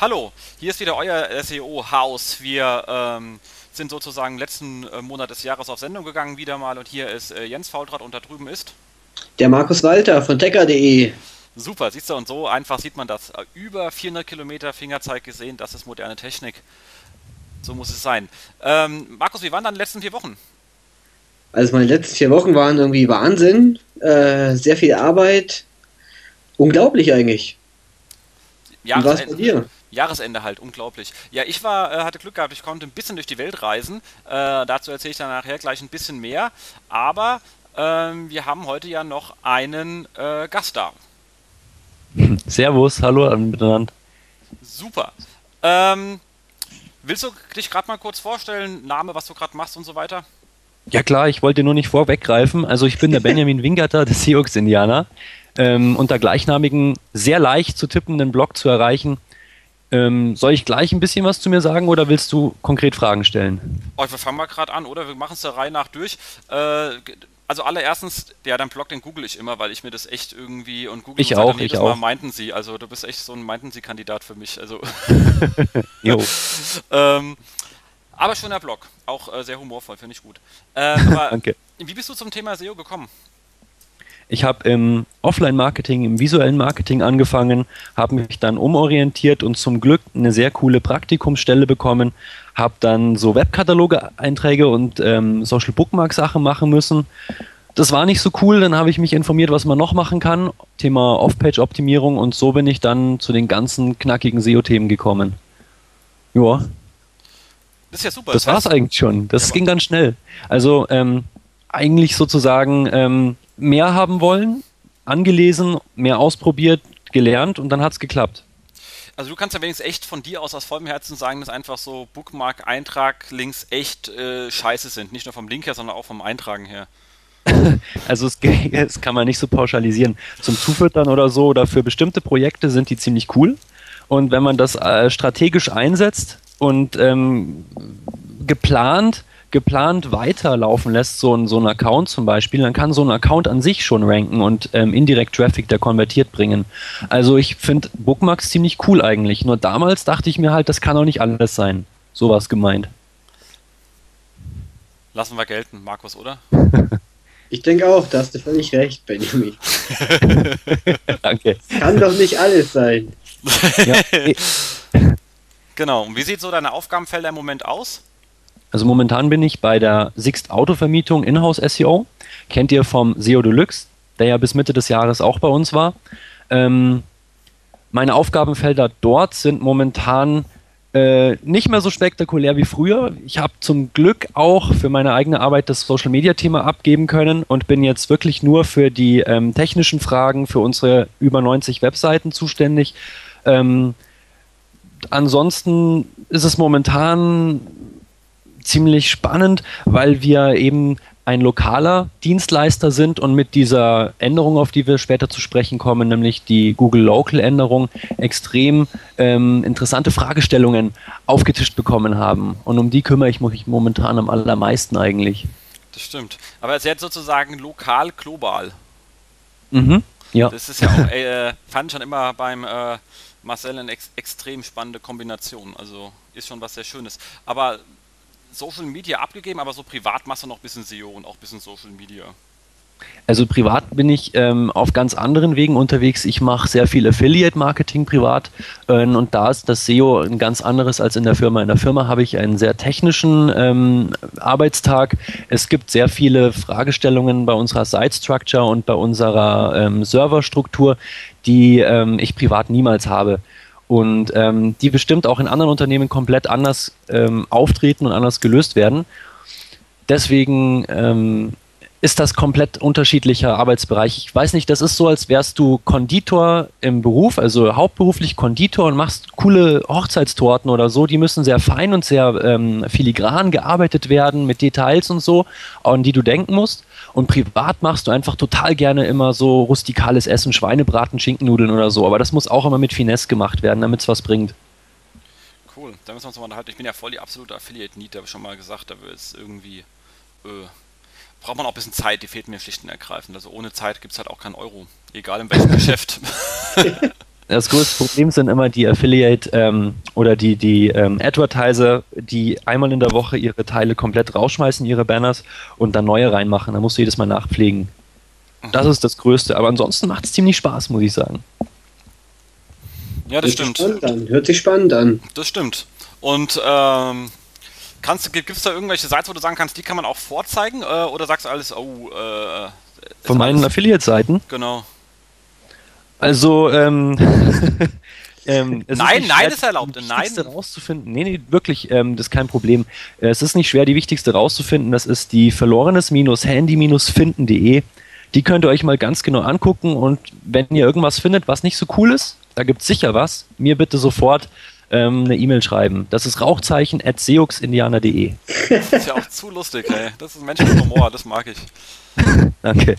Hallo, hier ist wieder euer SEO-Haus. Wir ähm, sind sozusagen letzten äh, Monat des Jahres auf Sendung gegangen wieder mal und hier ist äh, Jens Faultrat und da drüben ist der Markus Walter von Tecker.de. Super, siehst du, und so einfach sieht man das. Über 400 Kilometer Fingerzeig gesehen, das ist moderne Technik. So muss es sein. Ähm, Markus, wie waren deine letzten vier Wochen? Also meine letzten vier Wochen waren irgendwie Wahnsinn. Äh, sehr viel Arbeit. Unglaublich eigentlich. Ja, was bei dir? Jahresende halt, unglaublich. Ja, ich war, äh, hatte Glück gehabt, ich konnte ein bisschen durch die Welt reisen. Äh, dazu erzähle ich dann nachher gleich ein bisschen mehr. Aber ähm, wir haben heute ja noch einen äh, Gast da. Servus, hallo miteinander. Super. Ähm, willst du dich gerade mal kurz vorstellen, Name, was du gerade machst und so weiter? Ja klar, ich wollte nur nicht vorweggreifen. Also ich bin der Benjamin Wingerter, der Sioux-Indianer. Ähm, unter gleichnamigen, sehr leicht zu tippenden Blog zu erreichen ähm, soll ich gleich ein bisschen was zu mir sagen oder willst du konkret Fragen stellen? Oh, wir fangen mal gerade an, oder? Wir machen es der Reihe nach durch. Äh, also allererstens, ja, dein Blog, den google ich immer, weil ich mir das echt irgendwie und google ich auch, ich auch. Mal meinten sie. Also du bist echt so ein meinten sie Kandidat für mich. Also jo. ähm, aber schöner Blog, auch äh, sehr humorvoll, finde ich gut. Äh, Danke. Wie bist du zum Thema SEO gekommen? Ich habe im Offline-Marketing, im visuellen Marketing angefangen, habe mich dann umorientiert und zum Glück eine sehr coole Praktikumsstelle bekommen, habe dann so Webkataloge-Einträge und ähm, Social Bookmark-Sachen machen müssen. Das war nicht so cool, dann habe ich mich informiert, was man noch machen kann, Thema Off-Page-Optimierung und so bin ich dann zu den ganzen knackigen SEO-Themen gekommen. Ja. Das ist ja super. Das, das war's eigentlich schon. Das ja, ging ganz schnell. Also ähm, eigentlich sozusagen ähm, mehr haben wollen, angelesen, mehr ausprobiert, gelernt und dann hat es geklappt. Also du kannst ja wenigstens echt von dir aus aus vollem Herzen sagen, dass einfach so Bookmark-Eintrag-Links echt äh, scheiße sind. Nicht nur vom Link her, sondern auch vom Eintragen her. also es, das kann man nicht so pauschalisieren. Zum Zufüttern oder so oder für bestimmte Projekte sind die ziemlich cool. Und wenn man das äh, strategisch einsetzt und ähm, geplant geplant weiterlaufen lässt, so ein, so ein Account zum Beispiel, dann kann so ein Account an sich schon ranken und ähm, indirekt Traffic, der konvertiert bringen. Also ich finde Bookmarks ziemlich cool eigentlich. Nur damals dachte ich mir halt, das kann auch nicht alles sein. So war es gemeint. Lassen wir gelten, Markus, oder? Ich denke auch, da hast du völlig recht, Benjamin. Danke. Kann doch nicht alles sein. ja. Genau. Und wie sieht so deine Aufgabenfelder im Moment aus? Also momentan bin ich bei der Sixt Autovermietung Inhouse SEO. Kennt ihr vom SEO Deluxe, der ja bis Mitte des Jahres auch bei uns war. Ähm, meine Aufgabenfelder dort sind momentan äh, nicht mehr so spektakulär wie früher. Ich habe zum Glück auch für meine eigene Arbeit das Social Media Thema abgeben können und bin jetzt wirklich nur für die ähm, technischen Fragen für unsere über 90 Webseiten zuständig. Ähm, ansonsten ist es momentan ziemlich spannend, weil wir eben ein lokaler Dienstleister sind und mit dieser Änderung, auf die wir später zu sprechen kommen, nämlich die Google Local Änderung, extrem ähm, interessante Fragestellungen aufgetischt bekommen haben. Und um die kümmere ich mich momentan am allermeisten eigentlich. Das stimmt. Aber es ist jetzt sozusagen lokal global. Mhm. Ja. Das ist ja auch, äh, fand ich schon immer beim äh, Marcel eine ex extrem spannende Kombination. Also ist schon was sehr Schönes. Aber Social Media abgegeben, aber so privat machst du noch ein bisschen SEO und auch ein bisschen Social Media. Also privat bin ich ähm, auf ganz anderen Wegen unterwegs. Ich mache sehr viel Affiliate-Marketing privat äh, und da ist das SEO ein ganz anderes als in der Firma. In der Firma habe ich einen sehr technischen ähm, Arbeitstag. Es gibt sehr viele Fragestellungen bei unserer Site-Structure und bei unserer ähm, Serverstruktur, die ähm, ich privat niemals habe und ähm, die bestimmt auch in anderen Unternehmen komplett anders ähm, auftreten und anders gelöst werden. Deswegen ähm, ist das komplett unterschiedlicher Arbeitsbereich. Ich weiß nicht, das ist so, als wärst du Konditor im Beruf, also hauptberuflich Konditor und machst coole Hochzeitstorten oder so. Die müssen sehr fein und sehr ähm, filigran gearbeitet werden mit Details und so, an die du denken musst. Und privat machst du einfach total gerne immer so rustikales Essen, Schweinebraten, Schinkennudeln oder so. Aber das muss auch immer mit Finesse gemacht werden, damit es was bringt. Cool, da müssen wir uns mal unterhalten. Ich bin ja voll die absolute Affiliate-Need, habe ich schon mal gesagt, da ist irgendwie. Äh, braucht man auch ein bisschen Zeit, die fehlt mir schlicht und ergreifend. Also ohne Zeit gibt es halt auch keinen Euro. Egal in welchem Geschäft. Das größte Problem sind immer die Affiliate ähm, oder die, die ähm, Advertiser, die einmal in der Woche ihre Teile komplett rausschmeißen, ihre Banners und dann neue reinmachen. Da musst du jedes Mal nachpflegen. Das ist das Größte. Aber ansonsten macht es ziemlich Spaß, muss ich sagen. Ja, das Hört stimmt. Sich Hört sich spannend an. Das stimmt. Und ähm, gibt es da irgendwelche Seiten, wo du sagen kannst, die kann man auch vorzeigen? Äh, oder sagst du alles, oh, äh, Von meinen Affiliate-Seiten? Genau. Also, ähm, ähm, nein, nein ist erlaubt. Die nein. rauszufinden. Nee, nee, wirklich, ähm, das ist kein Problem. Es ist nicht schwer, die wichtigste rauszufinden. Das ist die verlorenes-handy-finden.de. Die könnt ihr euch mal ganz genau angucken und wenn ihr irgendwas findet, was nicht so cool ist, da gibt es sicher was, mir bitte sofort ähm, eine E-Mail schreiben. Das ist Rauchzeichen at seuxindianer.de. Das ist ja auch zu lustig, ey. Das ist menschlicher Humor, das mag ich. Danke.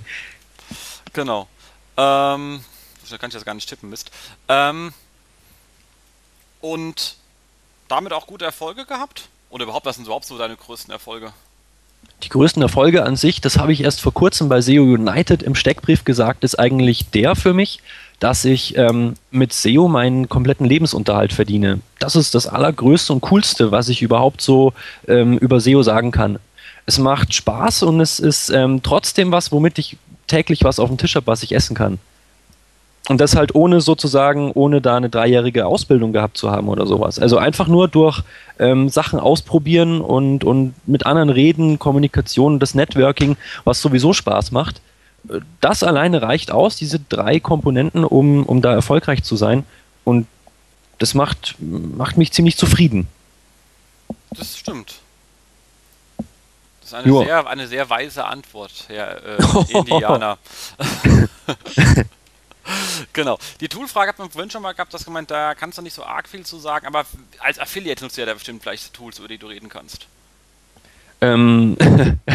Genau. Ähm, da kann ich das gar nicht tippen, Mist. Ähm, und damit auch gute Erfolge gehabt? Oder überhaupt, was sind überhaupt so deine größten Erfolge? Die größten Erfolge an sich, das habe ich erst vor kurzem bei SEO United im Steckbrief gesagt, ist eigentlich der für mich, dass ich ähm, mit SEO meinen kompletten Lebensunterhalt verdiene. Das ist das Allergrößte und Coolste, was ich überhaupt so ähm, über SEO sagen kann. Es macht Spaß und es ist ähm, trotzdem was, womit ich täglich was auf dem Tisch habe, was ich essen kann. Und das halt ohne sozusagen, ohne da eine dreijährige Ausbildung gehabt zu haben oder sowas. Also einfach nur durch ähm, Sachen ausprobieren und, und mit anderen reden, Kommunikation, das Networking, was sowieso Spaß macht. Das alleine reicht aus, diese drei Komponenten, um, um da erfolgreich zu sein. Und das macht, macht mich ziemlich zufrieden. Das stimmt. Das ist eine, sehr, eine sehr weise Antwort, Herr äh, Indianer. genau. Die Toolfrage hat man vorhin schon mal gehabt, das gemeint, da kannst du nicht so arg viel zu sagen, aber als Affiliate nutzt du ja da bestimmt vielleicht Tools, über die du reden kannst. Ähm,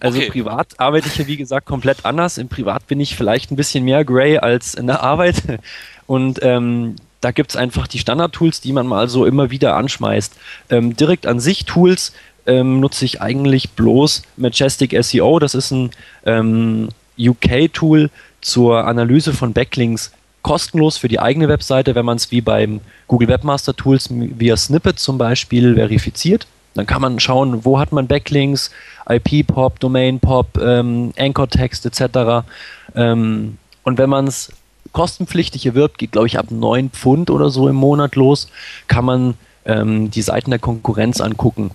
also okay. privat arbeite ich ja wie gesagt komplett anders. Im Privat bin ich vielleicht ein bisschen mehr Gray als in der Arbeit. Und ähm, da gibt es einfach die Standard-Tools, die man mal so immer wieder anschmeißt. Ähm, direkt an sich Tools ähm, nutze ich eigentlich bloß Majestic SEO. Das ist ein ähm, UK-Tool, zur Analyse von Backlinks kostenlos für die eigene Webseite, wenn man es wie beim Google Webmaster Tools via Snippet zum Beispiel verifiziert. Dann kann man schauen, wo hat man Backlinks, IP-Pop, Domain-Pop, ähm, Anchor-Text etc. Ähm, und wenn man es kostenpflichtig erwirbt, geht glaube ich ab 9 Pfund oder so im Monat los, kann man ähm, die Seiten der Konkurrenz angucken.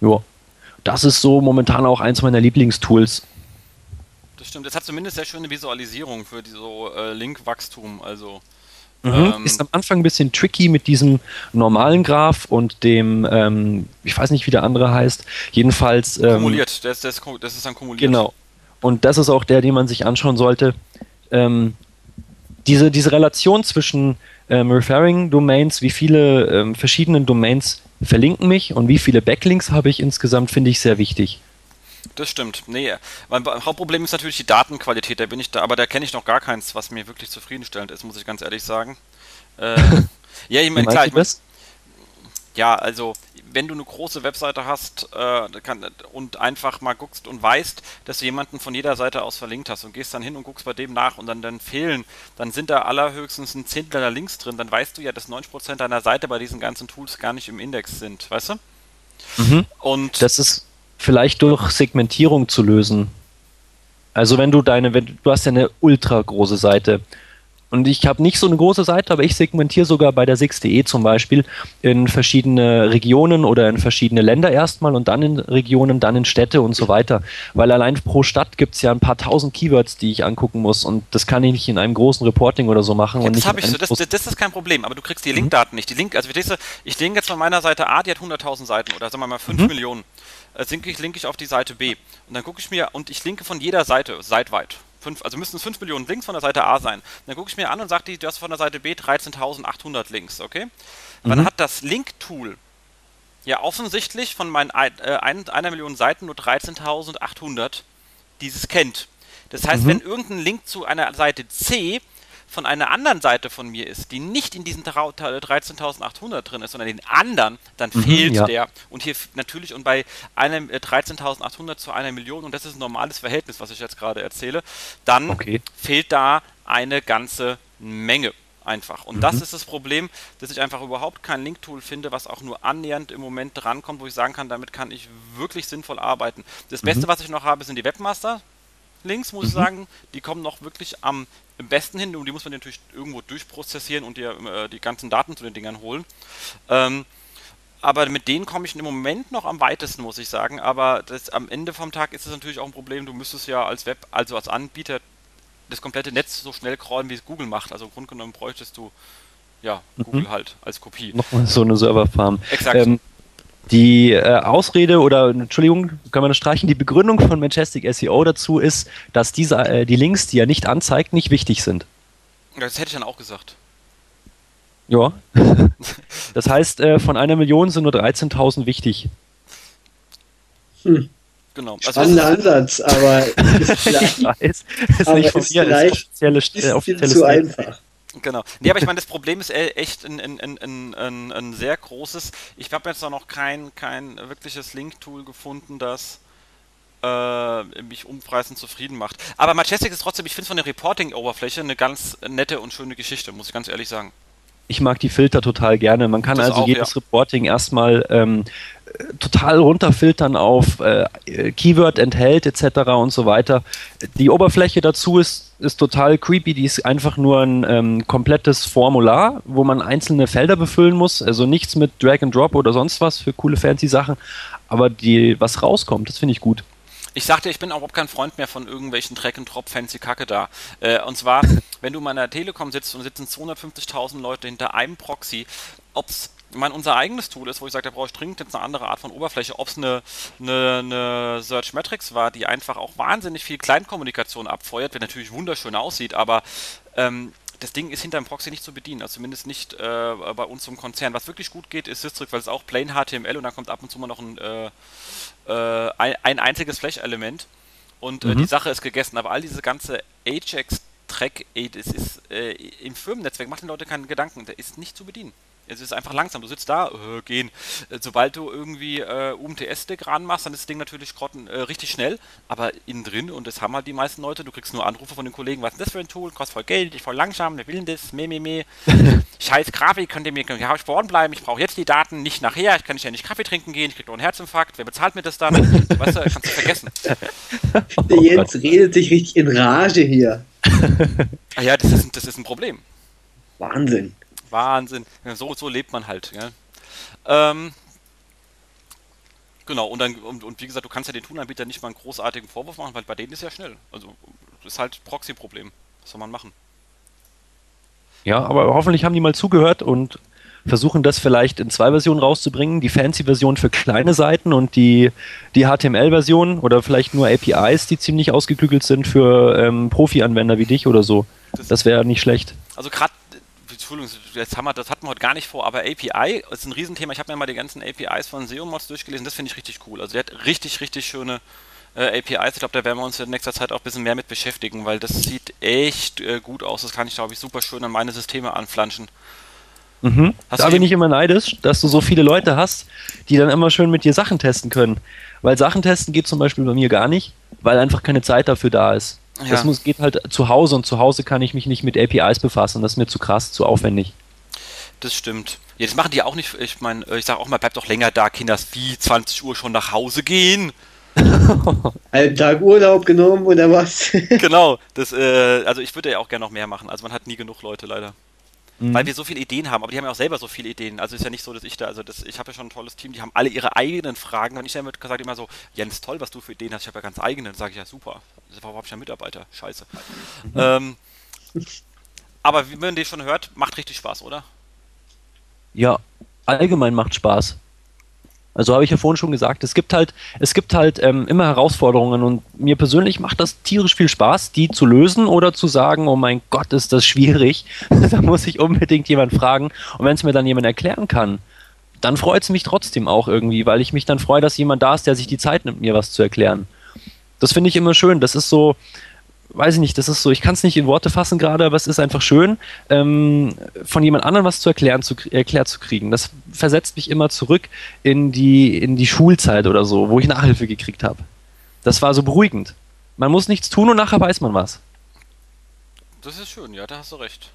Ja, das ist so momentan auch eins meiner Lieblingstools das stimmt. Es hat zumindest sehr schöne Visualisierung für die so äh, Link-Wachstum. Also Mhm. Ähm, ist am Anfang ein bisschen tricky mit diesem normalen Graph und dem, ähm, ich weiß nicht, wie der andere heißt. Jedenfalls. Ähm, kumuliert, das, das, das, ist dann kumuliert. Genau. Und das ist auch der, den man sich anschauen sollte. Ähm, diese, diese Relation zwischen ähm, Referring Domains, wie viele ähm, verschiedene Domains verlinken mich und wie viele Backlinks habe ich insgesamt, finde ich sehr wichtig. Das stimmt. Nee, mein Hauptproblem ist natürlich die Datenqualität. Da bin ich da, aber da kenne ich noch gar keins, was mir wirklich zufriedenstellend ist, muss ich ganz ehrlich sagen. Äh, ja, ich meine, klar, ich mein, ja, also wenn du eine große Webseite hast äh, kann, und einfach mal guckst und weißt, dass du jemanden von jeder Seite aus verlinkt hast und gehst dann hin und guckst bei dem nach und dann, dann fehlen, dann sind da allerhöchstens ein Zehntel deiner Links drin, dann weißt du ja, dass 90% deiner Seite bei diesen ganzen Tools gar nicht im Index sind, weißt du? Mhm. Und das ist vielleicht durch Segmentierung zu lösen. Also wenn du deine, wenn, du hast ja eine ultra große Seite und ich habe nicht so eine große Seite, aber ich segmentiere sogar bei der 6.de zum Beispiel in verschiedene Regionen oder in verschiedene Länder erstmal und dann in Regionen, dann in Städte und so weiter. Weil allein pro Stadt gibt es ja ein paar tausend Keywords, die ich angucken muss und das kann ich nicht in einem großen Reporting oder so machen. Ja, das, ich so, das, das, ist kein Problem, aber du kriegst die mhm. Linkdaten nicht. Die Link, also ich denke jetzt von meiner Seite A, die hat 100.000 Seiten oder sagen wir mal 5 mhm. Millionen äh, linke ich, linke ich auf die Seite B. Und dann gucke ich mir, und ich linke von jeder Seite, seitweit. Fünf, also müssten es 5 Millionen Links von der Seite A sein. Dann gucke ich mir an und sage, du hast von der Seite B 13.800 Links, okay? Mhm. Dann hat das Link-Tool ja offensichtlich von meinen ein, äh, einer Million Seiten nur 13.800 dieses kennt. Das heißt, mhm. wenn irgendein Link zu einer Seite C von einer anderen Seite von mir ist, die nicht in diesen 13.800 drin ist, sondern den anderen, dann mhm, fehlt ja. der. Und hier natürlich, und bei einem 13.800 äh, zu einer Million, und das ist ein normales Verhältnis, was ich jetzt gerade erzähle, dann okay. fehlt da eine ganze Menge. einfach. Und mhm. das ist das Problem, dass ich einfach überhaupt kein Link-Tool finde, was auch nur annähernd im Moment drankommt, wo ich sagen kann, damit kann ich wirklich sinnvoll arbeiten. Das mhm. Beste, was ich noch habe, sind die Webmaster-Links, muss mhm. ich sagen. Die kommen noch wirklich am besten hin und die muss man natürlich irgendwo durchprozessieren und dir äh, die ganzen Daten zu den Dingern holen. Ähm, aber mit denen komme ich im Moment noch am weitesten, muss ich sagen. Aber das, am Ende vom Tag ist es natürlich auch ein Problem. Du müsstest ja als Web, also als Anbieter, das komplette Netz so schnell crawlen, wie es Google macht. Also im Grunde genommen bräuchtest du ja mhm. Google halt als Kopie. Nochmal so eine Serverfarm. Exakt. Ähm, die äh, Ausrede oder Entschuldigung, können wir das streichen, die Begründung von Majestic SEO dazu ist, dass diese, äh, die Links, die er nicht anzeigt, nicht wichtig sind. Das hätte ich dann auch gesagt. Ja. Das heißt, äh, von einer Million sind nur 13.000 wichtig. Hm. Genau. Also Spannender Ansatz, aber ist vielleicht, ich weiß, ist aber nicht von ist mir, ist offizielle, ist offizielles zu einfach. Genau. Nee, aber ich meine, das Problem ist e- echt ein, ein, ein, ein, ein sehr großes. Ich habe jetzt noch kein, kein wirkliches Link-Tool gefunden, das äh, mich umpreisend zufrieden macht. Aber Majestic ist trotzdem, ich finde es von der Reporting-Oberfläche eine ganz nette und schöne Geschichte, muss ich ganz ehrlich sagen ich mag die Filter total gerne. Man kann das also auch, jedes ja. Reporting erstmal ähm, total runterfiltern auf äh, Keyword enthält etc. und so weiter. Die Oberfläche dazu ist, ist total creepy. Die ist einfach nur ein ähm, komplettes Formular, wo man einzelne Felder befüllen muss. Also nichts mit Drag and Drop oder sonst was für coole fancy Sachen. Aber die, was rauskommt, das finde ich gut. Ich sagte, ich bin auch überhaupt kein Freund mehr von irgendwelchen Track and Drop fancy Kacke da. Äh, und zwar, wenn du mal in der Telekom sitzt und sitzen 250.000 Leute hinter einem Proxy, ob's ich meine, unser eigenes Tool ist, wo ich sage, da brauche ich dringend jetzt eine andere Art von Oberfläche, ob es eine, eine, eine Search Metrics war, die einfach auch wahnsinnig viel Kleinkommunikation abfeuert, wenn natürlich wunderschön aussieht, aber ähm, das Ding ist hinter dem Proxy nicht zu bedienen, also zumindest nicht äh, bei uns im Konzern. Was wirklich gut geht, ist Systrix, weil es auch plain HTML und dann kommt ab und zu mal noch ein äh, äh, ein, ein, einziges Flash-Element und äh, mhm. die Sache ist gegessen. Aber all diese ganze Ajax-Track, das ist äh, im Firmennetzwerk, macht den Leute keinen Gedanken, der ist nicht zu bedienen. Es ist einfach langsam. Du sitzt da, äh, gehen. Äh, sobald du irgendwie äh, UMTS-Stick ranmachst, dann ist das Ding natürlich grotten, äh, richtig schnell, aber innen drin, und das haben halt die meisten Leute, du kriegst nur Anrufe von den Kollegen, was ist das für ein Tool, kostet voll Geld, ich voll langsam, wer will das, meh, meh, meh. Scheiß Grafik, könnt ihr mir ja, sporn bleiben, ich brauche jetzt die Daten, nicht nachher, ich kann nicht ja nicht Kaffee trinken gehen, ich krieg doch einen Herzinfarkt, wer bezahlt mir das dann? weißt du, kannst du vergessen. Der Jens redet sich richtig in Rage hier. ah ja, das ist, das ist ein Problem. Wahnsinn. Wahnsinn. So, so lebt man halt. Ja. Ähm, genau, und, dann, und, und, wie gesagt, du kannst ja den Tunanbieter nicht mal einen großartigen Vorwurf machen, weil bei denen ist ja schnell. Also ist halt Proxy-Problem. Was soll man machen? Ja, aber hoffentlich haben die mal zugehört und versuchen das vielleicht in zwei Versionen rauszubringen. Die Fancy-Version für kleine Seiten und die, die HTML-Version oder vielleicht nur APIs, die ziemlich ausgeklügelt sind für ähm, Profi-Anwender wie dich oder so. Das, das wäre nicht schlecht. Also gerade Entschuldigung, jetzt haben wir, das hatten wir heute gar nicht vor, aber API ist ein Riesenthema. Ich habe mir mal die ganzen APIs von SEO-Mods durchgelesen, das finde ich richtig cool. Also der hat richtig, richtig schöne äh, APIs. Ich glaube, da werden wir uns in nächster Zeit auch ein bisschen mehr mit beschäftigen, weil das sieht echt äh, gut aus. Das kann ich, glaube ich, super schön an meine Systeme anflanschen. Mhm. Da bin ich immer neidisch, dass du so viele Leute hast, die dann immer schön mit dir Sachen testen können. Weil Sachen testen geht zum Beispiel bei mir gar nicht, weil einfach keine Zeit dafür da ist. Ja. Das muss, geht halt zu Hause und zu Hause kann ich mich nicht mit APIs befassen. Das ist mir zu krass, zu aufwendig. Das stimmt. Ja, das machen die auch nicht. Ich meine, ich sage auch mal, bleib doch länger da, Kinder, wie 20 Uhr schon nach Hause gehen. Einen Tag Urlaub genommen oder was? genau. Das, äh, also ich würde ja auch gerne noch mehr machen. Also man hat nie genug Leute leider. Mhm. Weil wir so viele Ideen haben, aber die haben ja auch selber so viele Ideen. Also ist ja nicht so, dass ich da, also das, ich habe ja schon ein tolles Team, die haben alle ihre eigenen Fragen. Und ich habe gesagt immer so, Jens, toll, was du für Ideen hast, ich habe ja ganz eigene. Dann sage ich ja, super. Warum habe ich ja Mitarbeiter? Scheiße. Mhm. Ähm, aber wie man den schon hört, macht richtig Spaß, oder? Ja, allgemein macht Spaß. Also habe ich ja vorhin schon gesagt, es gibt halt, es gibt halt ähm, immer Herausforderungen und mir persönlich macht das tierisch viel Spaß, die zu lösen oder zu sagen, oh mein Gott, ist das schwierig. da muss ich unbedingt jemand fragen. Und wenn es mir dann jemand erklären kann, dann freut es mich trotzdem auch irgendwie, weil ich mich dann freue, dass jemand da ist, der sich die Zeit nimmt, mir was zu erklären. Das finde ich immer schön. Das ist so, weiß ich nicht, das ist so, ich kann es nicht in Worte fassen gerade, aber es ist einfach schön, ähm, von jemand anderem was zu erklären, zu, erklärt zu kriegen. Das versetzt mich immer zurück in die, in die Schulzeit oder so, wo ich Nachhilfe gekriegt habe. Das war so beruhigend. Man muss nichts tun und nachher weiß man was. Das ist schön, ja, da hast du recht.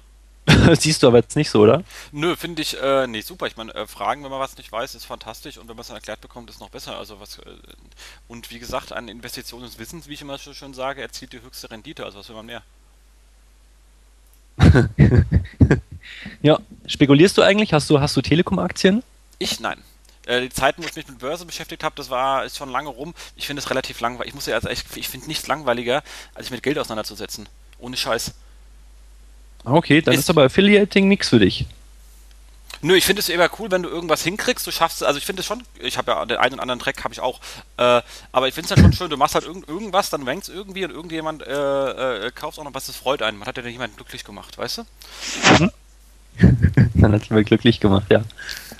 Siehst du aber jetzt nicht so, oder? Nö, finde ich, äh, nee, super. Ich meine, äh, Fragen, wenn man was nicht weiß, ist fantastisch und wenn man es dann erklärt bekommt, ist noch besser. Also was, äh, und wie gesagt, eine Investition ins Wissens, wie ich immer so schön sage, erzielt die höchste Rendite. Also was will man mehr? ja, spekulierst du eigentlich? Hast du, hast du Telekom-Aktien? Ich nein. Äh, die Zeiten, wo ich mich mit Börse beschäftigt habe, das war ist schon lange rum. Ich finde es relativ langweilig. Ich muss ja also ich, ich finde nichts langweiliger, als sich mit Geld auseinanderzusetzen. Ohne Scheiß. Okay, dann ist, ist aber Affiliating nichts für dich. Nö, ich finde es immer cool, wenn du irgendwas hinkriegst, du schaffst, also ich finde es schon, ich habe ja den einen oder anderen Track habe ich auch, äh, aber ich finde es dann schon schön, du machst halt irgend, irgendwas, dann rankst irgendwie und irgendjemand äh, äh, kauft auch noch was, das freut einen. Man hat ja jemanden glücklich gemacht, weißt du? Mhm. dann hat es mir glücklich gemacht, ja.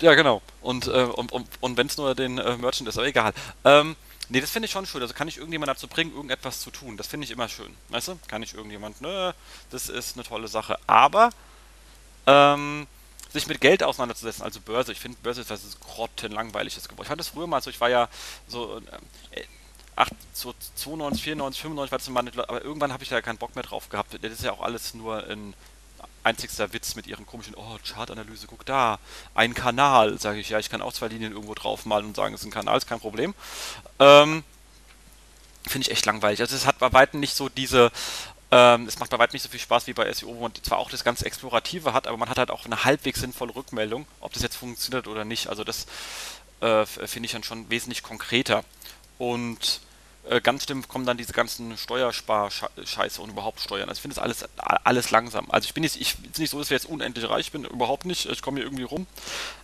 Ja, genau. Und, äh, und, und, und wenn es nur den äh, Merchant ist, aber egal. Ähm, Nee, das finde ich schon schön. Also kann ich irgendjemand dazu bringen, irgendetwas zu tun. Das finde ich immer schön. Weißt du? Kann ich irgendjemand, ne, das ist eine tolle Sache. Aber ähm, sich mit Geld auseinanderzusetzen, also Börse, ich finde Börse ist was grottenlangweiliges geworden. Ich fand das früher mal so, ich war ja so äh, 8, so 92, 94, 95 war das mal, aber irgendwann habe ich da keinen Bock mehr drauf gehabt. Das ist ja auch alles nur ein einzigster Witz mit ihren komischen, oh, Chartanalyse, guck da, ein Kanal, sage ich, ja, ich kann auch zwei Linien irgendwo draufmalen und sagen, es ist ein Kanal, ist kein Problem. Ähm, Finde ich echt langweilig. Also es hat bei weitem nicht so diese, ähm, es macht bei weitem nicht so viel Spaß wie bei SEO, wo man zwar auch das ganze Explorative hat, aber man hat halt auch eine halbwegs sinnvolle Rückmeldung, ob das jetzt funktioniert oder nicht. Also das äh, finde ich dann schon wesentlich konkreter. Und äh, ganz schlimm kommen dann diese ganzen Steuerspar-Scheiße und überhaupt Steuern. Also ich finde das alles, alles langsam. Also ich bin jetzt, ich ist nicht so, dass ich jetzt unendlich reich bin, überhaupt nicht. Ich komme hier irgendwie rum.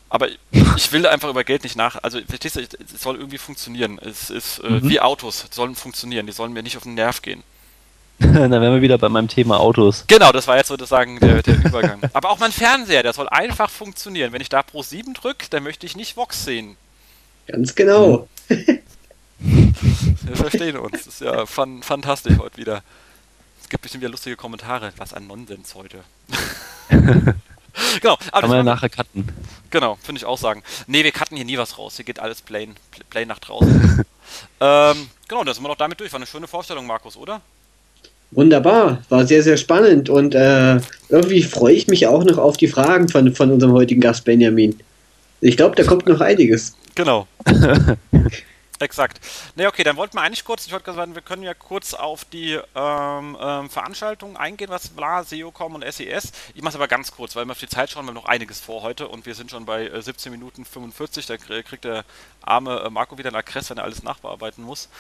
Aber ich will einfach über Geld nicht nach. Also verstehst du, es soll irgendwie funktionieren. Es ist äh, mhm. wie Autos, sollen funktionieren. Die sollen mir nicht auf den Nerv gehen. Dann wären wir wieder bei meinem Thema Autos. Genau, das war jetzt sozusagen der, der Übergang. Aber auch mein Fernseher, der soll einfach funktionieren. Wenn ich da Pro 7 drücke, dann möchte ich nicht Vox sehen. Ganz genau. Wir verstehen uns. Das ist ja fan fantastisch heute wieder. Es gibt bestimmt wieder lustige Kommentare. Was ein Nonsens heute. genau. Aber Kann man ja nachher cutten. Genau, finde ich auch sagen. Nee, wir cutten hier nie was raus. Hier geht alles plain, plain nach draußen. ähm, genau, da sind wir doch damit durch. War eine schöne Vorstellung, Markus, oder? Wunderbar, war sehr, sehr spannend und äh, irgendwie freue ich mich auch noch auf die Fragen von, von unserem heutigen Gast Benjamin. Ich glaube, da kommt noch einiges. Genau. Exakt. Ne, okay, dann wollten wir eigentlich kurz, ich wollte sagen, wir können ja kurz auf die ähm, ähm, Veranstaltungen eingehen, was war, SEOCom und SES. Ich mache es aber ganz kurz, weil wir auf die Zeit schauen, wir haben noch einiges vor heute und wir sind schon bei äh, 17 Minuten 45, da kriegt der arme äh, Marco wieder einen Akkress, wenn er alles nachbearbeiten muss.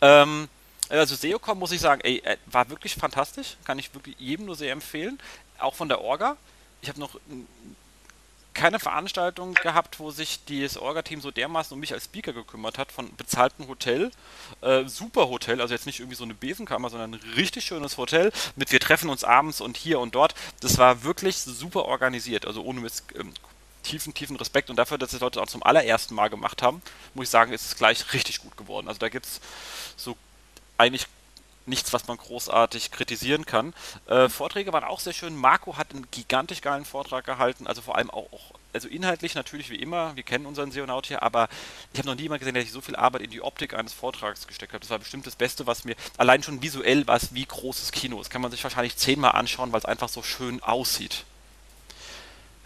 Ähm, also SEOCom muss ich sagen, ey, äh, war wirklich fantastisch, kann ich wirklich jedem nur sehr empfehlen, auch von der Orga. Ich habe noch keine Veranstaltung gehabt, wo sich das Orga-Team so dermaßen um mich als Speaker gekümmert hat, von bezahltem Hotel, äh, super Hotel, also jetzt nicht irgendwie so eine Besenkammer, sondern ein richtig schönes Hotel mit wir treffen uns abends und hier und dort. Das war wirklich super organisiert, also ohne Mist, ähm, tiefen, tiefen Respekt und dafür, dass die Leute auch zum allerersten Mal gemacht haben, muss ich sagen, ist es gleich richtig gut geworden. Also da gibt es so eigentlich nichts, was man großartig kritisieren kann. Äh, Vorträge waren auch sehr schön. Marco hat einen gigantisch geilen Vortrag gehalten, also vor allem auch, auch also inhaltlich natürlich wie immer, wir kennen unseren Seonaut hier, aber ich habe noch nie jemanden gesehen, der sich so viel Arbeit in die Optik eines Vortrags gesteckt hat. Das war bestimmt das Beste, was mir, allein schon visuell war es wie großes Kino. Das kann man sich wahrscheinlich zehnmal anschauen, weil es einfach so schön aussieht.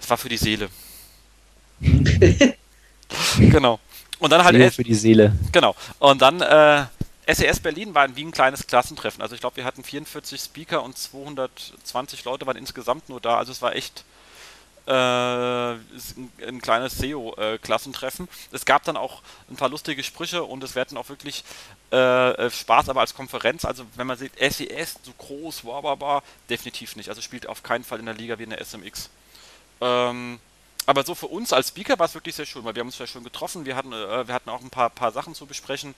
Es war für die Seele. genau. Und dann halt. Seele für die Seele. Genau. Und dann äh, SES Berlin war wie ein kleines Klassentreffen. Also ich glaube, wir hatten 44 Speaker und 220 Leute waren insgesamt nur da. Also es war echt äh, ein kleines SEO-Klassentreffen. es gab dann auch ein paar lustige Sprüche und es werden auch wirklich äh, äh, Spaß, aber als Konferenz. Also wenn man sieht, SES so groß, wow, definitiv nicht. Also spielt auf keinen Fall in der Liga wie in der SMX. Ähm, aber so für uns als Speaker war es wirklich sehr schön, weil wir haben uns sehr schön getroffen. Wir hatten, äh, wir hatten auch ein paar, paar Sachen zu besprechen,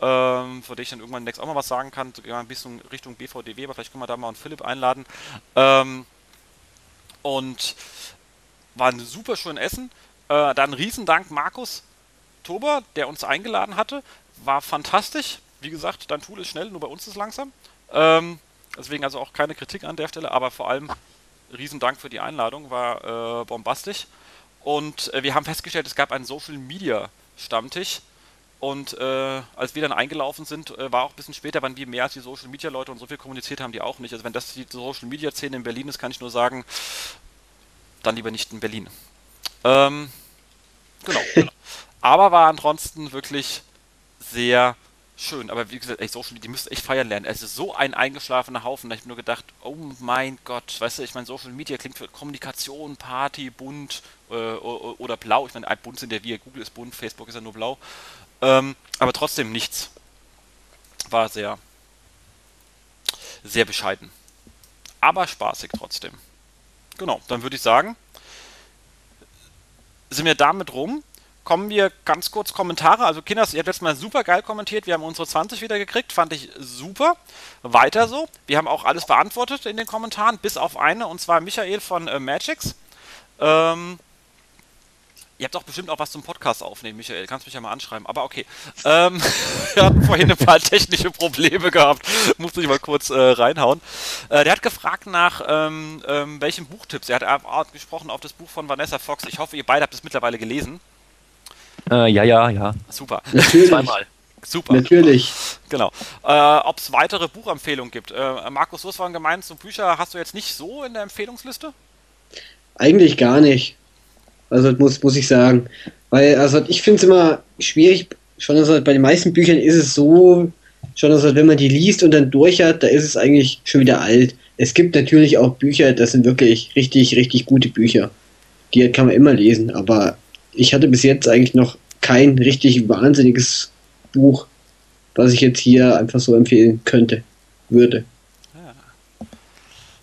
ähm, vor denen ich dann irgendwann next auch mal was sagen kann. Sogar ein bisschen Richtung BVDW, aber vielleicht können wir da mal einen Philipp einladen. Ähm, und war ein super schönes Essen. Äh, dann Riesendank Markus Tober, der uns eingeladen hatte. War fantastisch. Wie gesagt, dein Tool ist schnell, nur bei uns ist es langsam. Ähm, deswegen also auch keine Kritik an der Stelle, aber vor allem Riesendank für die Einladung, war äh, bombastisch. Und äh, wir haben festgestellt, es gab einen Social Media Stammtisch. Und äh, als wir dann eingelaufen sind, äh, war auch ein bisschen später, waren wir mehr als die Social Media Leute und so viel kommuniziert haben die auch nicht. Also wenn das die Social Media Szene in Berlin ist, kann ich nur sagen, dann lieber nicht in Berlin. Ähm, genau. Aber war ansonsten wirklich sehr schön. Aber wie gesagt, ey, Social Media, die müssen echt feiern lernen. Es ist so ein eingeschlafener Haufen. Da ich mir nur gedacht, oh mein Gott, weißt du, ich meine, Social Media klingt für Kommunikation, Party, bunt äh, oder blau. Ich meine, bunt sind ja wir, Google ist bunt, Facebook ist ja nur blau. Ähm, aber trotzdem nichts. War sehr, sehr bescheiden. Aber spaßig trotzdem. Genau, dann würde ich sagen, sind wir damit rum kommen wir ganz kurz Kommentare. Also Kinders, ihr habt letztes Mal super geil kommentiert. Wir haben unsere 20 wieder gekriegt. Fand ich super. Weiter so. Wir haben auch alles beantwortet in den Kommentaren, bis auf eine, und zwar Michael von äh, Magix. Ähm, Ihr habt doch bestimmt auch was zum Podcast aufnehmen, Michael. Kannst mich ja mal anschreiben. Aber okay. Ähm, wir hatten vorhin ein paar technische Probleme gehabt. Musste ich mal kurz äh, reinhauen. Äh, der hat gefragt nach ähm, ähm, welchen Buchtipps. Er hat gesprochen auf das Buch von Vanessa Fox. Ich hoffe, ihr beide habt es mittlerweile gelesen. Äh, ja, ja, ja. Super. Natürlich. Zweimal. Super. Natürlich. Genau. Äh, Ob es weitere Buchempfehlungen gibt. Äh, Markus, du hast vorhin gemeint, so Bücher hast du jetzt nicht so in der Empfehlungsliste? Eigentlich gar nicht. Also muss, muss ich sagen. Weil, also ich finde es immer schwierig, schon also bei den meisten Büchern ist es so, schon also wenn man die liest und dann durch hat, da ist es eigentlich schon wieder alt. Es gibt natürlich auch Bücher, das sind wirklich richtig, richtig gute Bücher. Die kann man immer lesen, aber ich hatte bis jetzt eigentlich noch kein richtig wahnsinniges Buch, was ich jetzt hier einfach so empfehlen könnte, würde.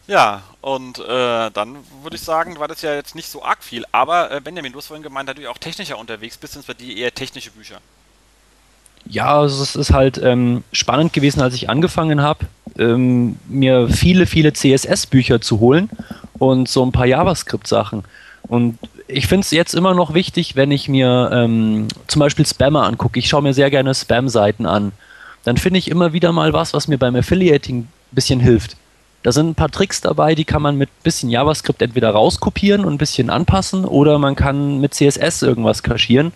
Ja, ja und äh, dann würde ich sagen, war das ja jetzt nicht so arg viel. Aber äh, Benjamin, du hast vorhin gemeint, dass du ja auch technischer unterwegs bist, sind es bei dir eher technische Bücher. Ja, also es ist halt ähm, spannend gewesen, als ich angefangen habe, ähm, mir viele, viele CSS-Bücher zu holen und so ein paar JavaScript-Sachen. Und ich finde es jetzt immer noch wichtig, wenn ich mir ähm, zum Beispiel Spammer angucke. Ich schaue mir sehr gerne Spam-Seiten an. Dann finde ich immer wieder mal was, was mir beim Affiliating ein bisschen hilft. Da sind ein paar Tricks dabei, die kann man mit ein bisschen JavaScript entweder rauskopieren und ein bisschen anpassen oder man kann mit CSS irgendwas kaschieren.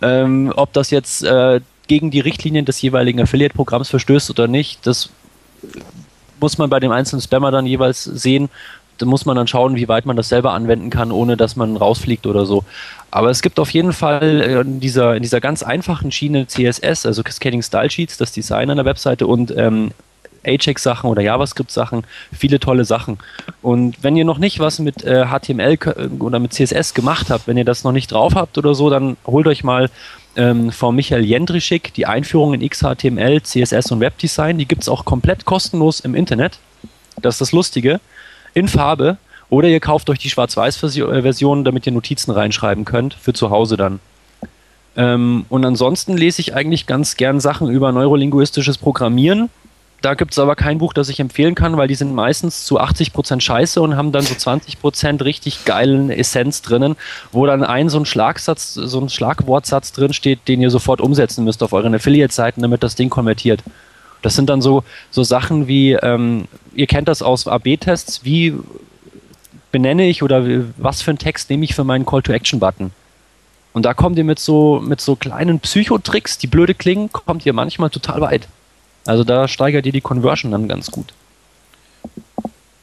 Ähm, ob das jetzt äh, gegen die Richtlinien des jeweiligen Affiliate-Programms verstößt oder nicht, das muss man bei dem einzelnen Spammer dann jeweils sehen muss man dann schauen, wie weit man das selber anwenden kann, ohne dass man rausfliegt oder so. Aber es gibt auf jeden Fall äh, in dieser, in dieser ganz einfachen Schiene CSS, also Cascading Style Sheets, das Design der Webseite und ähm, Ajax-Sachen oder JavaScript-Sachen, viele tolle Sachen. Und wenn ihr noch nicht was mit äh, HTML oder mit CSS gemacht habt, wenn ihr das noch nicht drauf habt oder so, dann holt euch mal ähm, von Michael Jendrischik die Einführung in XHTML, CSS und Webdesign. Die gibt es auch komplett kostenlos im Internet. Das ist das Lustige in Farbe oder ihr kauft euch die Schwarz-Weiß-Version, damit ihr Notizen reinschreiben könnt, für zu Hause dann. Ähm, und ansonsten lese ich eigentlich ganz gern Sachen über neurolinguistisches Programmieren. Da gibt es aber kein Buch, das ich empfehlen kann, weil die sind meistens zu 80% scheiße und haben dann so 20% richtig geilen Essenz drinnen, wo dann ein so ein Schlagsatz, so ein Schlagwortsatz drin den ihr sofort umsetzen müsst auf euren Affiliate-Seiten, damit das Ding konvertiert. Das sind dann so, so Sachen wie, ähm, ihr kennt das aus AB-Tests, wie benenne ich oder was für einen Text nehme ich für meinen Call-to-Action-Button? Und da kommt ihr mit so, mit so kleinen Psychotricks, die blöde klingen, kommt ihr manchmal total weit. Also da steigert ihr die Conversion dann ganz gut.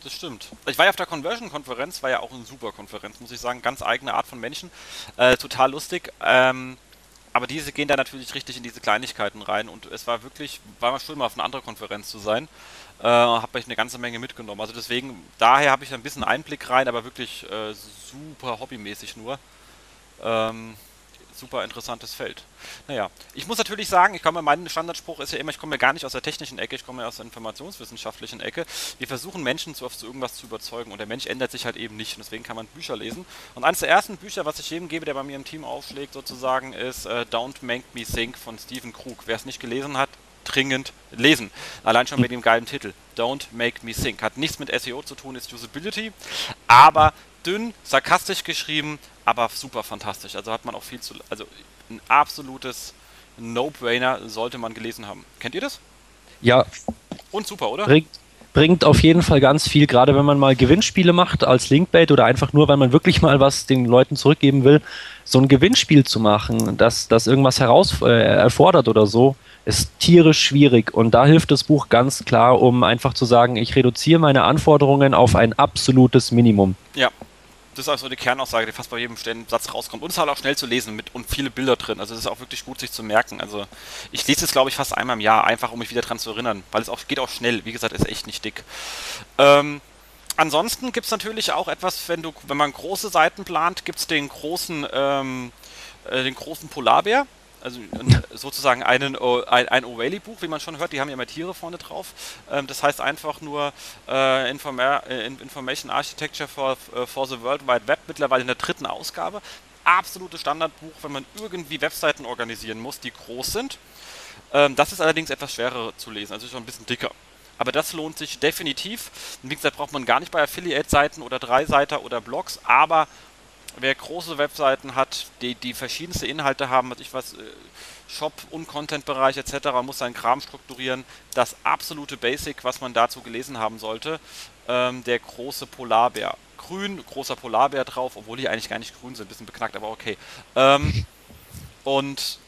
Das stimmt. Ich war ja auf der Conversion-Konferenz, war ja auch eine super Konferenz, muss ich sagen. Ganz eigene Art von Menschen. Äh, total lustig. Ähm, aber diese gehen da natürlich richtig in diese Kleinigkeiten rein und es war wirklich, war mal schön mal auf einer anderen Konferenz zu sein. Äh, habe ich eine ganze Menge mitgenommen. Also deswegen, daher habe ich ein bisschen Einblick rein, aber wirklich äh, super hobbymäßig nur. Ähm, super interessantes Feld. Naja, ich muss natürlich sagen, ich komme, mein Standardspruch ist ja immer, ich komme ja gar nicht aus der technischen Ecke, ich komme ja aus der informationswissenschaftlichen Ecke. Wir versuchen Menschen zu, zu irgendwas zu überzeugen und der Mensch ändert sich halt eben nicht und deswegen kann man Bücher lesen. Und eines der ersten Bücher, was ich jedem gebe, der bei mir im Team aufschlägt, sozusagen, ist äh, Don't Make Me Think von Stephen Krug. Wer es nicht gelesen hat, dringend lesen. Allein schon mit dem geilen Titel. Don't Make Me Think. Hat nichts mit SEO zu tun, ist Usability, aber dünn, sarkastisch geschrieben, aber super fantastisch. Also hat man auch viel zu. Also ein absolutes No-Brainer sollte man gelesen haben. Kennt ihr das? Ja. Und super, oder? Bringt, bringt auf jeden Fall ganz viel, gerade wenn man mal Gewinnspiele macht als Linkbait oder einfach nur, weil man wirklich mal was den Leuten zurückgeben will. So ein Gewinnspiel zu machen, das, das irgendwas heraus äh, erfordert oder so, ist tierisch schwierig. Und da hilft das Buch ganz klar, um einfach zu sagen, ich reduziere meine Anforderungen auf ein absolutes Minimum. Ja, Das ist also die Kernaussage, die fast bei jedem Satz rauskommt. Und es ist halt auch schnell zu lesen mit und viele Bilder drin. Also es ist auch wirklich gut, sich zu merken. Also ich lese es, glaube ich, fast einmal im Jahr, einfach um mich wieder dran zu erinnern, weil es auch geht auch schnell. Wie gesagt, ist echt nicht dick. Ähm, ansonsten gibt es natürlich auch etwas, wenn du, wenn man große Seiten plant, gibt es den großen, ähm, äh, den großen Polarbär also sozusagen einen, ein, ein O'Reilly-Buch, wie man schon hört, die haben ja immer Tiere vorne drauf. Ähm, das heißt einfach nur äh, äh, Information Architecture for, äh, for the World Wide Web, mittlerweile in der dritten Ausgabe. Absolutes Standardbuch, wenn man irgendwie Webseiten organisieren muss, die groß sind. Ähm, das ist allerdings etwas schwerer zu lesen, also schon ein bisschen dicker. Aber das lohnt sich definitiv. Wie gesagt, braucht man gar nicht bei Affiliate-Seiten oder Dreiseiter oder Blogs, aber wer große Webseiten hat, die, die verschiedenste Inhalte haben, was ich was, äh, Shop- und Content-Bereich etc., muss seinen Kram strukturieren. Das absolute Basic, was man dazu gelesen haben sollte, ähm, der große Polarbär. Grün, großer Polarbär drauf, obwohl die eigentlich gar nicht grün sind, bisschen beknackt, aber okay. Ähm, und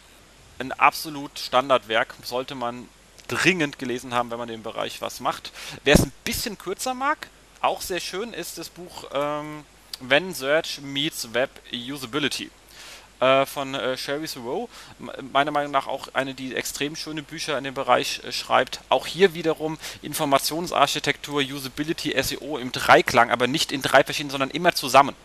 ein absolut Standardwerk sollte man dringend gelesen haben, wenn man im Bereich was macht. Wer es ein bisschen kürzer mag, auch sehr schön ist das Buch ähm, When Search Meets Web Usability äh, von äh, Sherry Thoreau. Meiner Meinung nach auch eine, die extrem schöne Bücher in dem Bereich äh, schreibt. Auch hier wiederum Informationsarchitektur, Usability, SEO im Dreiklang, aber nicht in drei verschiedenen, sondern immer zusammen.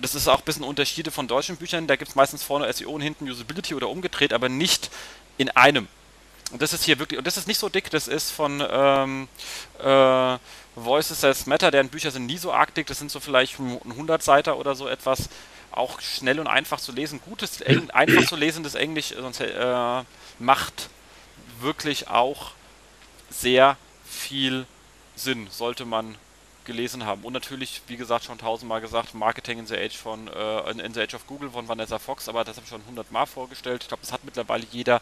Das ist auch ein bisschen Unterschiede von deutschen Büchern. Da gibt es meistens vorne SEO und hinten Usability oder umgedreht, aber nicht in einem. Und das ist hier wirklich, und das ist nicht so dick, das ist von ähm, äh, Voices That Matter, deren Bücher sind nie so arg dick, das sind so vielleicht ein 100-Seiter oder so etwas. Auch schnell und einfach zu lesen. Gutes, einfach zu lesendes Englisch sonst, äh, macht wirklich auch sehr viel Sinn, sollte man gelesen haben. Und natürlich, wie gesagt, schon tausendmal gesagt, Marketing in the Age von äh, in the Age of Google von Vanessa Fox, aber das habe ich schon hundertmal vorgestellt. Ich glaube, das hat mittlerweile jeder.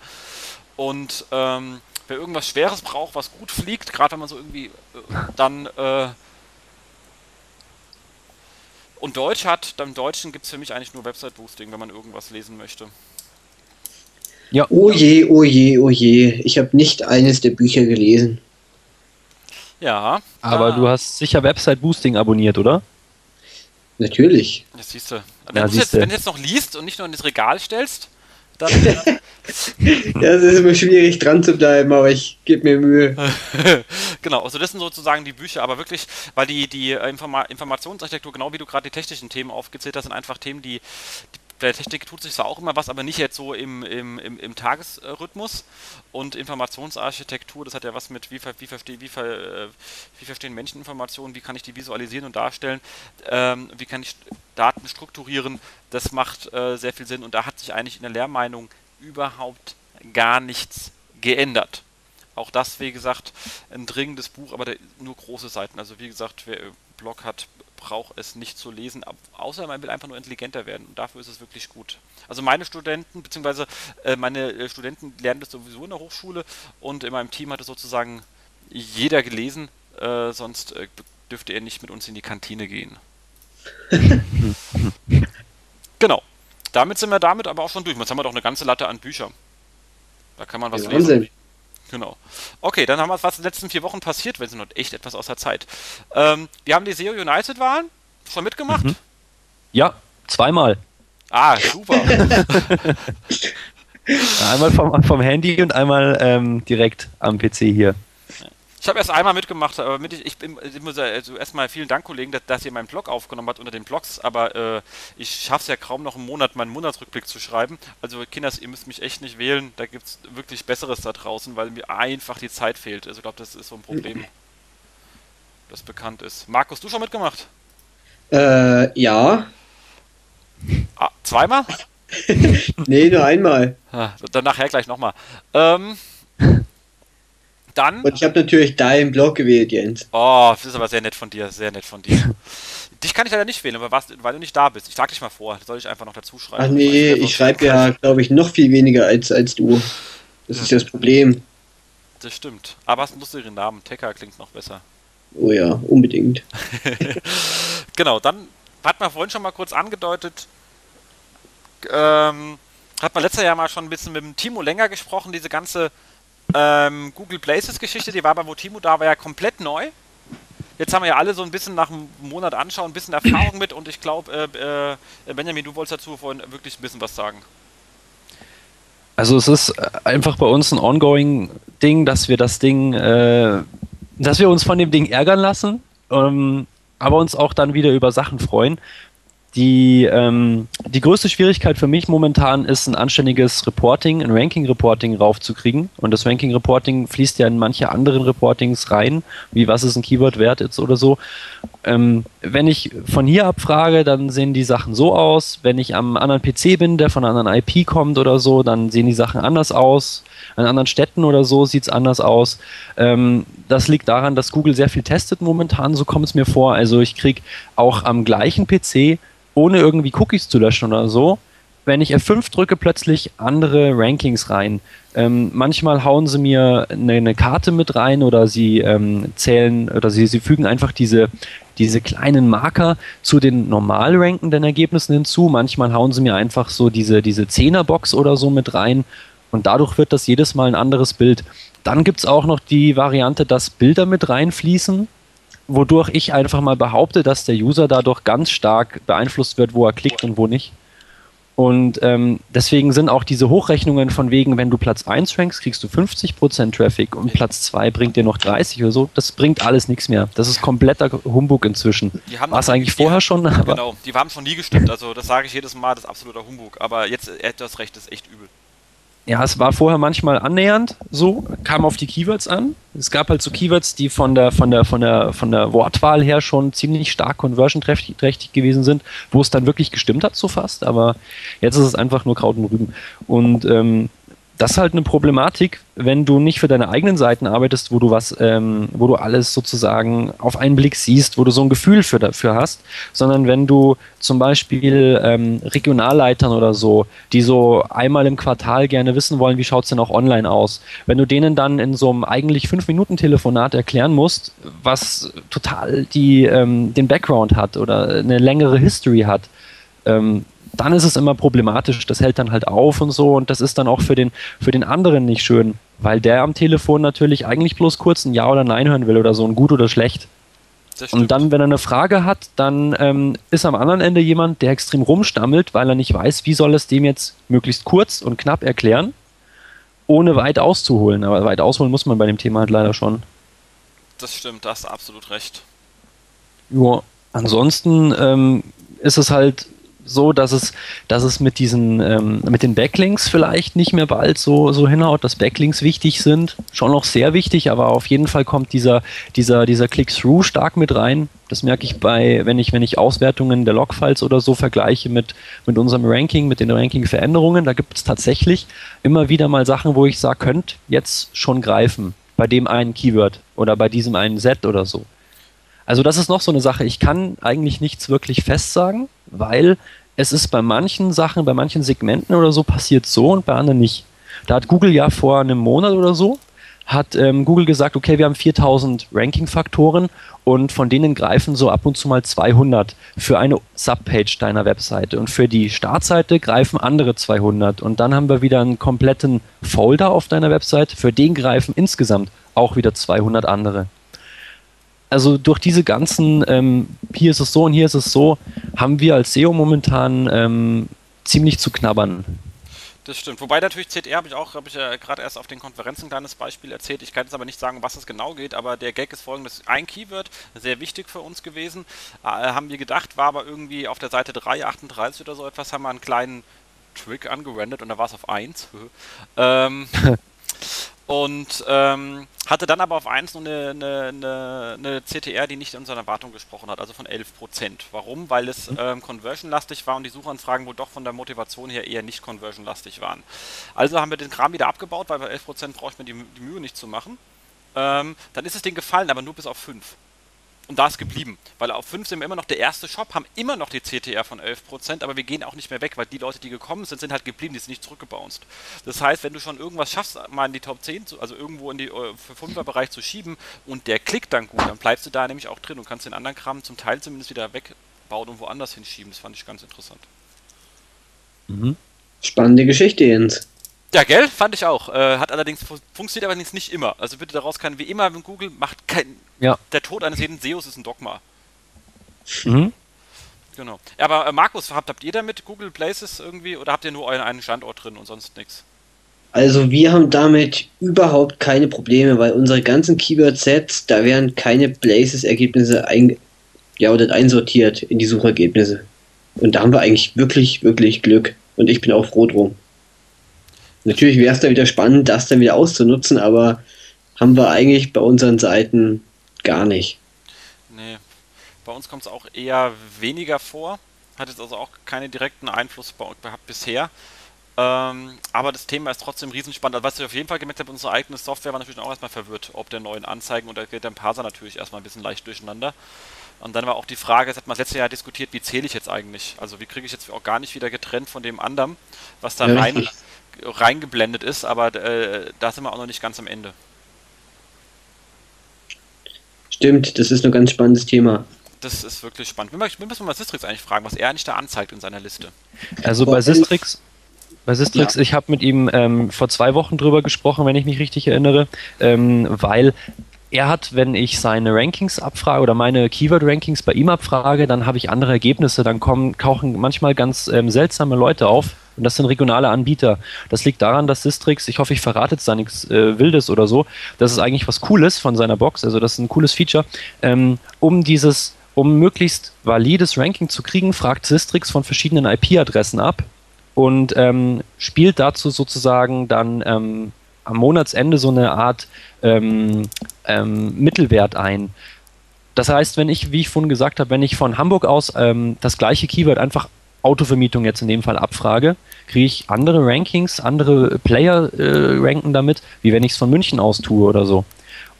Und ähm, wer irgendwas Schweres braucht, was gut fliegt, gerade wenn man so irgendwie äh, dann äh, und Deutsch hat, dann im Deutschen gibt es für mich eigentlich nur Website-Boosting, wenn man irgendwas lesen möchte. Ja. Oh je, oh je, oh je. Ich habe nicht eines der Bücher gelesen. Ja. Aber ah. du hast sicher Website-Boosting abonniert, oder? Natürlich. Das siehst du. Wenn, ja, du jetzt, wenn du jetzt noch liest und nicht nur in das Regal stellst, dann. ja, es ist immer schwierig dran zu bleiben, aber ich gebe mir Mühe. genau, also das sind sozusagen die Bücher, aber wirklich, weil die, die Informa Informationsarchitektur, genau wie du gerade die technischen Themen aufgezählt hast, sind einfach Themen, die, die bei der Technik tut sich zwar auch immer was, aber nicht jetzt so im, im, im, im Tagesrhythmus. Und Informationsarchitektur, das hat ja was mit, wie, wie, versteh, wie, ver, wie verstehen Menschen Informationen, wie kann ich die visualisieren und darstellen, ähm, wie kann ich Daten strukturieren, das macht äh, sehr viel Sinn. Und da hat sich eigentlich in der Lehrmeinung überhaupt gar nichts geändert. Auch das, wie gesagt, ein dringendes Buch, aber nur große Seiten. Also wie gesagt, wer Blog hat, braucht es nicht zu lesen, außer man will einfach nur intelligenter werden. Und dafür ist es wirklich gut. Also meine Studenten, beziehungsweise äh, meine äh, Studenten lernen das sowieso in der Hochschule und in meinem Team hat es sozusagen jeder gelesen, äh, sonst äh, dürfte er nicht mit uns in die Kantine gehen. genau. Damit sind wir damit aber auch schon durch. Jetzt haben wir doch eine ganze Latte an Büchern. Da kann man was ja, lesen. Wahnsinn. Genau. Okay, dann haben wir, was in den letzten vier Wochen passiert, wenn sie noch echt etwas aus der Zeit. Ähm, wir haben die SEO United-Wahlen schon mitgemacht? Mhm. Ja, zweimal. Ah, super. einmal vom, vom Handy und einmal ähm, direkt am PC hier. Ich habe erst einmal mitgemacht, aber mit, ich, bin, ich muss also erstmal vielen Dank, Kollegen, dass, dass, ihr meinen Blog aufgenommen habt unter den Blogs, aber äh, ich schaffe es ja kaum noch einen Monat, meinen Monatsrückblick zu schreiben. Also Kinders, ihr müsst mich echt nicht wählen, da gibt es wirklich Besseres da draußen, weil mir einfach die Zeit fehlt. Also ich glaube, das ist so ein Problem, das bekannt ist. Markus, du schon mitgemacht? Äh, ja. Ah, zweimal? nee, nur einmal. Ah, dann nachher gleich nochmal. Ähm, dann. Und ich habe natürlich deinen Blog gewählt, Jens. Oh, das ist aber sehr nett von dir, sehr nett von dir. dich kann ich leider nicht wählen, weil du nicht da bist. Ich sag dich mal vor, soll ich einfach noch dazu schreiben. Ach nee, ich, ich schreibe ja, glaube ich, noch viel weniger als, als du. Das ist das Problem. Das stimmt. Aber hast einen lustigen Namen. Tecker klingt noch besser. Oh ja, unbedingt. genau, dann hat man vorhin schon mal kurz angedeutet, ähm, hat man letztes Jahr mal schon ein bisschen mit dem Timo länger gesprochen, diese ganze ähm, Google Places Geschichte, die war bei Votimo da, war ja komplett neu. jetzt haben wir ja alle so ein bisschen nach einem Monat anschauen, ein bisschen Erfahrung mit und ich glaube, äh, äh, Benjamin, du wolltest dazu vorhin wirklich ein bisschen was sagen. Also es ist einfach bei uns ein ongoing Ding, dass wir das Ding, äh, dass wir uns von dem Ding ärgern lassen, ähm, aber uns auch dann wieder über Sachen freuen. Die, ähm, die größte Schwierigkeit für mich momentan ist, ein anständiges Reporting, ein Ranking-Reporting raufzukriegen. Und das Ranking-Reporting fließt ja in manche anderen Reportings rein, wie was ist ein Keyword wert jetzt oder so. Ähm, wenn ich von hier abfrage, dann sehen die Sachen so aus. Wenn ich am anderen PC bin, der von einer anderen IP kommt oder so, dann sehen die Sachen anders aus. An anderen Städten oder so sieht es anders aus. Ähm, das liegt daran, dass Google sehr viel testet momentan, so kommt es mir vor. Also ich kriege auch am gleichen PC ohne irgendwie Cookies zu löschen oder so, wenn ich F5 drücke, plötzlich andere Rankings rein. Ähm, manchmal hauen sie mir eine, eine, Karte mit rein oder sie ähm, zählen oder sie, sie fügen einfach diese, diese kleinen Marker zu den normal rankenden Ergebnissen hinzu. Manchmal hauen sie mir einfach so diese, diese Zehnerbox oder so mit rein und dadurch wird das jedes Mal ein anderes Bild. Dann gibt es auch noch die Variante, dass Bilder mit reinfließen wodurch ich einfach mal behaupte, dass der User dadurch ganz stark beeinflusst wird, wo er klickt und wo nicht. Und ähm, deswegen sind auch diese Hochrechnungen von wegen, wenn du Platz 1 rankst, kriegst du 50% Traffic und Platz 2 bringt dir noch 30 oder so. Das bringt alles nichts mehr. Das ist kompletter Humbug inzwischen. War es eigentlich vorher schon? Aber genau, die haben schon nie gestimmt. Also das sage ich jedes Mal, das ist absoluter Humbug. Aber jetzt, hat das Recht, das ist echt übel ja, es war vorher manchmal annähernd so, kam auf die Keywords an. Es gab halt so Keywords, die von der, von der, von der, von der Wortwahl her schon ziemlich stark conversion-trächtig gewesen sind, wo es dann wirklich gestimmt hat, so fast. Aber jetzt ist es einfach nur Kraut und Rüben. Und ähm, das ist halt eine Problematik, wenn du nicht für deine eigenen Seiten arbeitest, wo du was, ähm, wo du alles sozusagen auf einen Blick siehst, wo du so ein Gefühl für dafür hast, sondern wenn du zum Beispiel ähm, Regionalleitern oder so, die so einmal im Quartal gerne wissen wollen, wie schaut es denn auch online aus, wenn du denen dann in so einem eigentlich fünf Minuten Telefonat erklären musst, was total die ähm, den Background hat oder eine längere History hat, ähm, dann ist es immer problematisch. Das hält dann halt auf und so und das ist dann auch für den, für den anderen nicht schön, weil der am Telefon natürlich eigentlich bloß kurz ein Ja oder Nein hören will oder so ein Gut oder schlecht. Und dann, wenn er eine Frage hat, dann ähm, ist am anderen Ende jemand, der extrem rumstammelt, weil er nicht weiß, wie soll es dem jetzt möglichst kurz und knapp erklären, ohne weit auszuholen. Aber weit ausholen muss man bei dem Thema halt leider schon. Das stimmt, da hast du absolut recht. Ja, ansonsten ähm, ist es halt so, dass es, dass es mit diesen, ähm, mit den Backlinks vielleicht nicht mehr bald so, so hinhaut, dass Backlinks wichtig sind. Schon noch sehr wichtig, aber auf jeden Fall kommt dieser, dieser, dieser Click-Through stark mit rein. Das merke ich bei, wenn ich, wenn ich Auswertungen der Logfiles oder so vergleiche mit, mit unserem Ranking, mit den Ranking-Veränderungen. Da gibt es tatsächlich immer wieder mal Sachen, wo ich sage, könnt jetzt schon greifen. Bei dem einen Keyword oder bei diesem einen Set oder so. Also das ist noch so eine Sache. Ich kann eigentlich nichts wirklich festsagen, weil es ist bei manchen Sachen, bei manchen Segmenten oder so passiert so und bei anderen nicht. Da hat Google ja vor einem Monat oder so hat ähm, Google gesagt, okay, wir haben 4000 Ranking-Faktoren und von denen greifen so ab und zu mal 200 für eine Subpage deiner Webseite und für die Startseite greifen andere 200 und dann haben wir wieder einen kompletten Folder auf deiner Webseite, für den greifen insgesamt auch wieder 200 andere also durch diese ganzen, ähm, hier ist es so und hier ist es so, haben wir als SEO momentan ähm, ziemlich zu knabbern. Das stimmt. Wobei natürlich CTR habe ich auch, habe ich ja gerade erst auf den Konferenzen ein kleines Beispiel erzählt. Ich kann jetzt aber nicht sagen, was es genau geht, aber der Gag ist folgendes. Ein Keyword, sehr wichtig für uns gewesen, äh, haben wir gedacht, war aber irgendwie auf der Seite 338 oder so etwas, haben wir einen kleinen Trick angewendet und da war es auf 1. ähm, und ähm, hatte dann aber auf 1 nur eine, eine, eine, CTR, die nicht in unserer Erwartung gesprochen hat, also von 11%. Warum? Weil es mhm. ähm, conversionlastig war und die Suchanfragen wohl doch von der Motivation her eher nicht conversionlastig waren. Also haben wir den Kram wieder abgebaut, weil bei 11% braucht man die, die Mühe nicht zu machen. Ähm, dann ist es denen gefallen, aber nur bis auf 5. Und da ist geblieben. Weil auf 5 sind wir immer noch der erste Shop, haben immer noch die CTR von 11%, aber wir gehen auch nicht mehr weg, weil die Leute, die gekommen sind, sind halt geblieben, die sind nicht zurückgebounced. Das heißt, wenn du schon irgendwas schaffst, mal in die Top 10, zu, also irgendwo in die äh, für 5er Bereich zu schieben und der klickt dann gut, dann bleibst du da nämlich auch drin und kannst den anderen Kram zum Teil zumindest wieder wegbauen und woanders hinschieben. Das fand ich ganz interessant. Mhm. Spannende Geschichte, Jens. Ja, gell? Fand ich auch. Äh, hat allerdings funktioniert allerdings nicht immer. Also bitte daraus kann wie immer, wenn Google macht kein Ja. Der Tod eines jeden SEOs ist ein Dogma. Mhm. Genau. Aber äh, Markus, habt, habt ihr damit Google Places irgendwie oder habt ihr nur euren einen Standort drin und sonst nichts? Also wir haben damit überhaupt keine Probleme, weil unsere ganzen Keyword-Sets, da werden keine Places-Ergebnisse ein, ja, oder einsortiert in die Suchergebnisse. Und da haben wir eigentlich wirklich, wirklich Glück. Und ich bin auch froh drum. Natürlich wäre es da wieder spannend, das dann wieder auszunutzen, aber haben wir eigentlich bei unseren Seiten gar nicht. Nee, bei uns kommt es auch eher weniger vor. Hat jetzt also auch keinen direkten Einfluss gehabt bisher. Ähm, aber das Thema ist trotzdem riesenspannend. Also, was ich auf jeden Fall gemerkt habe, unsere eigene Software war natürlich auch erstmal verwirrt, ob der neuen Anzeigen und da geht der Parser natürlich erstmal ein bisschen leicht durcheinander. Und dann war auch die Frage, das hat man das letzte Jahr diskutiert, wie zähle ich jetzt eigentlich? Also wie kriege ich jetzt auch gar nicht wieder getrennt von dem anderen, was da rein, reingeblendet ist, aber äh, da sind wir auch noch nicht ganz am Ende. Stimmt, das ist ein ganz spannendes Thema. Das ist wirklich spannend. Wir müssen mal Sistrix eigentlich fragen, was er eigentlich da anzeigt in seiner Liste. Also bei Sistrix, bei Sistrix, ja. ich habe mit ihm ähm, vor zwei Wochen drüber gesprochen, wenn ich mich richtig erinnere, ähm, weil er hat, wenn ich seine Rankings abfrage oder meine Keyword-Rankings bei ihm abfrage, dann habe ich andere Ergebnisse. Dann kommen, tauchen manchmal ganz ähm, seltsame Leute auf. Und das sind regionale Anbieter. Das liegt daran, dass Sistrix, ich hoffe, ich verrate jetzt da nichts äh, Wildes oder so, das ist eigentlich was Cooles von seiner Box, also das ist ein cooles Feature, ähm, um dieses, um möglichst valides Ranking zu kriegen, fragt Sistrix von verschiedenen IP-Adressen ab und ähm, spielt dazu sozusagen dann ähm, am Monatsende so eine Art ähm, ähm, Mittelwert ein. Das heißt, wenn ich, wie ich vorhin gesagt habe, wenn ich von Hamburg aus ähm, das gleiche Keyword einfach Autovermietung jetzt in dem Fall abfrage, kriege ich andere Rankings, andere Player äh, ranken damit, wie wenn ich es von München aus tue oder so.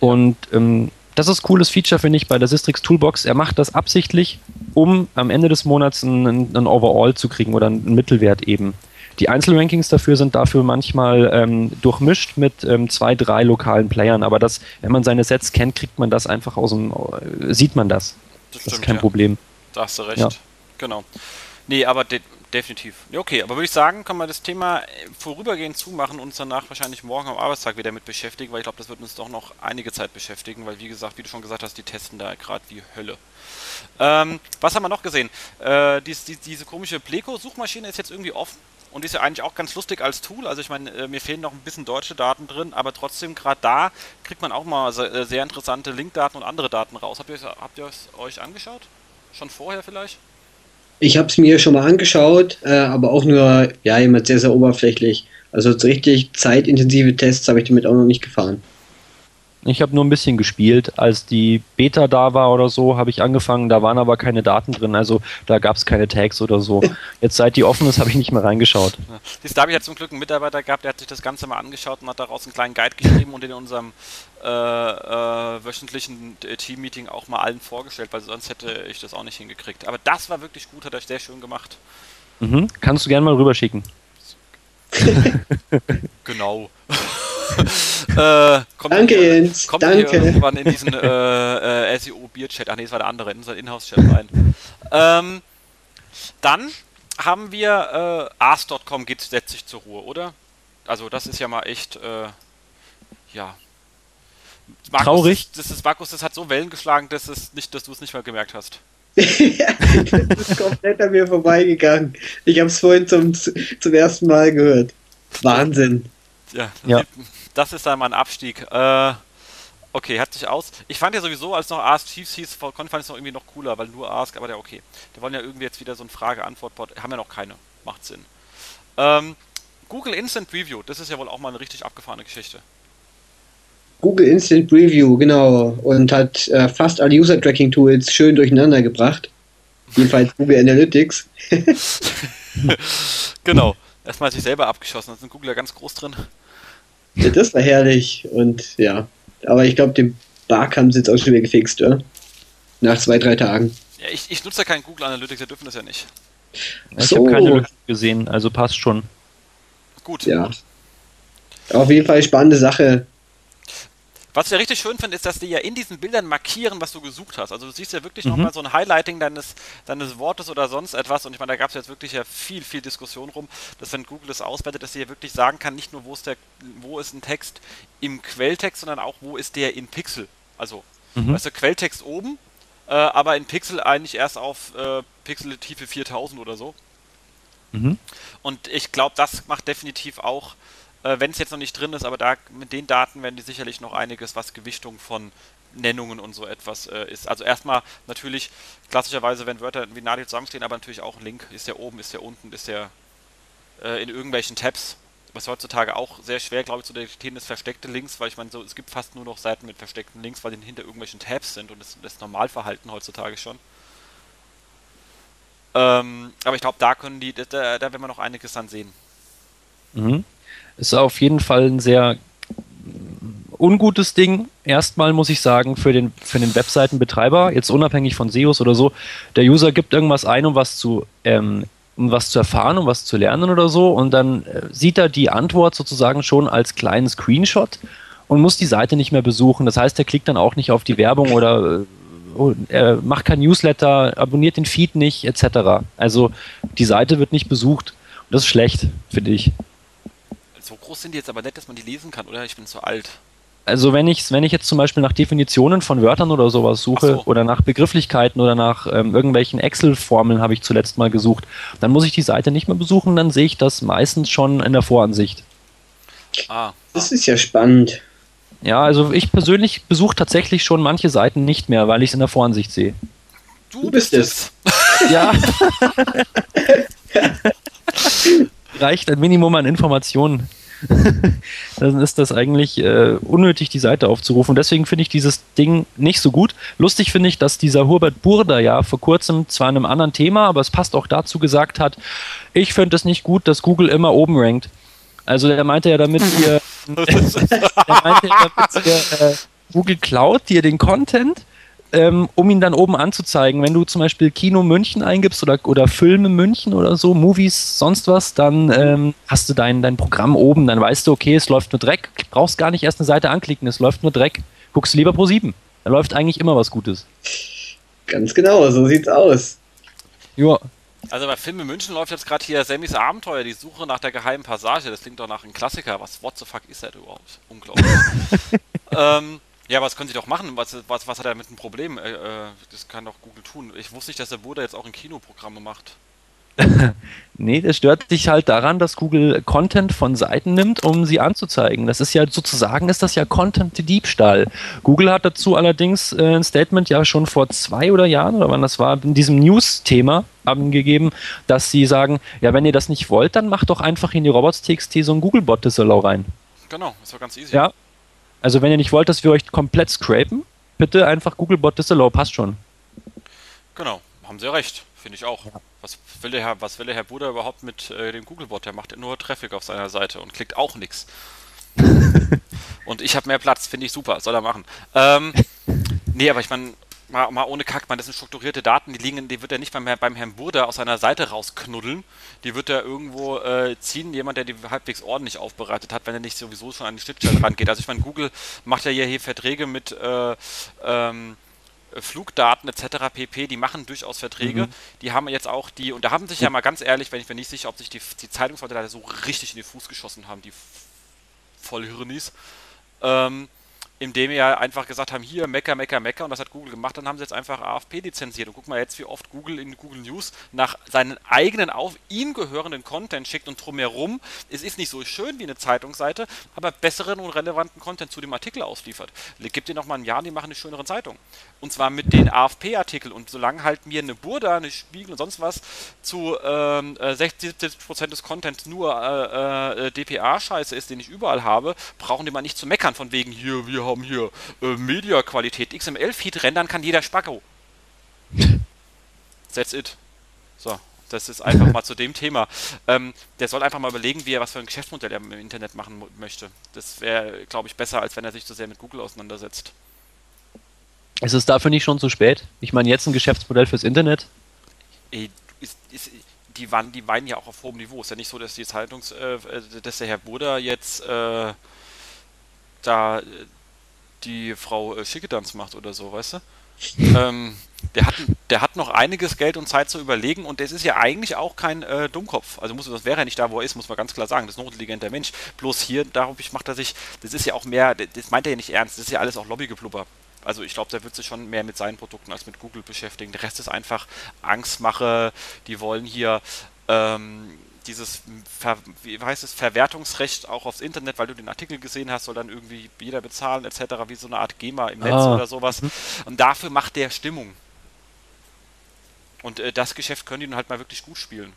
Und ähm, das ist ein cooles Feature, finde ich, bei der Sistrix Toolbox. Er macht das absichtlich, um am Ende des Monats ein, ein Overall zu kriegen oder einen Mittelwert eben. Die Einzelrankings dafür sind dafür manchmal ähm, durchmischt mit ähm, zwei, drei lokalen Playern, aber das, wenn man seine Sets kennt, kriegt man das einfach aus dem, äh, sieht man das. Das, das ist kein ja. Problem. Da hast du recht. Ja. Genau. Nee, aber de definitiv. Ja, okay, aber würde ich sagen, können wir das Thema äh, vorübergehend zumachen und uns danach wahrscheinlich morgen am Arbeitstag wieder mit beschäftigen, weil ich glaube, das wird uns doch noch einige Zeit beschäftigen, weil wie gesagt, wie du schon gesagt hast, die testen da gerade wie Hölle. Ähm, was haben wir noch gesehen? Äh, dies, die, diese komische Pleco-Suchmaschine ist jetzt irgendwie offen und ist ja eigentlich auch ganz lustig als Tool. Also ich meine, äh, mir fehlen noch ein bisschen deutsche Daten drin, aber trotzdem gerade da kriegt man auch mal äh, sehr interessante Linkdaten und andere Daten raus. Habt ihr, habt ihr es euch angeschaut? Schon vorher vielleicht? Ich habe es mir schon mal angeschaut, äh, aber auch nur, ja, jemand sehr, sehr oberflächlich. Also richtig zeitintensive Tests habe ich damit auch noch nicht gefahren. Ich habe nur ein bisschen gespielt. Als die Beta da war oder so, habe ich angefangen. Da waren aber keine Daten drin. Also da gab es keine Tags oder so. Jetzt seit die offen ist, habe ich nicht mehr reingeschaut. Ja. da habe ich ja zum Glück einen Mitarbeiter gehabt, der hat sich das Ganze mal angeschaut und hat daraus einen kleinen Guide geschrieben und in unserem äh, äh, wöchentlichen Team-Meeting auch mal allen vorgestellt, weil sonst hätte ich das auch nicht hingekriegt. Aber das war wirklich gut, hat er sehr schön gemacht. Mhm. Kannst du gerne mal rüberschicken. genau. äh, Danke, hier, Jens. Kommt Danke. Hier irgendwann in diesen äh, äh, SEO-Bier-Chat. Ach nee, das war der andere, in unseren Inhouse-Chat rein. Ähm, dann haben wir äh, Ars.com geht setzt sich zur Ruhe, oder? Also das ist ja mal echt, äh, ja. Markus, Traurig. Das, das ist Markus, das hat so Wellen geschlagen, dass, es nicht, dass du es nicht mal gemerkt hast. das ist komplett an mir vorbeigegangen. Ich habe es vorhin zum, zum ersten Mal gehört. Wahnsinn. Ja, ja. Das ist dann mein Abstieg. Äh, okay, hat sich aus. Ich fand ja sowieso, als noch Ask Chiefs hieß, fand ich es noch irgendwie noch cooler, weil nur Ask, aber der okay. Wir wollen ja irgendwie jetzt wieder so ein Frage-Antwort-Bot. Haben wir noch keine. Macht Sinn. Ähm, Google Instant Review, das ist ja wohl auch mal eine richtig abgefahrene Geschichte. Google Instant Review, genau. Und hat äh, fast alle User-Tracking-Tools schön durcheinander gebracht. Jedenfalls Google Analytics. genau. Erstmal sich selber abgeschossen, da sind Google ja ganz groß drin. Ja, das war herrlich und ja. Aber ich glaube, den Bug haben sie jetzt auch schon wieder gefixt, oder? Nach zwei, drei Tagen. Ja, ich, ich nutze ja keinen Google Analytics, wir dürfen das ja nicht. Ich so. habe keine Lücke gesehen, also passt schon. Gut. Ja. Auf jeden Fall spannende Sache. Was ich ja richtig schön finde, ist, dass die ja in diesen Bildern markieren, was du gesucht hast. Also du siehst ja wirklich mhm. nochmal so ein Highlighting deines, deines Wortes oder sonst etwas. Und ich meine, da gab es jetzt wirklich ja viel, viel Diskussion rum, dass wenn Google das auswertet, dass sie ja wirklich sagen kann, nicht nur wo ist der, wo ist ein Text im Quelltext, sondern auch wo ist der in Pixel. Also Mhm. Weißt du, Quelltext oben, äh, aber in Pixel eigentlich erst auf äh, Pixeltiefe 4000 oder so. Mhm. Und ich glaube, das macht definitiv auch, äh, wenn es jetzt noch nicht drin ist, aber da mit den Daten werden die sicherlich noch einiges, was Gewichtung von Nennungen und so etwas äh, ist. Also erstmal natürlich klassischerweise, wenn Wörter wie Nadel zusammenstehen, aber natürlich auch Link, ist der oben, ist der unten, ist der äh, in irgendwelchen Tabs, was heutzutage auch sehr schwer, glaube ich, zu detektieren ist, versteckte Links, weil ich meine, so, es gibt fast nur noch Seiten mit versteckten Links, weil die hinter irgendwelchen Tabs sind und das, das Normalverhalten heutzutage schon. Ähm, aber ich glaube, da können die, da, da werden wir noch einiges dann sehen. Mhm. Ist auf jeden Fall ein sehr ungutes Ding. Erstmal muss ich sagen, für den, für den Webseitenbetreiber, jetzt unabhängig von SEOs oder so, der User gibt irgendwas ein, um was zu, ähm, um was zu erfahren, um was zu lernen oder so, und dann äh, sieht er die Antwort sozusagen schon als kleinen Screenshot und muss die Seite nicht mehr besuchen. Das heißt, er klickt dann auch nicht auf die Werbung oder äh, er macht kein Newsletter, abonniert den Feed nicht, etc. Also die Seite wird nicht besucht. Und das ist schlecht, finde ich. So groß sind die jetzt aber nicht, dass man die lesen kann, oder? Ich bin zu alt. Also wenn ich, wenn ich jetzt zum Beispiel nach Definitionen von Wörtern oder sowas suche so. oder nach Begrifflichkeiten oder nach ähm, irgendwelchen Excel-Formeln habe ich zuletzt mal gesucht, dann muss ich die Seite nicht mehr besuchen, dann sehe ich das meistens schon in der Voransicht. Ah. Das ist ja spannend. Ja, also ich persönlich besuche tatsächlich schon manche Seiten nicht mehr, weil ich es in der Voransicht sehe. Du, du bist es. Ja. Reicht ein Minimum an Informationen. dann ist das eigentlich äh, unnötig, die Seite aufzurufen. Deswegen finde ich dieses Ding nicht so gut. Lustig finde ich, dass dieser Hubert Burda ja vor kurzem zwar in einem anderen Thema, aber es passt auch dazu gesagt hat, ich finde es nicht gut, dass Google immer oben rankt. Also der meinte ja damit hier, der meinte ja damit hier, äh, Google klaut dir den Content ähm, um ihn dann oben anzuzeigen. Wenn du zum Beispiel Kino München eingibst oder, oder Filme München oder so, Movies, sonst was, dann ähm, hast du dein, dein Programm oben, dann weißt du, okay, es läuft nur Dreck, brauchst gar nicht erst eine Seite anklicken, es läuft nur Dreck. Guckst du lieber Pro 7. Da läuft eigentlich immer was Gutes. Ganz genau, so sieht's aus. Ja. Also bei Filme München läuft jetzt gerade hier Sammys Abenteuer, die Suche nach der geheimen Passage. Das klingt doch nach einem Klassiker. Was, what the fuck ist das überhaupt? Unglaublich. ähm, ja, was können Sie doch machen? Was, was, was hat er mit dem Problem? Äh, äh, das kann doch Google tun. Ich wusste nicht, dass der Bruder jetzt auch in Kinoprogramme macht. nee, das stört dich halt daran, dass Google Content von Seiten nimmt, um sie anzuzeigen. Das ist ja sozusagen, ist das ja Content-Diebstahl. Google hat dazu allerdings äh, ein Statement ja schon vor zwei oder Jahren, oder wann das war, in diesem News-Thema gegeben, dass sie sagen, ja, wenn ihr das nicht wollt, dann macht doch einfach in die Robots.txt so ein Google-Bot-Disallow rein. Genau, das war ganz easy. Ja, also wenn ihr nicht wollt, dass wir euch komplett scrapen, bitte einfach Googlebot Disallow, passt schon. Genau, haben sie recht, finde ich auch. Ja. Was, will der Herr, was will der Herr Bruder überhaupt mit äh, dem Googlebot? Der macht nur Traffic auf seiner Seite und klickt auch nichts. und ich habe mehr Platz, finde ich super, soll er machen. Ähm, nee, aber ich meine, mal, mal ohne Kack, man, das sind strukturierte Daten, die liegen, die wird er nicht beim, beim Herrn Burda aus seiner Seite rausknuddeln. Die wird er irgendwo äh, ziehen, jemand, der die halbwegs ordentlich aufbereitet hat, wenn er nicht sowieso schon an die Schnittstelle rangeht. Also ich meine, Google macht ja hier, hier Verträge mit äh, ähm, Flugdaten etc. pp, die machen durchaus Verträge. Mhm. Die haben jetzt auch die, und da haben sich ja mal ganz ehrlich, wenn ich mir nicht sicher, ob sich die, die Zeitungsleute da so richtig in den Fuß geschossen haben, die Vollhirnis. Ähm, indem wir einfach gesagt haben, hier Mecker, Mecker, Mecker und das hat Google gemacht, dann haben sie jetzt einfach AFP lizenziert und guck mal jetzt, wie oft Google in Google News nach seinen eigenen auf ihn gehörenden Content schickt und drumherum, es ist nicht so schön wie eine Zeitungsseite, aber besseren und relevanten Content zu dem Artikel ausliefert. Gibt dir noch mal ein Jahr, die machen eine schönere Zeitung. Und zwar mit den AFP-Artikeln und solange halt mir eine Burda, eine Spiegel und sonst was zu ähm, 60, äh, 70% des Contents nur äh, äh, DPA-Scheiße ist, den ich überall habe, brauchen die mal nicht zu meckern von wegen hier, wir haben hier äh, Media-Qualität. XML-Feed rendern kann jeder Spacko. That's it. So, das ist einfach mal zu dem Thema. Ähm, der soll einfach mal überlegen, wie er was für ein Geschäftsmodell er im Internet machen möchte. Das wäre, glaube ich, besser, als wenn er sich so sehr mit Google auseinandersetzt. Ist es dafür nicht schon zu spät? Ich meine, jetzt ein Geschäftsmodell fürs Internet? Ey, ist, ist, die, waren, die weinen ja auch auf hohem Niveau. Ist ja nicht so, dass die Zeitungs, äh, dass der Herr Buder jetzt äh, da die Frau äh, Schickedanz macht oder so, weißt du? ähm, der, hat, der hat noch einiges Geld und Zeit zu überlegen und das ist ja eigentlich auch kein äh, Dummkopf. Also muss, das wäre er nicht da, wo er ist, muss man ganz klar sagen. Das ist ein intelligenter Mensch. Bloß hier, darauf macht er sich, das ist ja auch mehr, das meint er ja nicht ernst, das ist ja alles auch Lobbygeplubber. Also ich glaube, der wird sich schon mehr mit seinen Produkten als mit Google beschäftigen. Der Rest ist einfach Angstmache. Die wollen hier ähm, dieses Ver wie heißt es, Verwertungsrecht auch aufs Internet, weil du den Artikel gesehen hast, soll dann irgendwie jeder bezahlen etc., wie so eine Art GEMA im Netz ah. oder sowas. Mhm. Und dafür macht der Stimmung. Und äh, das Geschäft können die dann halt mal wirklich gut spielen.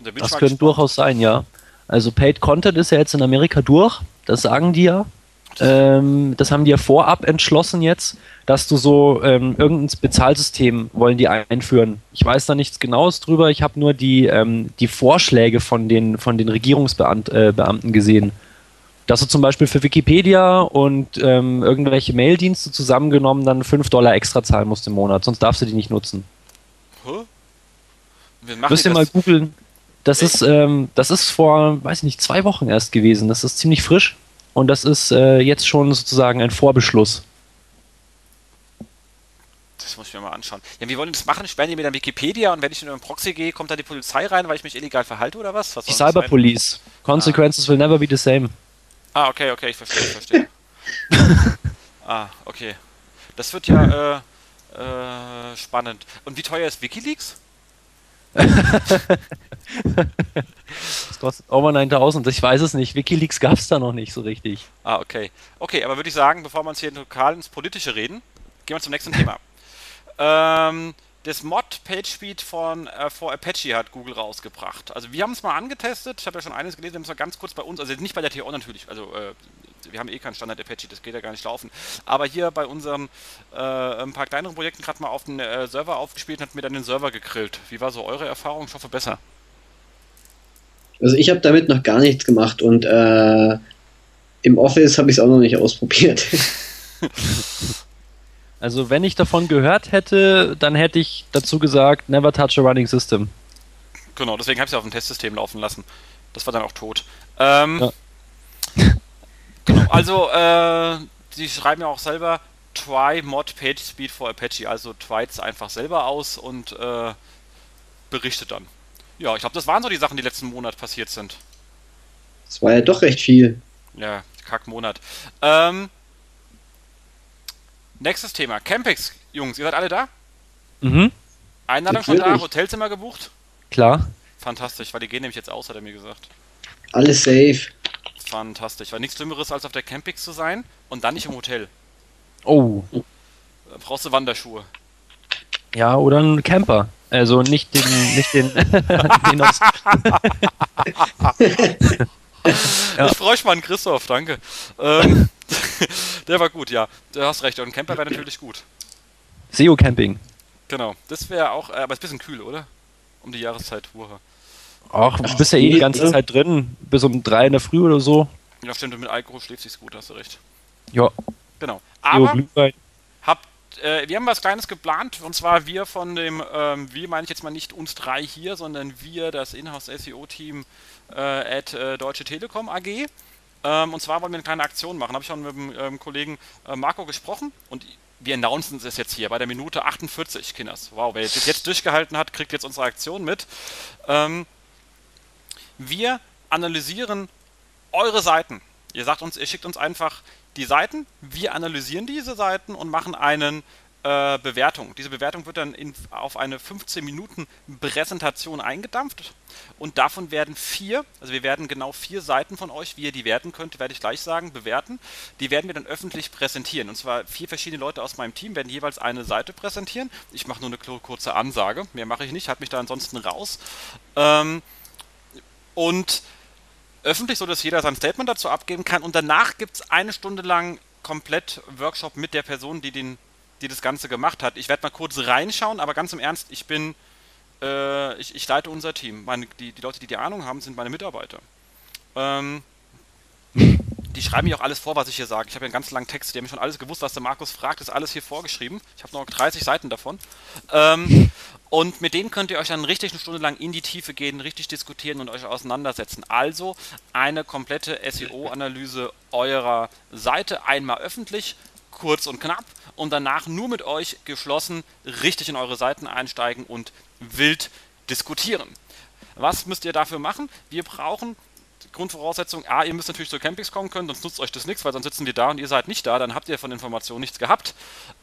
Da das könnte durchaus sein, ja. Also Paid Content ist ja jetzt in Amerika durch, das sagen die ja. Ähm, das haben die ja vorab entschlossen jetzt, dass du so ähm, irgendein Bezahlsystem wollen die einführen. Ich weiß da nichts Genaues drüber. Ich habe nur die, ähm, die Vorschläge von den, von den Regierungsbeamten äh, gesehen. Dass du zum Beispiel für Wikipedia und ähm, irgendwelche Maildienste zusammengenommen dann 5 Dollar extra zahlen musst im Monat, sonst darfst du die nicht nutzen. Huh? Müsst ihr mal googeln. Das ist, ähm, das ist vor, weiß ich nicht, zwei Wochen erst gewesen. Das ist ziemlich frisch und das ist äh, jetzt schon sozusagen ein Vorbeschluss. Das muss ich mir mal anschauen. Ja, wie wollen das machen? Sperren die mir dann Wikipedia und wenn ich in einen Proxy gehe, kommt da die Polizei rein, weil ich mich illegal verhalte oder was? was die Cyberpolice. Consequences ah. will never be the same. Ah, okay, okay, ich verstehe, ich verstehe. ah, okay. Das wird ja äh, äh, spannend. Und wie teuer ist Wikileaks? das kostet over 9000. Ich weiß es nicht. Wikileaks gab es da noch nicht so richtig. Ah, okay. Okay, aber würde ich sagen, bevor wir uns hier lokal ins Politische reden, gehen wir zum nächsten Thema. Ähm, das Mod PageSpeed von äh, for Apache hat Google rausgebracht. Also wir haben es mal angetestet. Ich habe ja schon eines gelesen, wir haben es mal ganz kurz bei uns, also nicht bei der TO natürlich, also äh, wir haben eh keinen Standard Apache, das geht ja gar nicht laufen. Aber hier bei unserem äh, ein paar kleineren Projekten gerade mal auf den äh, Server aufgespielt und hat mir dann den Server gegrillt. Wie war so eure Erfahrung? Ich hoffe besser. Also ich habe damit noch gar nichts gemacht und äh, im Office habe ich es auch noch nicht ausprobiert. also wenn ich davon gehört hätte, dann hätte ich dazu gesagt, never touch a running system. Genau, deswegen habe ich es auf dem Testsystem laufen lassen. Das war dann auch tot. Ähm, ja. Genau, also äh, sie schreiben ja auch selber try mod page speed for Apache, also tryt einfach selber aus und äh, berichtet dann. Ja, ich glaube, das waren so die Sachen, die letzten Monat passiert sind. Das war ja doch recht viel. Ja, Kackmonat. Ähm, nächstes Thema. Campix, Jungs, ihr seid alle da? Mhm. Einladung schon da, Hotelzimmer gebucht? Klar. Fantastisch, weil die gehen nämlich jetzt aus, hat er mir gesagt. Alles safe fantastisch. War nichts Schlimmeres, als auf der Campix zu sein und dann nicht im Hotel. Oh. Da brauchst du Wanderschuhe. Ja, oder ein Camper. Also nicht den, nicht den, den aus ja. Ich freue mich mal an Christoph, danke. Ähm, der war gut, ja. Du hast recht. Und ein Camper wäre natürlich gut. SEO Camping. Genau. Das wäre auch, äh, aber ist ein bisschen kühl, oder? Um die Jahreszeit. Uha. Ach, du bist ja eh die ganze ne? Zeit drin, bis um drei in der Früh oder so. Ja, stimmt, mit Alkohol schläft sich's gut, hast du recht. Ja. Genau. Aber habt, äh, wir haben was Kleines geplant, und zwar wir von dem, ähm, wir meine ich jetzt mal nicht uns drei hier, sondern wir, das Inhouse SEO-Team äh, at äh, Deutsche Telekom AG. Ähm, und zwar wollen wir eine kleine Aktion machen. Habe ich schon mit dem ähm, Kollegen äh, Marco gesprochen und wir announcen es jetzt hier bei der Minute 48, Kinders. Wow, wer das jetzt durchgehalten hat, kriegt jetzt unsere Aktion mit. Ähm, wir analysieren eure Seiten. Ihr sagt uns, ihr schickt uns einfach die Seiten, wir analysieren diese Seiten und machen einen äh, Bewertung. Diese Bewertung wird dann in, auf eine 15 Minuten Präsentation eingedampft und davon werden vier, also wir werden genau vier Seiten von euch, wie ihr die werten könnt, werde ich gleich sagen, bewerten. Die werden wir dann öffentlich präsentieren. Und zwar vier verschiedene Leute aus meinem Team werden jeweils eine Seite präsentieren. Ich mache nur eine kurze Ansage, mehr mache ich nicht, halte mich da ansonsten raus. Ähm, und öffentlich, so dass jeder sein Statement dazu abgeben kann. Und danach gibt es eine Stunde lang komplett Workshop mit der Person, die, den, die das Ganze gemacht hat. Ich werde mal kurz reinschauen, aber ganz im Ernst, ich bin, äh, ich, ich, leite unser Team. Meine, die, die Leute, die die Ahnung haben, sind meine Mitarbeiter. Ähm, die schreiben mir auch alles vor, was ich hier sage. Ich habe ja einen ganz langen Text, die haben schon alles gewusst, was der Markus fragt, ist alles hier vorgeschrieben. Ich habe noch 30 Seiten davon. Ähm, und mit denen könnt ihr euch dann richtig eine Stunde lang in die Tiefe gehen, richtig diskutieren und euch auseinandersetzen. Also eine komplette SEO-Analyse eurer Seite, einmal öffentlich, kurz und knapp und danach nur mit euch geschlossen richtig in eure Seiten einsteigen und wild diskutieren. Was müsst ihr dafür machen? Wir brauchen Grundvoraussetzung, A, ihr müsst natürlich zur Campings kommen können, sonst nutzt euch das nichts, weil sonst sitzen wir da und ihr seid nicht da, dann habt ihr von Informationen nichts gehabt.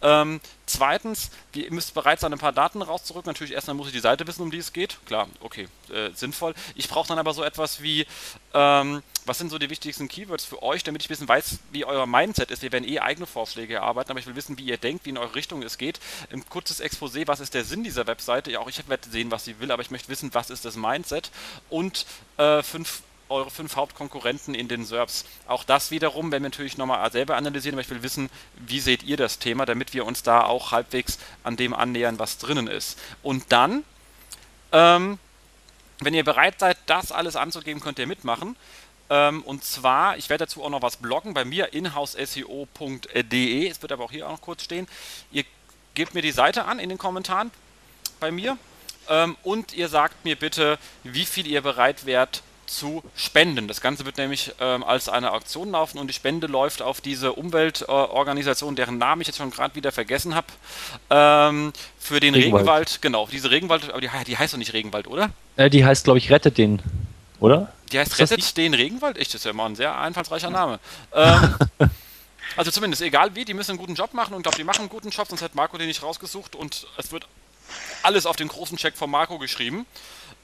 Ähm, zweitens, ihr müsst bereit sein, ein paar Daten rauszurücken. Natürlich erstmal muss ich die Seite wissen, um die es geht. Klar, okay, äh, sinnvoll. Ich brauche dann aber so etwas wie, ähm, was sind so die wichtigsten Keywords für euch, damit ich wissen weiß, wie euer Mindset ist. Wir werden eh eigene Vorschläge erarbeiten, aber ich will wissen, wie ihr denkt, wie in eure Richtung es geht. Ein kurzes Exposé, was ist der Sinn dieser Webseite? Ja, auch ich werde sehen, was sie will, aber ich möchte wissen, was ist das Mindset. Und äh, fünf eure fünf Hauptkonkurrenten in den SERPs. Auch das wiederum werden wir natürlich nochmal selber analysieren, aber ich will wissen, wie seht ihr das Thema, damit wir uns da auch halbwegs an dem annähern, was drinnen ist. Und dann, ähm, wenn ihr bereit seid, das alles anzugeben, könnt ihr mitmachen. Ähm, und zwar, ich werde dazu auch noch was bloggen bei mir, inhouseseo.de. Es wird aber auch hier auch noch kurz stehen. Ihr gebt mir die Seite an in den Kommentaren bei mir. Ähm, und ihr sagt mir bitte, wie viel ihr bereit wärt zu spenden. Das Ganze wird nämlich ähm, als eine Auktion laufen und die Spende läuft auf diese Umweltorganisation, äh, deren Namen ich jetzt schon gerade wieder vergessen habe, ähm, für den Regenwald. Regenwald. Genau, diese Regenwald, aber die, die heißt doch nicht Regenwald, oder? Äh, die heißt, glaube ich, Rettet den, oder? Die heißt Rettet den Regenwald? Echt, das ist ja mal ein sehr einfallsreicher Name. Ähm, also zumindest, egal wie, die müssen einen guten Job machen und ich glaube, die machen einen guten Job, sonst hat Marco den nicht rausgesucht und es wird alles auf den großen Check von Marco geschrieben.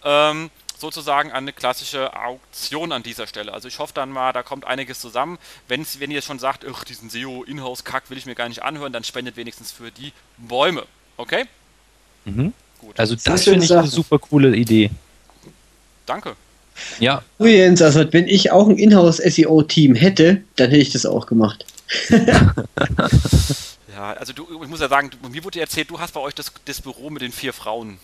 Ähm, sozusagen eine klassische Auktion an dieser Stelle. Also ich hoffe dann mal, da kommt einiges zusammen. Wenn's, wenn ihr schon sagt, diesen SEO-Inhouse-Kack will ich mir gar nicht anhören, dann spendet wenigstens für die Bäume. Okay? Mhm. Gut. Also das, das finde ich eine super coole Idee. Danke. Ja. Übrigens, also wenn ich auch ein Inhouse-SEO-Team hätte, dann hätte ich das auch gemacht. ja, also du, ich muss ja sagen, mir wurde erzählt, du hast bei euch das, das Büro mit den vier Frauen.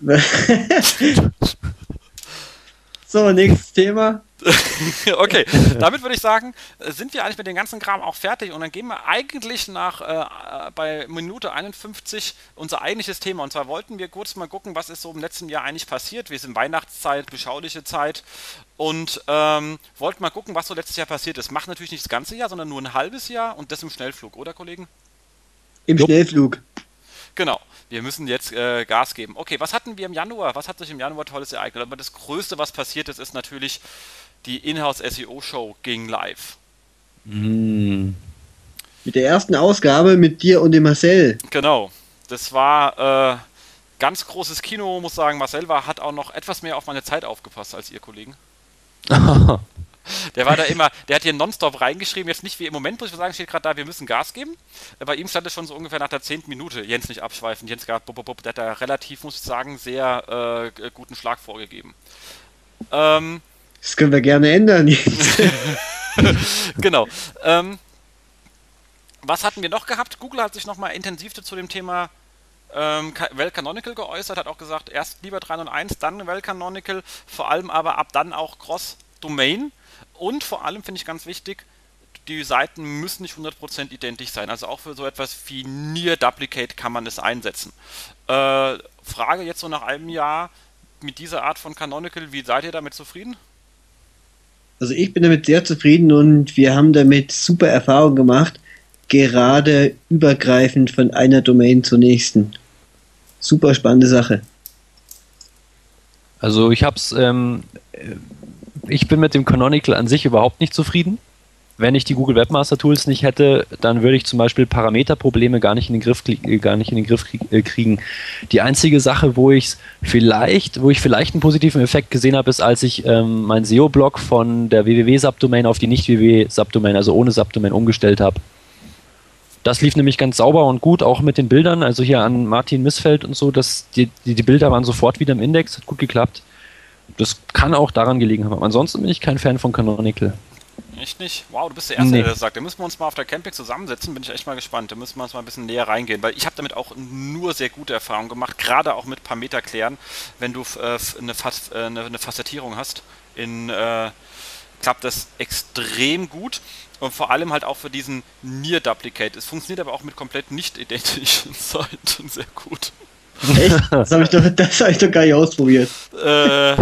so, nächstes Thema. okay, damit würde ich sagen, sind wir eigentlich mit dem ganzen Kram auch fertig und dann gehen wir eigentlich nach äh, bei Minute 51 unser eigentliches Thema. Und zwar wollten wir kurz mal gucken, was ist so im letzten Jahr eigentlich passiert. Wir sind Weihnachtszeit, beschauliche Zeit und ähm, wollten mal gucken, was so letztes Jahr passiert ist. Macht natürlich nicht das ganze Jahr, sondern nur ein halbes Jahr und das im Schnellflug, oder Kollegen? Im Schnellflug. Genau wir müssen jetzt äh, Gas geben. Okay, was hatten wir im Januar? Was hat sich im Januar tolles ereignet? Aber das Größte, was passiert ist, ist natürlich die Inhouse SEO Show ging live. Mm. Mit der ersten Ausgabe mit dir und dem Marcel. Genau. Das war äh, ganz großes Kino, muss sagen. Marcel war, hat auch noch etwas mehr auf meine Zeit aufgepasst als ihr Kollegen. Der war da immer, der hat hier nonstop reingeschrieben, jetzt nicht wie im Moment, muss ich sagen, steht gerade da, wir müssen Gas geben. Bei ihm stand es schon so ungefähr nach der zehnten Minute, Jens nicht abschweifen, Jens gab, der hat da relativ, muss ich sagen, sehr äh, guten Schlag vorgegeben. Ähm, das können wir gerne ändern genau. Ähm, was hatten wir noch gehabt? Google hat sich nochmal intensiv zu dem Thema ähm, Well Canonical geäußert, hat auch gesagt, erst lieber 301, dann Well Canonical, vor allem aber ab dann auch Cross Domain. Und vor allem finde ich ganz wichtig, die Seiten müssen nicht 100% identisch sein. Also auch für so etwas wie Near Duplicate kann man es einsetzen. Äh, Frage jetzt so nach einem Jahr mit dieser Art von Canonical, wie seid ihr damit zufrieden? Also ich bin damit sehr zufrieden und wir haben damit super Erfahrungen gemacht, gerade übergreifend von einer Domain zur nächsten. Super spannende Sache. Also ich habe es ähm, ich bin mit dem Canonical an sich überhaupt nicht zufrieden. Wenn ich die Google Webmaster Tools nicht hätte, dann würde ich zum Beispiel Parameterprobleme gar nicht in den Griff, gar nicht in den Griff äh, kriegen. Die einzige Sache, wo ich vielleicht, wo ich vielleicht einen positiven Effekt gesehen habe, ist, als ich ähm, mein SEO-Blog von der www-Subdomain auf die nicht-www-Subdomain, also ohne Subdomain, umgestellt habe. Das lief nämlich ganz sauber und gut, auch mit den Bildern. Also hier an Martin Missfeld und so, dass die, die, die Bilder waren sofort wieder im Index, hat gut geklappt. Das kann auch daran gelegen haben. Ansonsten bin ich kein Fan von Canonical. Echt nicht? Wow, du bist der Erste, nee. der das sagt. Da müssen wir uns mal auf der Camping zusammensetzen, bin ich echt mal gespannt. Da müssen wir uns mal ein bisschen näher reingehen, weil ich habe damit auch nur sehr gute Erfahrungen gemacht, gerade auch mit Parameter klären, wenn du äh, eine, Fas äh, eine, eine, Facettierung hast. In, äh, klappt das extrem gut und vor allem halt auch für diesen Near Duplicate. Es funktioniert aber auch mit komplett nicht identischen Seiten sehr gut. Echt? Das habe ich, doch, hab ich doch gar nicht ausprobiert. Äh,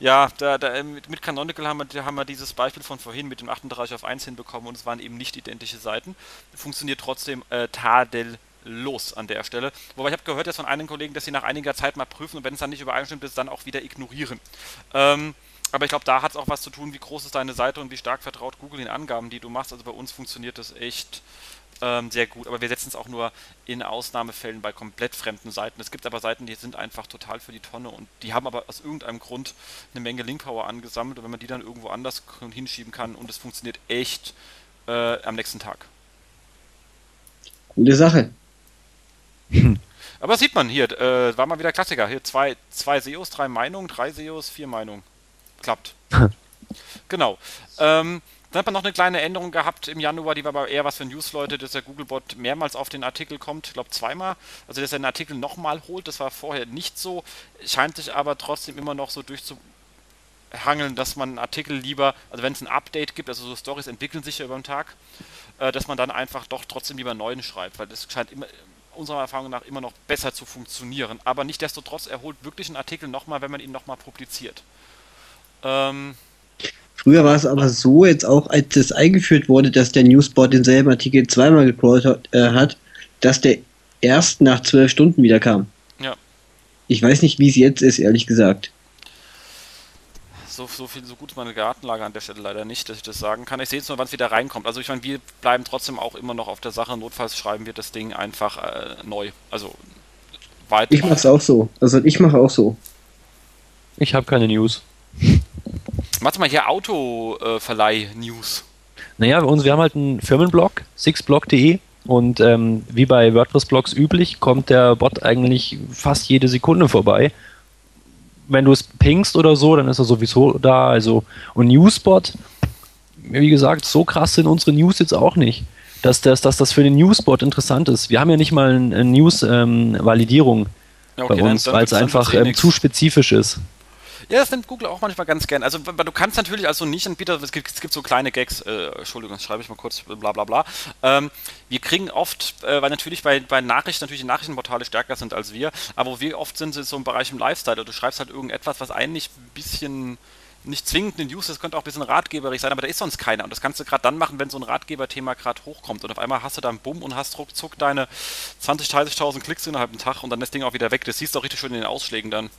ja, da, da, mit, mit, Canonical haben wir, haben wir dieses Beispiel von vorhin mit dem 38 auf 1 hinbekommen und es waren eben nicht identische Seiten. Funktioniert trotzdem äh, tadellos an der Stelle. Wobei ich habe gehört jetzt von einigen Kollegen, dass sie nach einiger Zeit mal prüfen und wenn es dann nicht übereinstimmt ist, dann auch wieder ignorieren. Ähm, Aber ich glaube, da hat es auch was zu tun, wie groß ist deine Seite und wie stark vertraut Google den Angaben, die du machst. Also bei uns funktioniert das echt ähm, sehr gut. Aber wir setzen es auch nur in Ausnahmefällen bei komplett fremden Seiten. Es gibt aber Seiten, die sind einfach total für die Tonne und die haben aber aus irgendeinem Grund eine Menge Linkpower angesammelt und wenn man die dann irgendwo anders hinschieben kann und es funktioniert echt äh, am nächsten Tag. Gute Sache. Aber sieht man hier, äh, war mal wieder Klassiker. Hier zwei, zwei SEOs, drei Meinungen, drei SEOs, vier Meinungen. Klappt. genau. Ähm, dann hat man noch eine kleine Änderung gehabt im Januar, die war aber eher was für News-Leute, dass der Googlebot mehrmals auf den Artikel kommt, ich glaube zweimal. Also dass er den Artikel nochmal holt, das war vorher nicht so, scheint sich aber trotzdem immer noch so durchzuhangeln, dass man einen Artikel lieber, also wenn es ein Update gibt, also so Stories entwickeln sich ja über den Tag, äh, dass man dann einfach doch trotzdem lieber neuen schreibt, weil das scheint immer unserer Erfahrung nach immer noch besser zu funktionieren. Aber nichtdestotrotz, er holt wirklich einen Artikel nochmal, wenn man ihn nochmal publiziert. Ähm, Früher war es aber so, jetzt auch als es eingeführt wurde, dass der Newsbot denselben Artikel zweimal gecrawlt hat, äh, hat, dass der erst nach zwölf Stunden wieder kam. Ja. Ich weiß nicht, wie es jetzt ist, ehrlich gesagt so, so viel, so gut ist meine Gartenlage an der Stelle leider nicht, dass ich das sagen kann. Ich sehe jetzt nur, wann es wieder reinkommt. Also ich meine, wir bleiben trotzdem auch immer noch auf der Sache. Notfalls schreiben wir das Ding einfach äh, neu. Also weiter. Ich mache es auch so. Also ich mache auch so. Ich habe keine News. Mach mal hier Autoverleih-News. naja, bei uns, wir haben halt einen Firmenblog, sixblog.de und ähm, wie bei WordPress-Blogs üblich, kommt der Bot eigentlich fast jede Sekunde vorbei wenn du es pingst oder so, dann ist er sowieso da. Also, und Newsbot, wie gesagt, so krass sind unsere News jetzt auch nicht, dass das, dass das für den Newsbot interessant ist. Wir haben ja nicht mal eine News-Validierung ähm, okay, bei uns, weil es einfach eh ähm, zu spezifisch ist. Ja, das nimmt Google auch manchmal ganz gern. Also du kannst natürlich als so Nicht-Anbieter, es gibt, es gibt so kleine Gags, äh, Entschuldigung, das schreibe ich mal kurz, bla bla bla. Ähm, wir kriegen oft, äh, weil natürlich bei, bei Nachrichten natürlich die Nachrichtenportale stärker sind als wir, aber wo wir oft sind, ist so im Bereich im Lifestyle. Du schreibst halt irgendetwas, was eigentlich ein bisschen nicht zwingend eine News, das könnte auch ein bisschen ratgeberig sein, aber da ist sonst keiner. Und das kannst du gerade dann machen, wenn so ein Ratgeberthema gerade hochkommt. Und auf einmal hast du da einen Bumm und hast ruckzuck deine 20.000, 30.000 Klicks innerhalb einem Tag und dann ist das Ding auch wieder weg. Das siehst du auch richtig schön in den Ausschlägen dann.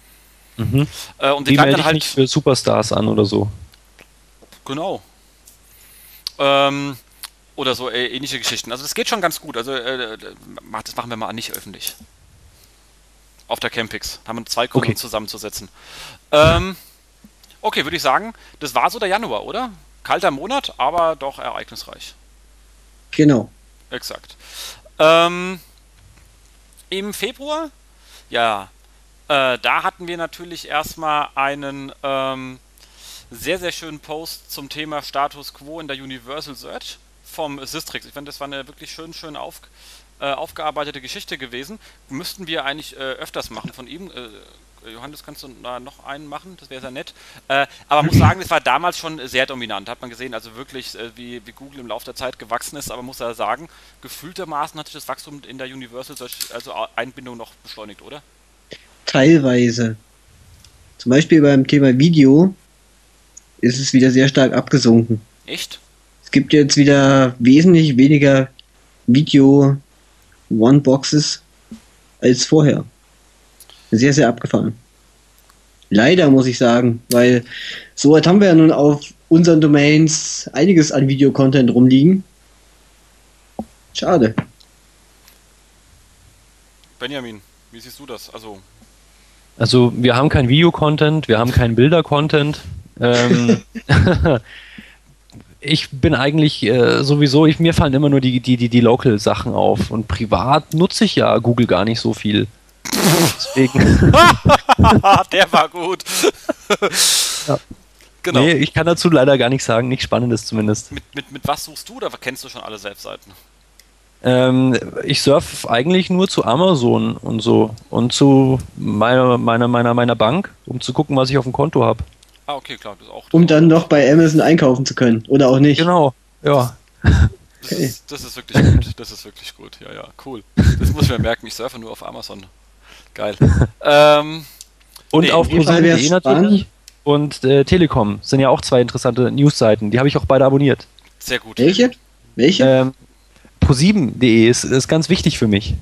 Mhm. Äh, und die, die melde dann halt nicht für Superstars an oder so. Genau. Ähm, oder so äh, ähnliche Geschichten. Also das geht schon ganz gut. Also äh, das machen wir mal nicht öffentlich. Auf der Campix. Haben wir zwei Kunden okay. zusammenzusetzen. Ähm, okay, würde ich sagen, das war so der Januar, oder? Kalter Monat, aber doch ereignisreich. Genau. Exakt. Ähm, Im Februar, ja, äh, da hatten wir natürlich erstmal einen ähm, sehr, sehr schönen Post zum Thema Status Quo in der Universal Search vom Sistrix. Ich finde, das war eine wirklich schön, schön auf, äh, aufgearbeitete Geschichte gewesen. Müssten wir eigentlich äh, öfters machen von ihm. Äh, Johannes, kannst du da noch einen machen? Das wäre sehr nett. Äh, aber muss sagen, das war damals schon sehr dominant. Hat man gesehen, also wirklich, äh, wie, wie, Google im Laufe der Zeit gewachsen ist. Aber muss ja sagen, gefühltermaßen hat sich das Wachstum in der Universal Search, also Einbindung noch beschleunigt, oder? Teilweise. Zum Beispiel beim Thema Video ist es wieder sehr stark abgesunken. Echt? Es gibt jetzt wieder wesentlich weniger Video One-Boxes als vorher. Sehr, sehr abgefahren. Leider muss ich sagen, weil so weit haben wir ja nun auf unseren Domains einiges an Videocontent rumliegen. Schade. Benjamin, wie siehst du das? Also also wir haben kein Video-Content, wir haben keinen Bilder-Content. Ähm, ich bin eigentlich äh, sowieso, ich, mir fallen immer nur die, die, die, die Local-Sachen auf. Und privat nutze ich ja Google gar nicht so viel. Deswegen. Der war gut. ja. Genau. Nee, ich kann dazu leider gar nichts sagen, nichts Spannendes zumindest. Mit, mit, mit was suchst du oder kennst du schon alle Webseiten? Ähm, ich surfe eigentlich nur zu Amazon und so und zu meiner, meiner, meiner, meiner Bank, um zu gucken, was ich auf dem Konto habe. Ah, okay, klar, das auch. Um dann noch bei Amazon einkaufen zu können, oder auch nicht. Genau, ja. Das, okay. ist, das ist wirklich gut, das ist wirklich gut, ja, ja, cool. Das muss ich mir merken, ich surfe nur auf Amazon. Geil. ähm, und nee, auf ProSieben.de natürlich und äh, Telekom sind ja auch zwei interessante Newsseiten, die habe ich auch beide abonniert. Sehr gut. Welche? Welche? Ähm, pro7.de ist, ist ganz wichtig für mich.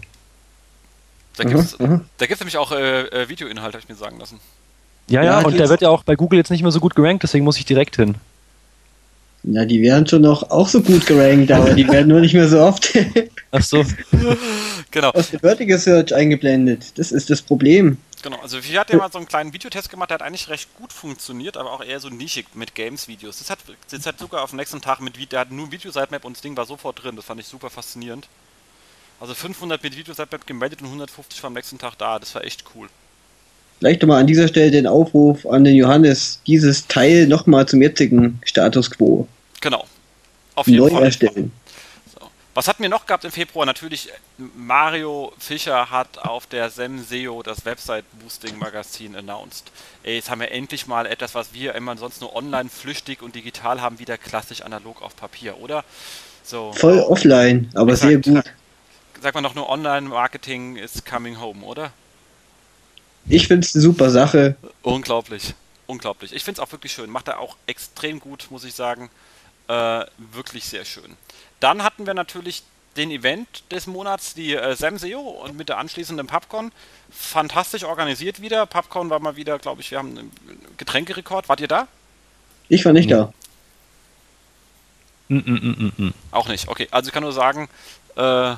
Da gibt es nämlich auch äh, äh, Videoinhalt, habe ich mir sagen lassen. Ja, ja, ja und der wird ja auch bei Google jetzt nicht mehr so gut gerankt, deswegen muss ich direkt hin. Na, die werden schon noch auch so gut gerankt, aber die werden nur nicht mehr so oft. Ach so. genau. Aus der Vertical Search eingeblendet. Das ist das Problem. Genau, also ich hatte ja mal so einen kleinen Videotest gemacht, der hat eigentlich recht gut funktioniert, aber auch eher so nischig mit Games-Videos. Das hat, das hat sogar auf dem nächsten Tag mit, der hat nur Video-Sitemap und das Ding war sofort drin. Das fand ich super faszinierend. Also 500 mit Video-Sitemap gemeldet und 150 am nächsten Tag da. Das war echt cool. Vielleicht nochmal an dieser Stelle den Aufruf an den Johannes, dieses Teil nochmal zum jetzigen Status quo. Genau. Auf jeden Neu Fall. erstellen. Was hatten wir noch gehabt im Februar? Natürlich, Mario Fischer hat auf der SEMSEO das Website Boosting Magazin announced. Ey, jetzt haben wir endlich mal etwas, was wir immer sonst nur online, flüchtig und digital haben, wieder klassisch analog auf Papier, oder? So. Voll offline, aber sehr gut. Sagt man doch nur Online-Marketing is coming home, oder? Ich finde es eine super Sache. Unglaublich. Unglaublich. Ich finde es auch wirklich schön. Macht er auch extrem gut, muss ich sagen. Äh, wirklich sehr schön. Dann hatten wir natürlich den Event des Monats, die äh, SamSeo und mit der anschließenden PubCon. Fantastisch organisiert wieder. PubCon war mal wieder, glaube ich, wir haben einen Getränkerekord. Wart ihr da? Ich war nicht mhm. da. Mm, mm, mm, auch nicht. Okay, also ich kann nur sagen, äh,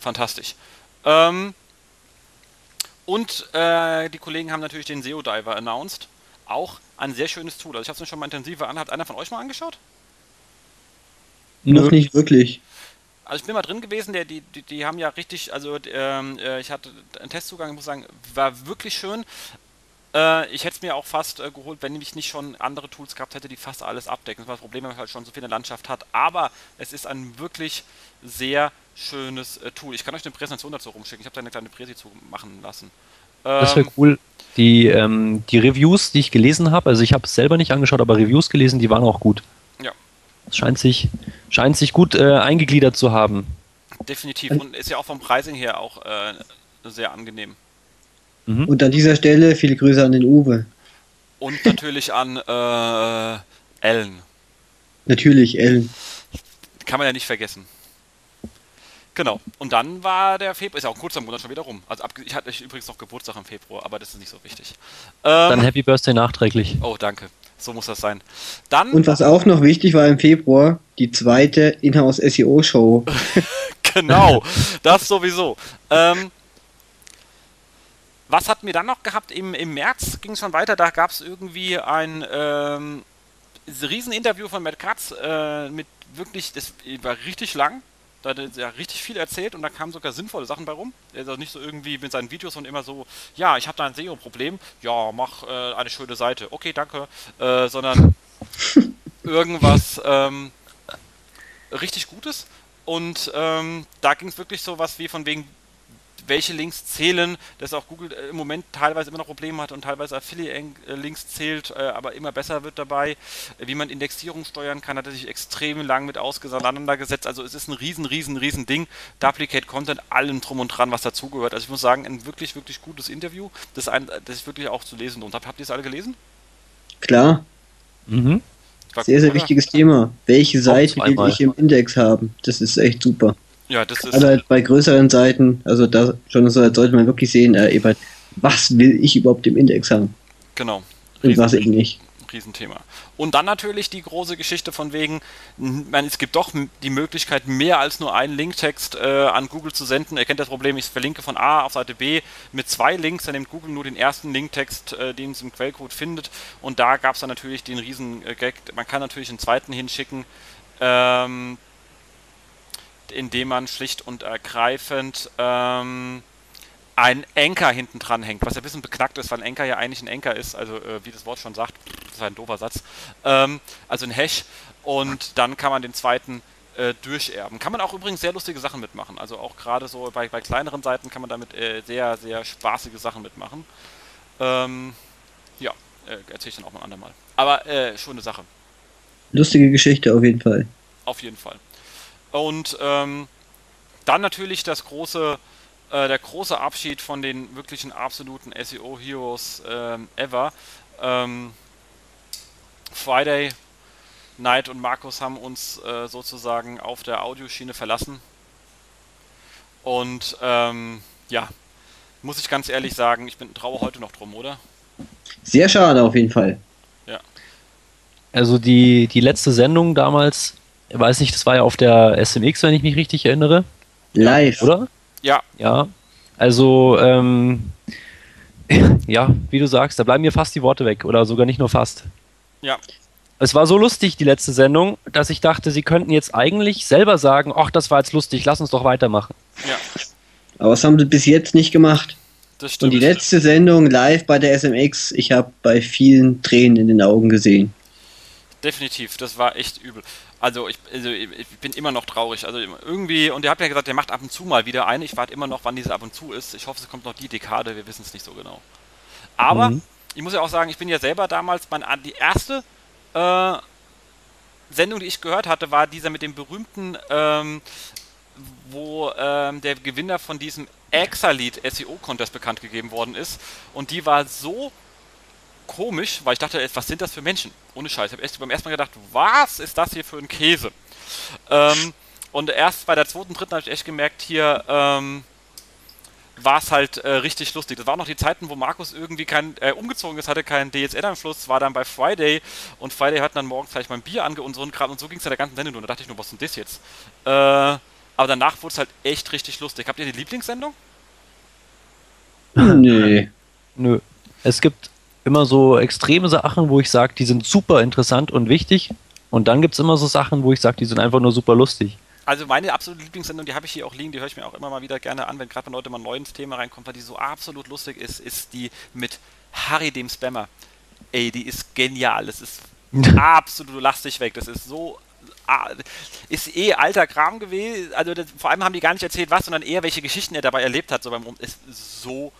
fantastisch. Ähm, und äh, die Kollegen haben natürlich den SEO Diver announced. Auch ein sehr schönes Tool. Also ich habe es mir schon mal intensiver an. Hat einer von euch mal angeschaut? Noch nicht wirklich. Also ich bin mal drin gewesen, der, die, die, die haben ja richtig, also ähm, äh, ich hatte einen Testzugang, ich muss sagen, war wirklich schön. Äh, ich hätte es mir auch fast äh, geholt, wenn ich nicht schon andere Tools gehabt hätte, die fast alles abdecken. Das war das Problem, wenn man halt schon so viel in der Landschaft hat. Aber es ist ein wirklich sehr schönes äh, Tool. Ich kann euch eine Präsentation dazu rumschicken. Ich habe da eine kleine Präsi zu machen lassen. das wäre ähm, cool. Die, ähm, die Reviews, die ich gelesen habe, also ich habe es selber nicht angeschaut, aber Reviews gelesen, die waren auch gut. Ja. Es scheint sich, scheint sich gut äh, eingegliedert zu haben. Definitiv. Und ist ja auch vom Pricing her auch äh, sehr angenehm. Mhm. Und an dieser Stelle viele Grüße an den Uwe. Und natürlich an äh, Ellen. Natürlich, Ellen. Kann man ja nicht vergessen. Genau. Und dann war der Februar, ist ja auch ein kurzer Monat schon wieder rum. Also ich hatte übrigens noch Geburtstag im Februar, aber das ist nicht so wichtig. Ähm, dann Happy Birthday nachträglich. Oh, danke. So muss das sein. Dann. Und was auch noch wichtig war im Februar, die zweite Inhouse SEO Show. genau, das sowieso. Ähm, was hatten wir dann noch gehabt? Im, im März ging es schon weiter, da gab es irgendwie ein ähm, Rieseninterview von Matt Katz äh, mit wirklich, das war richtig lang da hat er ja richtig viel erzählt und da kamen sogar sinnvolle Sachen bei rum. Ist also nicht so irgendwie mit seinen Videos und immer so, ja, ich habe da ein SEO-Problem, ja, mach äh, eine schöne Seite, okay, danke, äh, sondern irgendwas ähm, richtig Gutes. Und ähm, da ging es wirklich so was wie von wegen, welche Links zählen, dass auch Google äh, im Moment teilweise immer noch Probleme hat und teilweise Affiliate-Links zählt, äh, aber immer besser wird dabei. Äh, wie man Indexierung steuern kann, hat er sich extrem lang mit auseinandergesetzt. Also es ist ein riesen, riesen, riesen Ding. Duplicate Content, allem drum und dran, was dazugehört. Also ich muss sagen, ein wirklich, wirklich gutes Interview, das, ein, das ist wirklich auch zu lesen lohnt. Habt ihr es alle gelesen? Klar. Mhm. Sehr, sehr wichtiges Thema. Welche Seite will ich im Index haben? Das ist echt super. Ja, das ist. Also halt bei größeren Seiten, also da schon so, sollte man wirklich sehen, äh, eben, was will ich überhaupt im Index haben? Genau. Und was eben nicht. Riesenthema. Und dann natürlich die große Geschichte von wegen, man, es gibt doch die Möglichkeit, mehr als nur einen Linktext äh, an Google zu senden. Ihr kennt das Problem, ich verlinke von A auf Seite B mit zwei Links, dann nimmt Google nur den ersten Linktext, äh, den es im Quellcode findet. Und da gab es dann natürlich den riesen Gag, man kann natürlich einen zweiten hinschicken. Ähm, indem man schlicht und ergreifend ähm, ein Anker hinten dran hängt, was ja ein bisschen beknackt ist, weil ein Anker ja eigentlich ein Anker ist, also äh, wie das Wort schon sagt, das ist ein doofer Satz, ähm, also ein Hash und dann kann man den zweiten äh, durcherben. Kann man auch übrigens sehr lustige Sachen mitmachen, also auch gerade so bei, bei kleineren Seiten kann man damit äh, sehr, sehr spaßige Sachen mitmachen. Ähm, ja, äh, erzähle ich dann auch mal ein andermal. Aber äh, schöne Sache. Lustige Geschichte auf jeden Fall. Auf jeden Fall. Und ähm, dann natürlich das große, äh, der große Abschied von den wirklichen absoluten SEO-Heroes ähm, ever. Ähm, Friday, Knight und Markus haben uns äh, sozusagen auf der Audioschiene verlassen. Und ähm, ja, muss ich ganz ehrlich sagen, ich bin traue heute noch drum, oder? Sehr schade auf jeden Fall. Ja. Also die, die letzte Sendung damals, weiß nicht, das war ja auf der SMX, wenn ich mich richtig erinnere. Live. Oder? Ja. Ja. Also, ähm, ja, wie du sagst, da bleiben mir fast die Worte weg. Oder sogar nicht nur fast. Ja. Es war so lustig, die letzte Sendung, dass ich dachte, sie könnten jetzt eigentlich selber sagen, ach, das war jetzt lustig, lass uns doch weitermachen. Ja. Aber das haben sie bis jetzt nicht gemacht. Das stimmt. Und die letzte Sendung live bei der SMX, ich habe bei vielen Tränen in den Augen gesehen. Definitiv, das war echt übel. Also ich, also ich bin immer noch traurig. Also irgendwie, und ihr habt ja gesagt, der macht ab und zu mal wieder eine. Ich warte immer noch, wann diese ab und zu ist. Ich hoffe, es kommt noch die Dekade, wir wissen es nicht so genau. Aber mhm. ich muss ja auch sagen, ich bin ja selber damals, mein, die erste äh, Sendung, die ich gehört hatte, war dieser mit dem berühmten, ähm, wo ähm, der Gewinner von diesem Exalit SEO Contest bekannt gegeben worden ist. Und die war so komisch, weil ich dachte, was sind das für Menschen? Ohne Scheiß. Ich habe echt beim ersten Mal gedacht, was ist das hier für ein Käse? Ähm, und erst bei der zweiten, dritten habe ich echt gemerkt, hier, ähm, war es halt äh, richtig lustig. Das waren noch die Zeiten, wo Markus irgendwie kein, äh, umgezogen ist, hatte keinen DSL-Anschluss, war dann bei Friday und Friday hat dann morgens vielleicht mal ein Bier ange und so und, und so ging es ja der ganzen Sendung. Und da dachte ich nur, was ist denn das jetzt? Äh, aber danach wurde es halt echt richtig lustig. Habt ihr die Lieblingssendung? Nee. Nö. Es gibt immer so extreme Sachen, wo ich sage, die sind super interessant und wichtig. Und dann gibt es immer so Sachen, wo ich sage, die sind einfach nur super lustig also meine absolute Lieblingssendung, die habe ich hier auch liegen, die höre ich mir auch immer mal wieder gerne an, wenn gerade wenn Leute mal neu ins Thema reinkommt, weil die so absolut lustig ist, ist die mit Harry dem Spammer. Ey, die ist genial. Das ist absolut, du lachst dich weg. Das ist so ah, ist eh alter Kram gewesen. Also das, vor allem haben die gar nicht erzählt, was, sondern eher welche Geschichten er dabei erlebt hat. So beim Rum ist so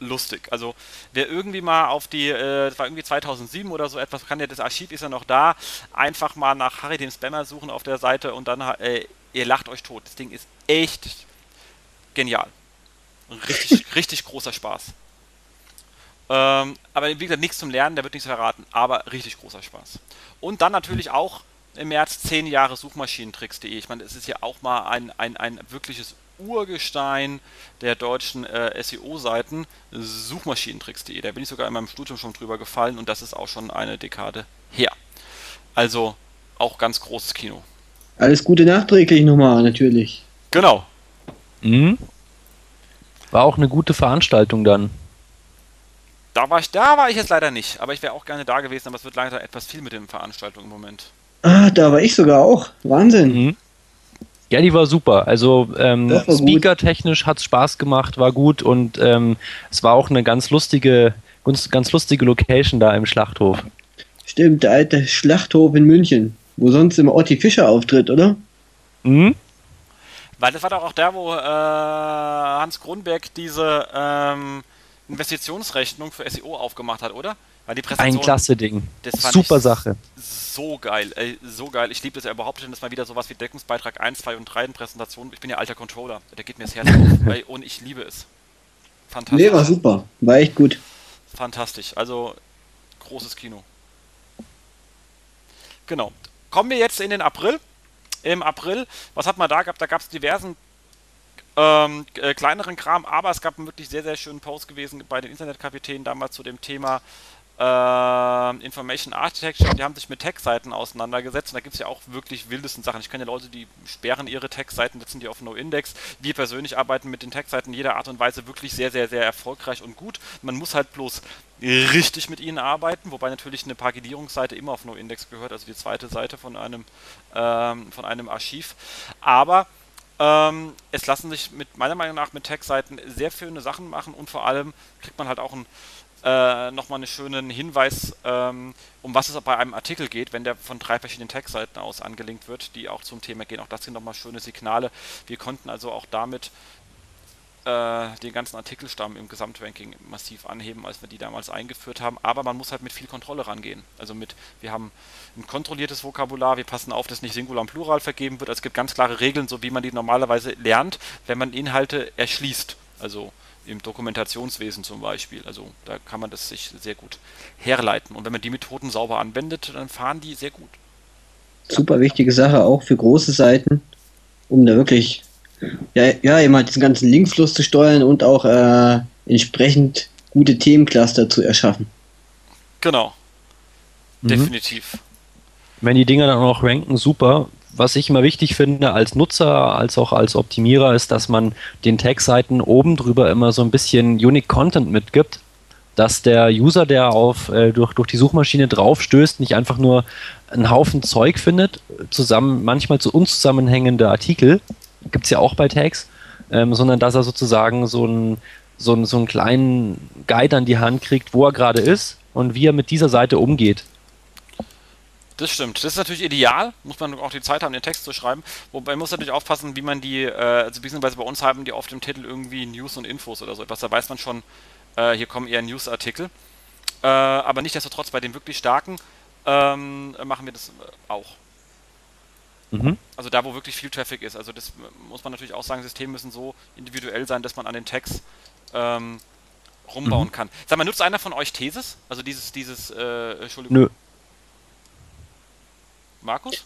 lustig. Also wer irgendwie mal auf die, äh, das war irgendwie 2007 oder so etwas, kann ja das Archiv ist ja noch da, einfach mal nach Harry dem Spammer suchen auf der Seite und dann äh, ihr lacht euch tot. Das Ding ist echt genial. Richtig, richtig großer Spaß. Ähm, aber wie gesagt, nichts zum Lernen, der wird nichts verraten, aber richtig großer Spaß. Und dann natürlich auch im März 10 Jahre Suchmaschinentricks.de. Ich meine, es ist ja auch mal ein, ein, ein wirkliches Urgestein der deutschen äh, SEO-Seiten, Suchmaschinentricks.de. Da bin ich sogar in meinem Studium schon drüber gefallen und das ist auch schon eine Dekade her. Also auch ganz großes Kino. Alles Gute nachträglich nochmal, natürlich. Genau. Mhm. War auch eine gute Veranstaltung dann. Da war ich, da war ich jetzt leider nicht, aber ich wäre auch gerne da gewesen, aber es wird leider etwas viel mit den Veranstaltungen im Moment. Ah, da war ich sogar auch. Wahnsinn. Mhm. Ja, die war super. Also ähm, Speaker-technisch hat es Spaß gemacht, war gut und ähm, es war auch eine ganz lustige, ganz, ganz lustige Location da im Schlachthof. Stimmt, der alte Schlachthof in München wo sonst immer Otti Fischer auftritt, oder? Mhm. Weil das war doch auch der, wo äh, Hans Kronberg diese ähm, Investitionsrechnung für SEO aufgemacht hat, oder? Weil die Präsentation, Ein klasse Ding. Super Sache. So geil, ey, so geil. Ich liebe das ja überhaupt nicht, das mal wieder sowas wie Deckungsbeitrag 1, 2 und 3 in Präsentation. Ich bin ja alter Controller, der geht mir das Herz auf. und ich liebe es. Fantastisch. Nee, war super. War echt gut. Fantastisch. Also, großes Kino. Genau kommen wir jetzt in den April. Im April, was hat man da gehabt? Da gab es diversen ähm, äh, kleineren Kram, aber es gab einen wirklich sehr, sehr schönen Post gewesen bei den Internetkapitänen damals zu dem Thema äh, Information Architecture die haben sich mit Tech-Seiten auseinandergesetzt und da gibt es ja auch wirklich wildesten Sachen. Ich kenne ja Leute, die sperren ihre Tech-Seiten, setzen die auf No-Index. Wir persönlich arbeiten mit den Tech-Seiten jeder Art und Weise wirklich sehr, sehr, sehr erfolgreich und gut. Man muss halt bloß richtig mit ihnen arbeiten, wobei natürlich eine Pagidierungsseite immer auf No-Index gehört, also die zweite Seite von einem, ähm, von einem Archiv. Aber ähm, es lassen sich mit meiner Meinung nach mit Tech-Seiten sehr schöne Sachen machen und vor allem kriegt man halt auch ein äh, nochmal einen schönen Hinweis, ähm, um was es bei einem Artikel geht, wenn der von drei verschiedenen Tech-Seiten aus angelinkt wird, die auch zum Thema gehen. Auch das sind nochmal schöne Signale. Wir konnten also auch damit äh, den ganzen Artikelstamm im Gesamtranking massiv anheben, als wir die damals eingeführt haben. Aber man muss halt mit viel Kontrolle rangehen. Also mit, wir haben ein kontrolliertes Vokabular, wir passen auf, dass nicht Singular und Plural vergeben wird. Also es gibt ganz klare Regeln, so wie man die normalerweise lernt, wenn man Inhalte erschließt. Also im Dokumentationswesen zum Beispiel. Also da kann man das sich sehr gut herleiten. Und wenn man die Methoden sauber anwendet, dann fahren die sehr gut. Super wichtige Sache auch für große Seiten, um da wirklich ja, ja immer diesen ganzen Linkfluss zu steuern und auch äh, entsprechend gute Themencluster zu erschaffen. Genau. Mhm. Definitiv. Wenn die Dinger dann auch noch ranken, super. Was ich immer wichtig finde als Nutzer, als auch als Optimierer, ist, dass man den Tag-Seiten oben drüber immer so ein bisschen Unique Content mitgibt, dass der User, der auf, äh, durch, durch die Suchmaschine draufstößt, nicht einfach nur einen Haufen Zeug findet, zusammen, manchmal zu unzusammenhängende Artikel, gibt es ja auch bei Tags, ähm, sondern dass er sozusagen so, ein, so, ein, so einen kleinen Guide an die Hand kriegt, wo er gerade ist und wie er mit dieser Seite umgeht. Das stimmt. Das ist natürlich ideal. Muss man auch die Zeit haben, den Text zu schreiben. Wobei man muss natürlich aufpassen, wie man die, äh, also beziehungsweise bei uns haben die auf dem Titel irgendwie News und Infos oder so etwas. Da weiß man schon, äh, hier kommen eher Newsartikel. Äh, aber nichtsdestotrotz bei den wirklich starken ähm, machen wir das auch. Mhm. Also da, wo wirklich viel Traffic ist. Also das muss man natürlich auch sagen, Systeme müssen so individuell sein, dass man an den Tags ähm, rumbauen mhm. kann. Sag mal, nutzt einer von euch Thesis? Also dieses, dieses, äh, Entschuldigung. Nö. Markus?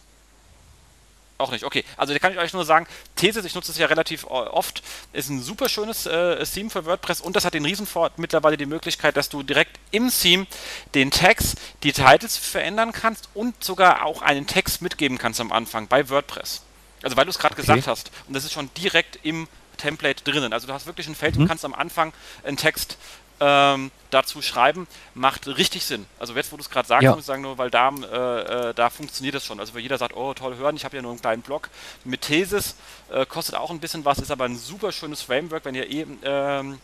Auch nicht, okay. Also da kann ich euch nur sagen, Thesis, ich nutze es ja relativ oft, ist ein super schönes äh, Theme für WordPress und das hat den Riesenvorteil mittlerweile die Möglichkeit, dass du direkt im Theme den Text, die Titles verändern kannst und sogar auch einen Text mitgeben kannst am Anfang bei WordPress. Also weil du es gerade okay. gesagt hast und das ist schon direkt im Template drinnen. Also du hast wirklich ein Feld, mhm. du kannst am Anfang einen Text ähm, dazu schreiben, macht richtig Sinn. Also jetzt, wo du es gerade sagst, ja. muss ich sagen, nur weil da, äh, äh, da funktioniert es schon. Also weil jeder sagt, oh toll hören, ich habe ja nur einen kleinen Blog. Mit Thesis äh, kostet auch ein bisschen was, ist aber ein super schönes Framework, wenn ihr eben ähm,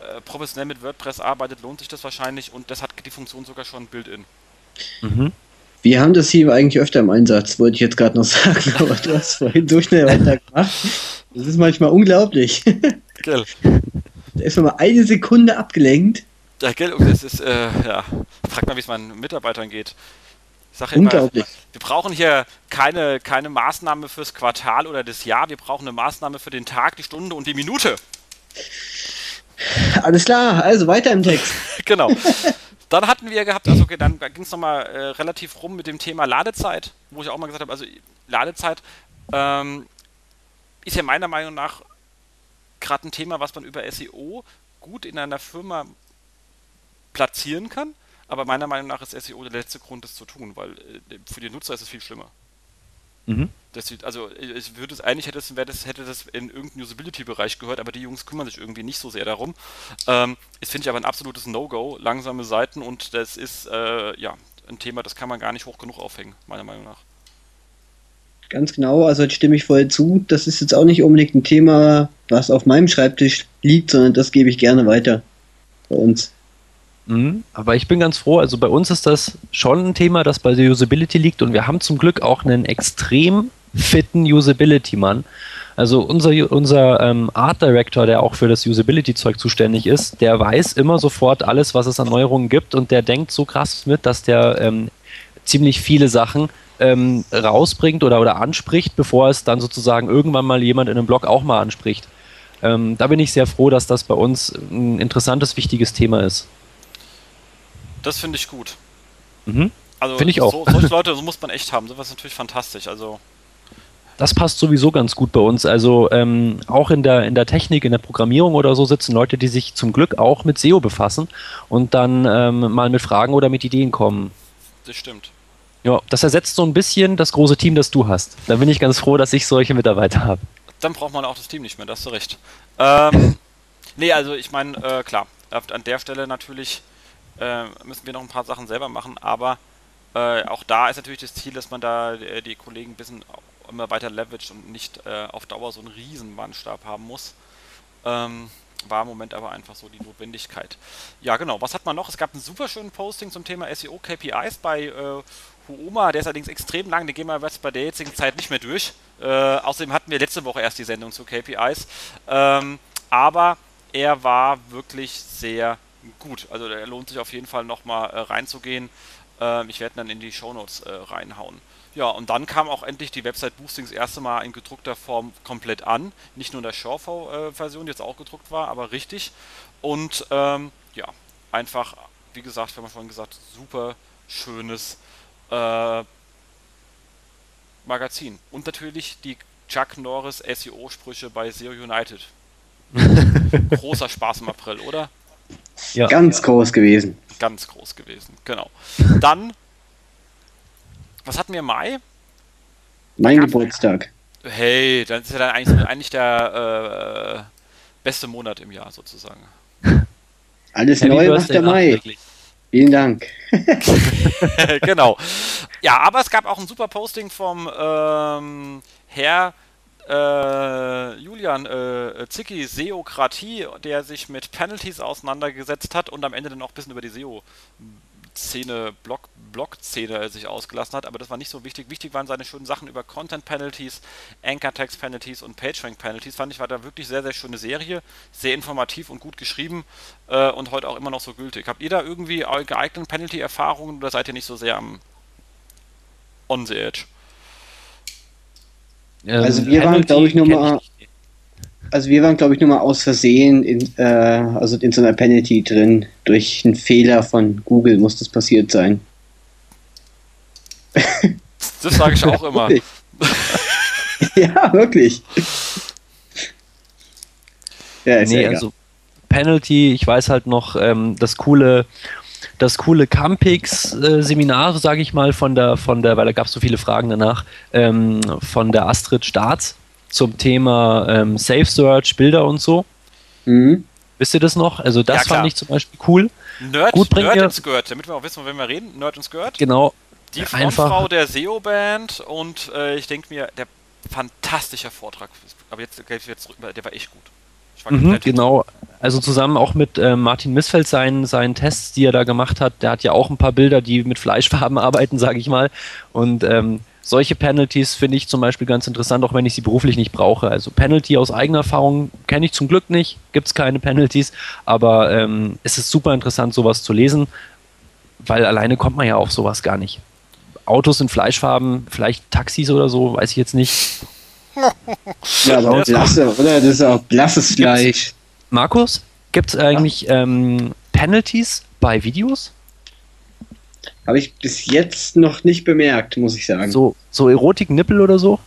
äh, professionell mit WordPress arbeitet, lohnt sich das wahrscheinlich und das hat die Funktion sogar schon Build-in. Mhm. Wir haben das hier eigentlich öfter im Einsatz, wollte ich jetzt gerade noch sagen, aber du hast vorhin so schnell weitergemacht. Das ist manchmal unglaublich. Gell. Da ist man mal eine Sekunde abgelenkt. Ja, gell, das ist, äh, ja, frag mal, wie es meinen Mitarbeitern geht. Unglaublich. Immer, wir brauchen hier keine, keine Maßnahme fürs Quartal oder das Jahr, wir brauchen eine Maßnahme für den Tag, die Stunde und die Minute. Alles klar, also weiter im Text. genau. Dann hatten wir gehabt, also okay, dann ging es nochmal äh, relativ rum mit dem Thema Ladezeit, wo ich auch mal gesagt habe, also Ladezeit ähm, ist ja meiner Meinung nach gerade ein Thema, was man über SEO gut in einer Firma platzieren kann. Aber meiner Meinung nach ist SEO der letzte Grund, das zu tun, weil äh, für die Nutzer ist es viel schlimmer. Mhm. Das, also ich würde es eigentlich hätte das, das, hätte das in irgendeinen Usability-Bereich gehört, aber die Jungs kümmern sich irgendwie nicht so sehr darum. Ähm, das finde ich aber ein absolutes No-Go, langsame Seiten und das ist äh, ja ein Thema, das kann man gar nicht hoch genug aufhängen, meiner Meinung nach. Ganz genau, also jetzt stimme ich voll zu. Das ist jetzt auch nicht unbedingt ein Thema, was auf meinem Schreibtisch liegt, sondern das gebe ich gerne weiter bei uns. Mhm, aber ich bin ganz froh, also bei uns ist das schon ein Thema, das bei der Usability liegt und wir haben zum Glück auch einen extrem fitten Usability-Mann. Also unser, unser ähm, Art Director, der auch für das Usability-Zeug zuständig ist, der weiß immer sofort alles, was es an Neuerungen gibt und der denkt so krass mit, dass der ähm, ziemlich viele Sachen ähm, rausbringt oder, oder anspricht, bevor es dann sozusagen irgendwann mal jemand in einem Blog auch mal anspricht. Ähm, da bin ich sehr froh, dass das bei uns ein interessantes, wichtiges Thema ist. Das finde ich gut. Mhm. Also finde ich auch. So, solche Leute so muss man echt haben. Sowas ist natürlich fantastisch. Also das passt sowieso ganz gut bei uns. Also ähm, auch in der, in der Technik, in der Programmierung oder so sitzen Leute, die sich zum Glück auch mit SEO befassen und dann ähm, mal mit Fragen oder mit Ideen kommen. Das stimmt. Ja, das ersetzt so ein bisschen das große Team, das du hast. Da bin ich ganz froh, dass ich solche Mitarbeiter habe. Dann braucht man auch das Team nicht mehr, da hast du recht. Ähm, nee, also ich meine, äh, klar, an der Stelle natürlich äh, müssen wir noch ein paar Sachen selber machen, aber äh, auch da ist natürlich das Ziel, dass man da äh, die Kollegen ein bisschen immer weiter leveraged und nicht äh, auf Dauer so einen riesen Mannstab haben muss. Ähm, war im Moment aber einfach so die Notwendigkeit. Ja, genau. Was hat man noch? Es gab einen super schönen Posting zum Thema SEO KPIs bei äh, Huoma. Der ist allerdings extrem lang. Den gehen wir jetzt bei der jetzigen Zeit nicht mehr durch. Äh, außerdem hatten wir letzte Woche erst die Sendung zu KPIs. Ähm, aber er war wirklich sehr gut. Also er lohnt sich auf jeden Fall nochmal äh, reinzugehen. Äh, ich werde dann in die Shownotes äh, reinhauen. Ja, und dann kam auch endlich die Website Boosting das erste Mal in gedruckter Form komplett an. Nicht nur in der Shortfall-Version, die jetzt auch gedruckt war, aber richtig. Und ähm, ja, einfach, wie gesagt, wir haben vorhin gesagt, super schönes äh, Magazin. Und natürlich die Chuck Norris SEO-Sprüche bei SEO United. Großer Spaß im April, oder? Ja. Ganz ja. groß gewesen. Ganz groß gewesen, genau. Dann, was hatten wir im Mai? Mein Geburtstag. Hey, dann ist ja dann eigentlich, eigentlich der äh, beste Monat im Jahr sozusagen. Alles Happy neu macht der Mai. Wirklich. Vielen Dank. genau. Ja, aber es gab auch ein super Posting vom ähm, Herr äh, Julian äh, Zicki, Seokratie, der sich mit Penalties auseinandergesetzt hat und am Ende dann auch ein bisschen über die SEO Szene, Blog, Blog-Szene sich ausgelassen hat, aber das war nicht so wichtig. Wichtig waren seine schönen Sachen über Content-Penalties, Anchor-Text-Penalties und PageRank-Penalties. Fand ich, war da wirklich sehr, sehr schöne Serie, sehr informativ und gut geschrieben äh, und heute auch immer noch so gültig. Habt ihr da irgendwie geeignete Penalty-Erfahrungen oder seid ihr nicht so sehr am on the edge? Also wir waren, glaube ich, nur mal also wir waren, glaube ich, nur mal aus Versehen in, äh, also in so einer Penalty drin. Durch einen Fehler von Google muss das passiert sein. Das sage ich auch immer. ja, wirklich. Ja, ist nee, ja also Penalty, ich weiß halt noch, ähm, das coole, das coole Campix-Seminar, äh, sage ich mal, von der, von der, weil da gab es so viele Fragen danach, ähm, von der Astrid Staats zum Thema ähm, Safe Search, Bilder und so. Mhm. Wisst ihr das noch? Also das ja, fand ich zum Beispiel cool. Nerd, Gut, Nerd und Skirt, damit wir auch wissen, wenn wir reden. Nerd und Skirt. Genau. Die Frontfrau der SEO-Band und äh, ich denke mir, der fantastischer Vortrag. Aber jetzt, jetzt der war echt gut. War mhm, genau. Also zusammen auch mit äh, Martin Missfeld seinen, seinen Tests, die er da gemacht hat. Der hat ja auch ein paar Bilder, die mit Fleischfarben arbeiten, sage ich mal. Und ähm, solche Penalties finde ich zum Beispiel ganz interessant, auch wenn ich sie beruflich nicht brauche. Also Penalty aus eigener Erfahrung kenne ich zum Glück nicht, gibt es keine Penalties, aber ähm, es ist super interessant, sowas zu lesen, weil alleine kommt man ja auf sowas gar nicht. Autos in Fleischfarben, vielleicht Taxis oder so, weiß ich jetzt nicht. ja, aber auch blasse, oder? Das ist auch blasses Fleisch. Markus, gibt es eigentlich ähm, Penalties bei Videos? Habe ich bis jetzt noch nicht bemerkt, muss ich sagen. So, so Erotik-Nippel oder so?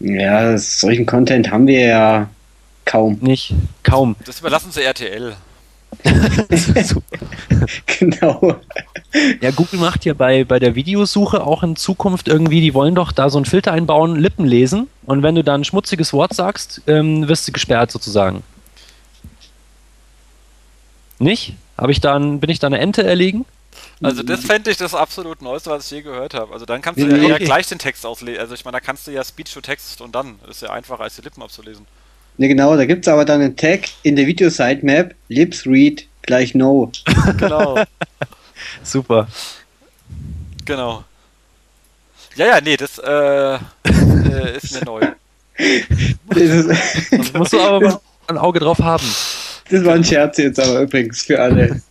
Ja, solchen Content haben wir ja kaum. Nicht, kaum. Das überlassen sie RTL. genau. Ja, Google macht ja bei, bei der Videosuche auch in Zukunft irgendwie, die wollen doch da so einen Filter einbauen, Lippen lesen. Und wenn du da ein schmutziges Wort sagst, ähm, wirst du gesperrt sozusagen. Nicht? Habe ich dann, bin ich da eine Ente erlegen? Also das fände ich das absolut Neueste, was ich je gehört habe. Also dann kannst du ja okay. gleich den Text auslesen. Also ich meine, da kannst du ja Speech to Text und dann. Ist ja einfacher, als die Lippen abzulesen. Ne, genau, da gibt es aber dann einen Tag in der Video-Sitemap, Lips Read gleich No. genau. Super. Genau. Ja, ja, nee, das äh, äh, ist mir neu. das musst du aber mal ein Auge drauf haben. Das war ein Scherz jetzt aber übrigens für alle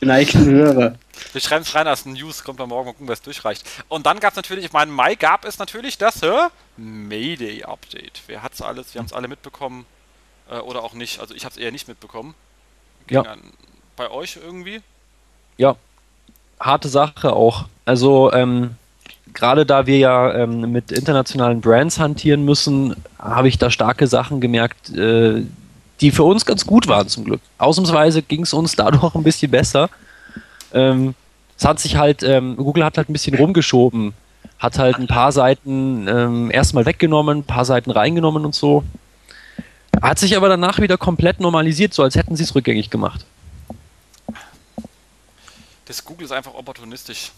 geneigten Hörer. Wir schreiben es rein als News, kommt dann morgen mal gucken, wer es durchreicht. Und dann gab es natürlich, ich meine, im Mai gab es natürlich das hä? Mayday-Update. Wer hat es alles? Wir haben es alle mitbekommen. Äh, oder auch nicht. Also ich habe es eher nicht mitbekommen. Ging ja. An, bei euch irgendwie? Ja. Harte Sache auch. Also, ähm, gerade da wir ja ähm, mit internationalen Brands hantieren müssen, habe ich da starke Sachen gemerkt, äh, die für uns ganz gut waren zum Glück. Ausnahmsweise ging es uns dadurch ein bisschen besser. Ähm, es hat sich halt, ähm, Google hat halt ein bisschen rumgeschoben, hat halt ein paar Seiten ähm, erstmal weggenommen, ein paar Seiten reingenommen und so. Hat sich aber danach wieder komplett normalisiert, so als hätten sie es rückgängig gemacht. Das Google ist einfach opportunistisch.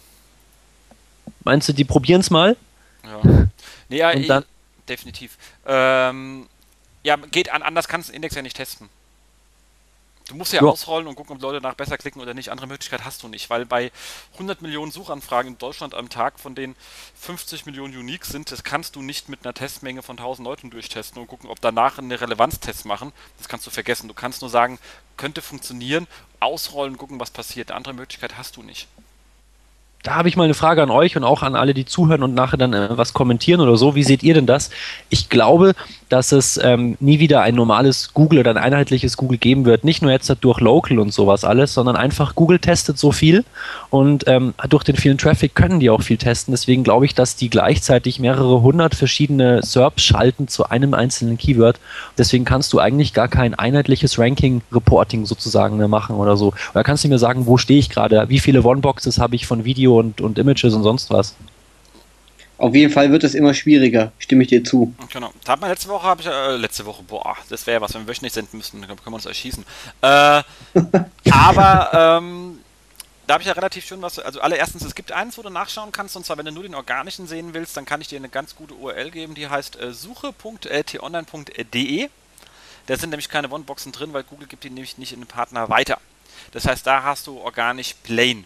Meinst du, die probieren es mal? Ja. Nee, ja, dann, definitiv. Ähm, ja, geht an, anders kannst du den Index ja nicht testen. Du musst ja, ja, ausrollen und gucken, ob Leute nach besser klicken oder nicht. Andere Möglichkeit hast du nicht, weil bei 100 Millionen Suchanfragen in Deutschland am Tag, von denen 50 Millionen unique sind, das kannst du nicht mit einer Testmenge von 1000 Leuten durchtesten und gucken, ob danach eine Relevanztest machen. Das kannst du vergessen. Du kannst nur sagen, könnte funktionieren, ausrollen, gucken, was passiert. Eine andere Möglichkeit hast du nicht. Da habe ich mal eine Frage an euch und auch an alle, die zuhören und nachher dann äh, was kommentieren oder so. Wie seht ihr denn das? Ich glaube, dass es ähm, nie wieder ein normales Google oder ein einheitliches Google geben wird. Nicht nur jetzt durch Local und sowas alles, sondern einfach Google testet so viel und ähm, durch den vielen Traffic können die auch viel testen. Deswegen glaube ich, dass die gleichzeitig mehrere hundert verschiedene SERPs schalten zu einem einzelnen Keyword. Deswegen kannst du eigentlich gar kein einheitliches Ranking-Reporting sozusagen mehr machen oder so. Oder kannst du mir sagen, wo stehe ich gerade? Wie viele One-Boxes habe ich von Video und, und Images und sonst was. Auf jeden Fall wird es immer schwieriger, stimme ich dir zu. Genau. Da hat man letzte Woche, habe ich, äh, letzte Woche, boah, das wäre ja was, wenn wir wöchentlich senden müssten, dann können wir uns erschießen. Äh, aber, ähm, da habe ich ja relativ schön was, also allererstens, es gibt eins, wo du nachschauen kannst, und zwar, wenn du nur den organischen sehen willst, dann kann ich dir eine ganz gute URL geben, die heißt äh, suche.tonline.de. Da sind nämlich keine One-Boxen drin, weil Google gibt die nämlich nicht in den Partner weiter. Das heißt, da hast du organisch plain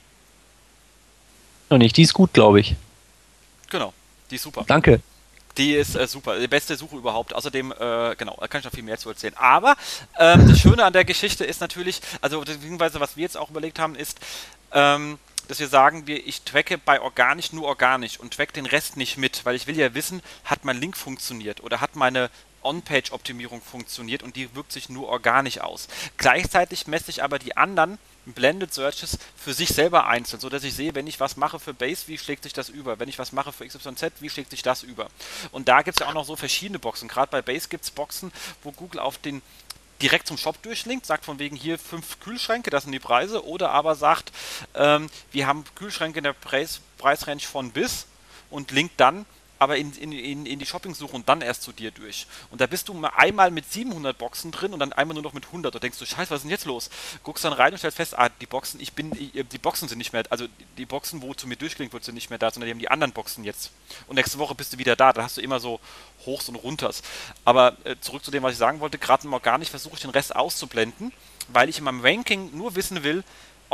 noch nicht. Die ist gut, glaube ich. Genau, die ist super. Danke. Die ist äh, super, die beste Suche überhaupt. Außerdem, äh, genau, da kann ich noch viel mehr zu erzählen. Aber ähm, das Schöne an der Geschichte ist natürlich, also beziehungsweise was wir jetzt auch überlegt haben, ist, ähm, dass wir sagen, wir, ich tracke bei organisch nur organisch und track den Rest nicht mit, weil ich will ja wissen, hat mein Link funktioniert oder hat meine On-Page-Optimierung funktioniert und die wirkt sich nur organisch aus. Gleichzeitig messe ich aber die anderen Blended Searches für sich selber einzeln, so dass ich sehe, wenn ich was mache für Base, wie schlägt sich das über? Wenn ich was mache für XYZ, wie schlägt sich das über? Und da gibt es ja auch noch so verschiedene Boxen. Gerade bei Base gibt es Boxen, wo Google auf den direkt zum Shop durchlinkt, sagt von wegen hier fünf Kühlschränke, das sind die Preise, oder aber sagt, ähm, wir haben Kühlschränke in der Preis, Preisrange von bis und linkt dann aber in, in, in, in die Shopping-Suche und dann erst zu dir durch. Und da bist du einmal mit 700 Boxen drin und dann einmal nur noch mit 100. Da denkst du, scheiße, was ist denn jetzt los? Guckst dann rein und stellst fest, ah, die Boxen, ich bin, die Boxen sind nicht mehr, also die Boxen, wo zu mir durchklingt wird, sind nicht mehr da, sondern die haben die anderen Boxen jetzt. Und nächste Woche bist du wieder da, da hast du immer so Hochs und Runters. Aber äh, zurück zu dem, was ich sagen wollte, gerade im Organisch versuche ich den Rest auszublenden, weil ich in meinem Ranking nur wissen will,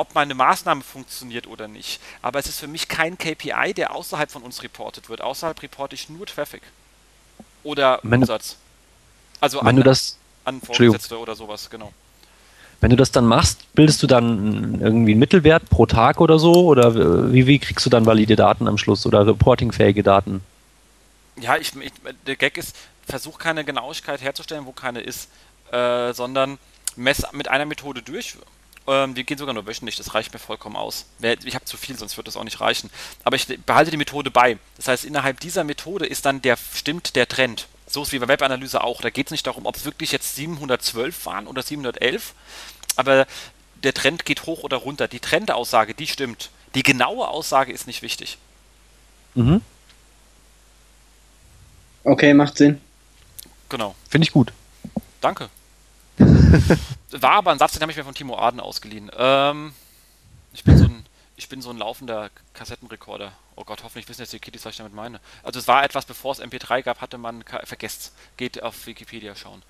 ob meine Maßnahme funktioniert oder nicht. Aber es ist für mich kein KPI, der außerhalb von uns reportet wird. Außerhalb reporte ich nur Traffic. Oder wenn Umsatz. Also wenn an, du das, an Vorgesetzte oder sowas, genau. Wenn du das dann machst, bildest du dann irgendwie einen Mittelwert pro Tag oder so? Oder wie, wie kriegst du dann valide Daten am Schluss oder reportingfähige Daten? Ja, ich, ich, der Gag ist, versuch keine Genauigkeit herzustellen, wo keine ist, äh, sondern mess mit einer Methode durch ähm, wir gehen sogar nur wöchentlich, das reicht mir vollkommen aus. Ich habe zu viel, sonst wird das auch nicht reichen. Aber ich behalte die Methode bei. Das heißt, innerhalb dieser Methode ist dann der, stimmt der Trend. So ist wie bei Webanalyse auch. Da geht es nicht darum, ob es wirklich jetzt 712 waren oder 711, aber der Trend geht hoch oder runter. Die Trendaussage, die stimmt. Die genaue Aussage ist nicht wichtig. Mhm. Okay, macht Sinn. Genau. Finde ich gut. Danke. War aber ein Satz, den habe ich mir von Timo Aden ausgeliehen. Ähm, ich bin so ein ich bin so ein laufender Kassettenrekorder. Oh Gott, hoffentlich wissen jetzt die Kitties, was ich damit meine. Also es war etwas, bevor es MP3 gab, hatte man, vergesst, geht auf Wikipedia schauen.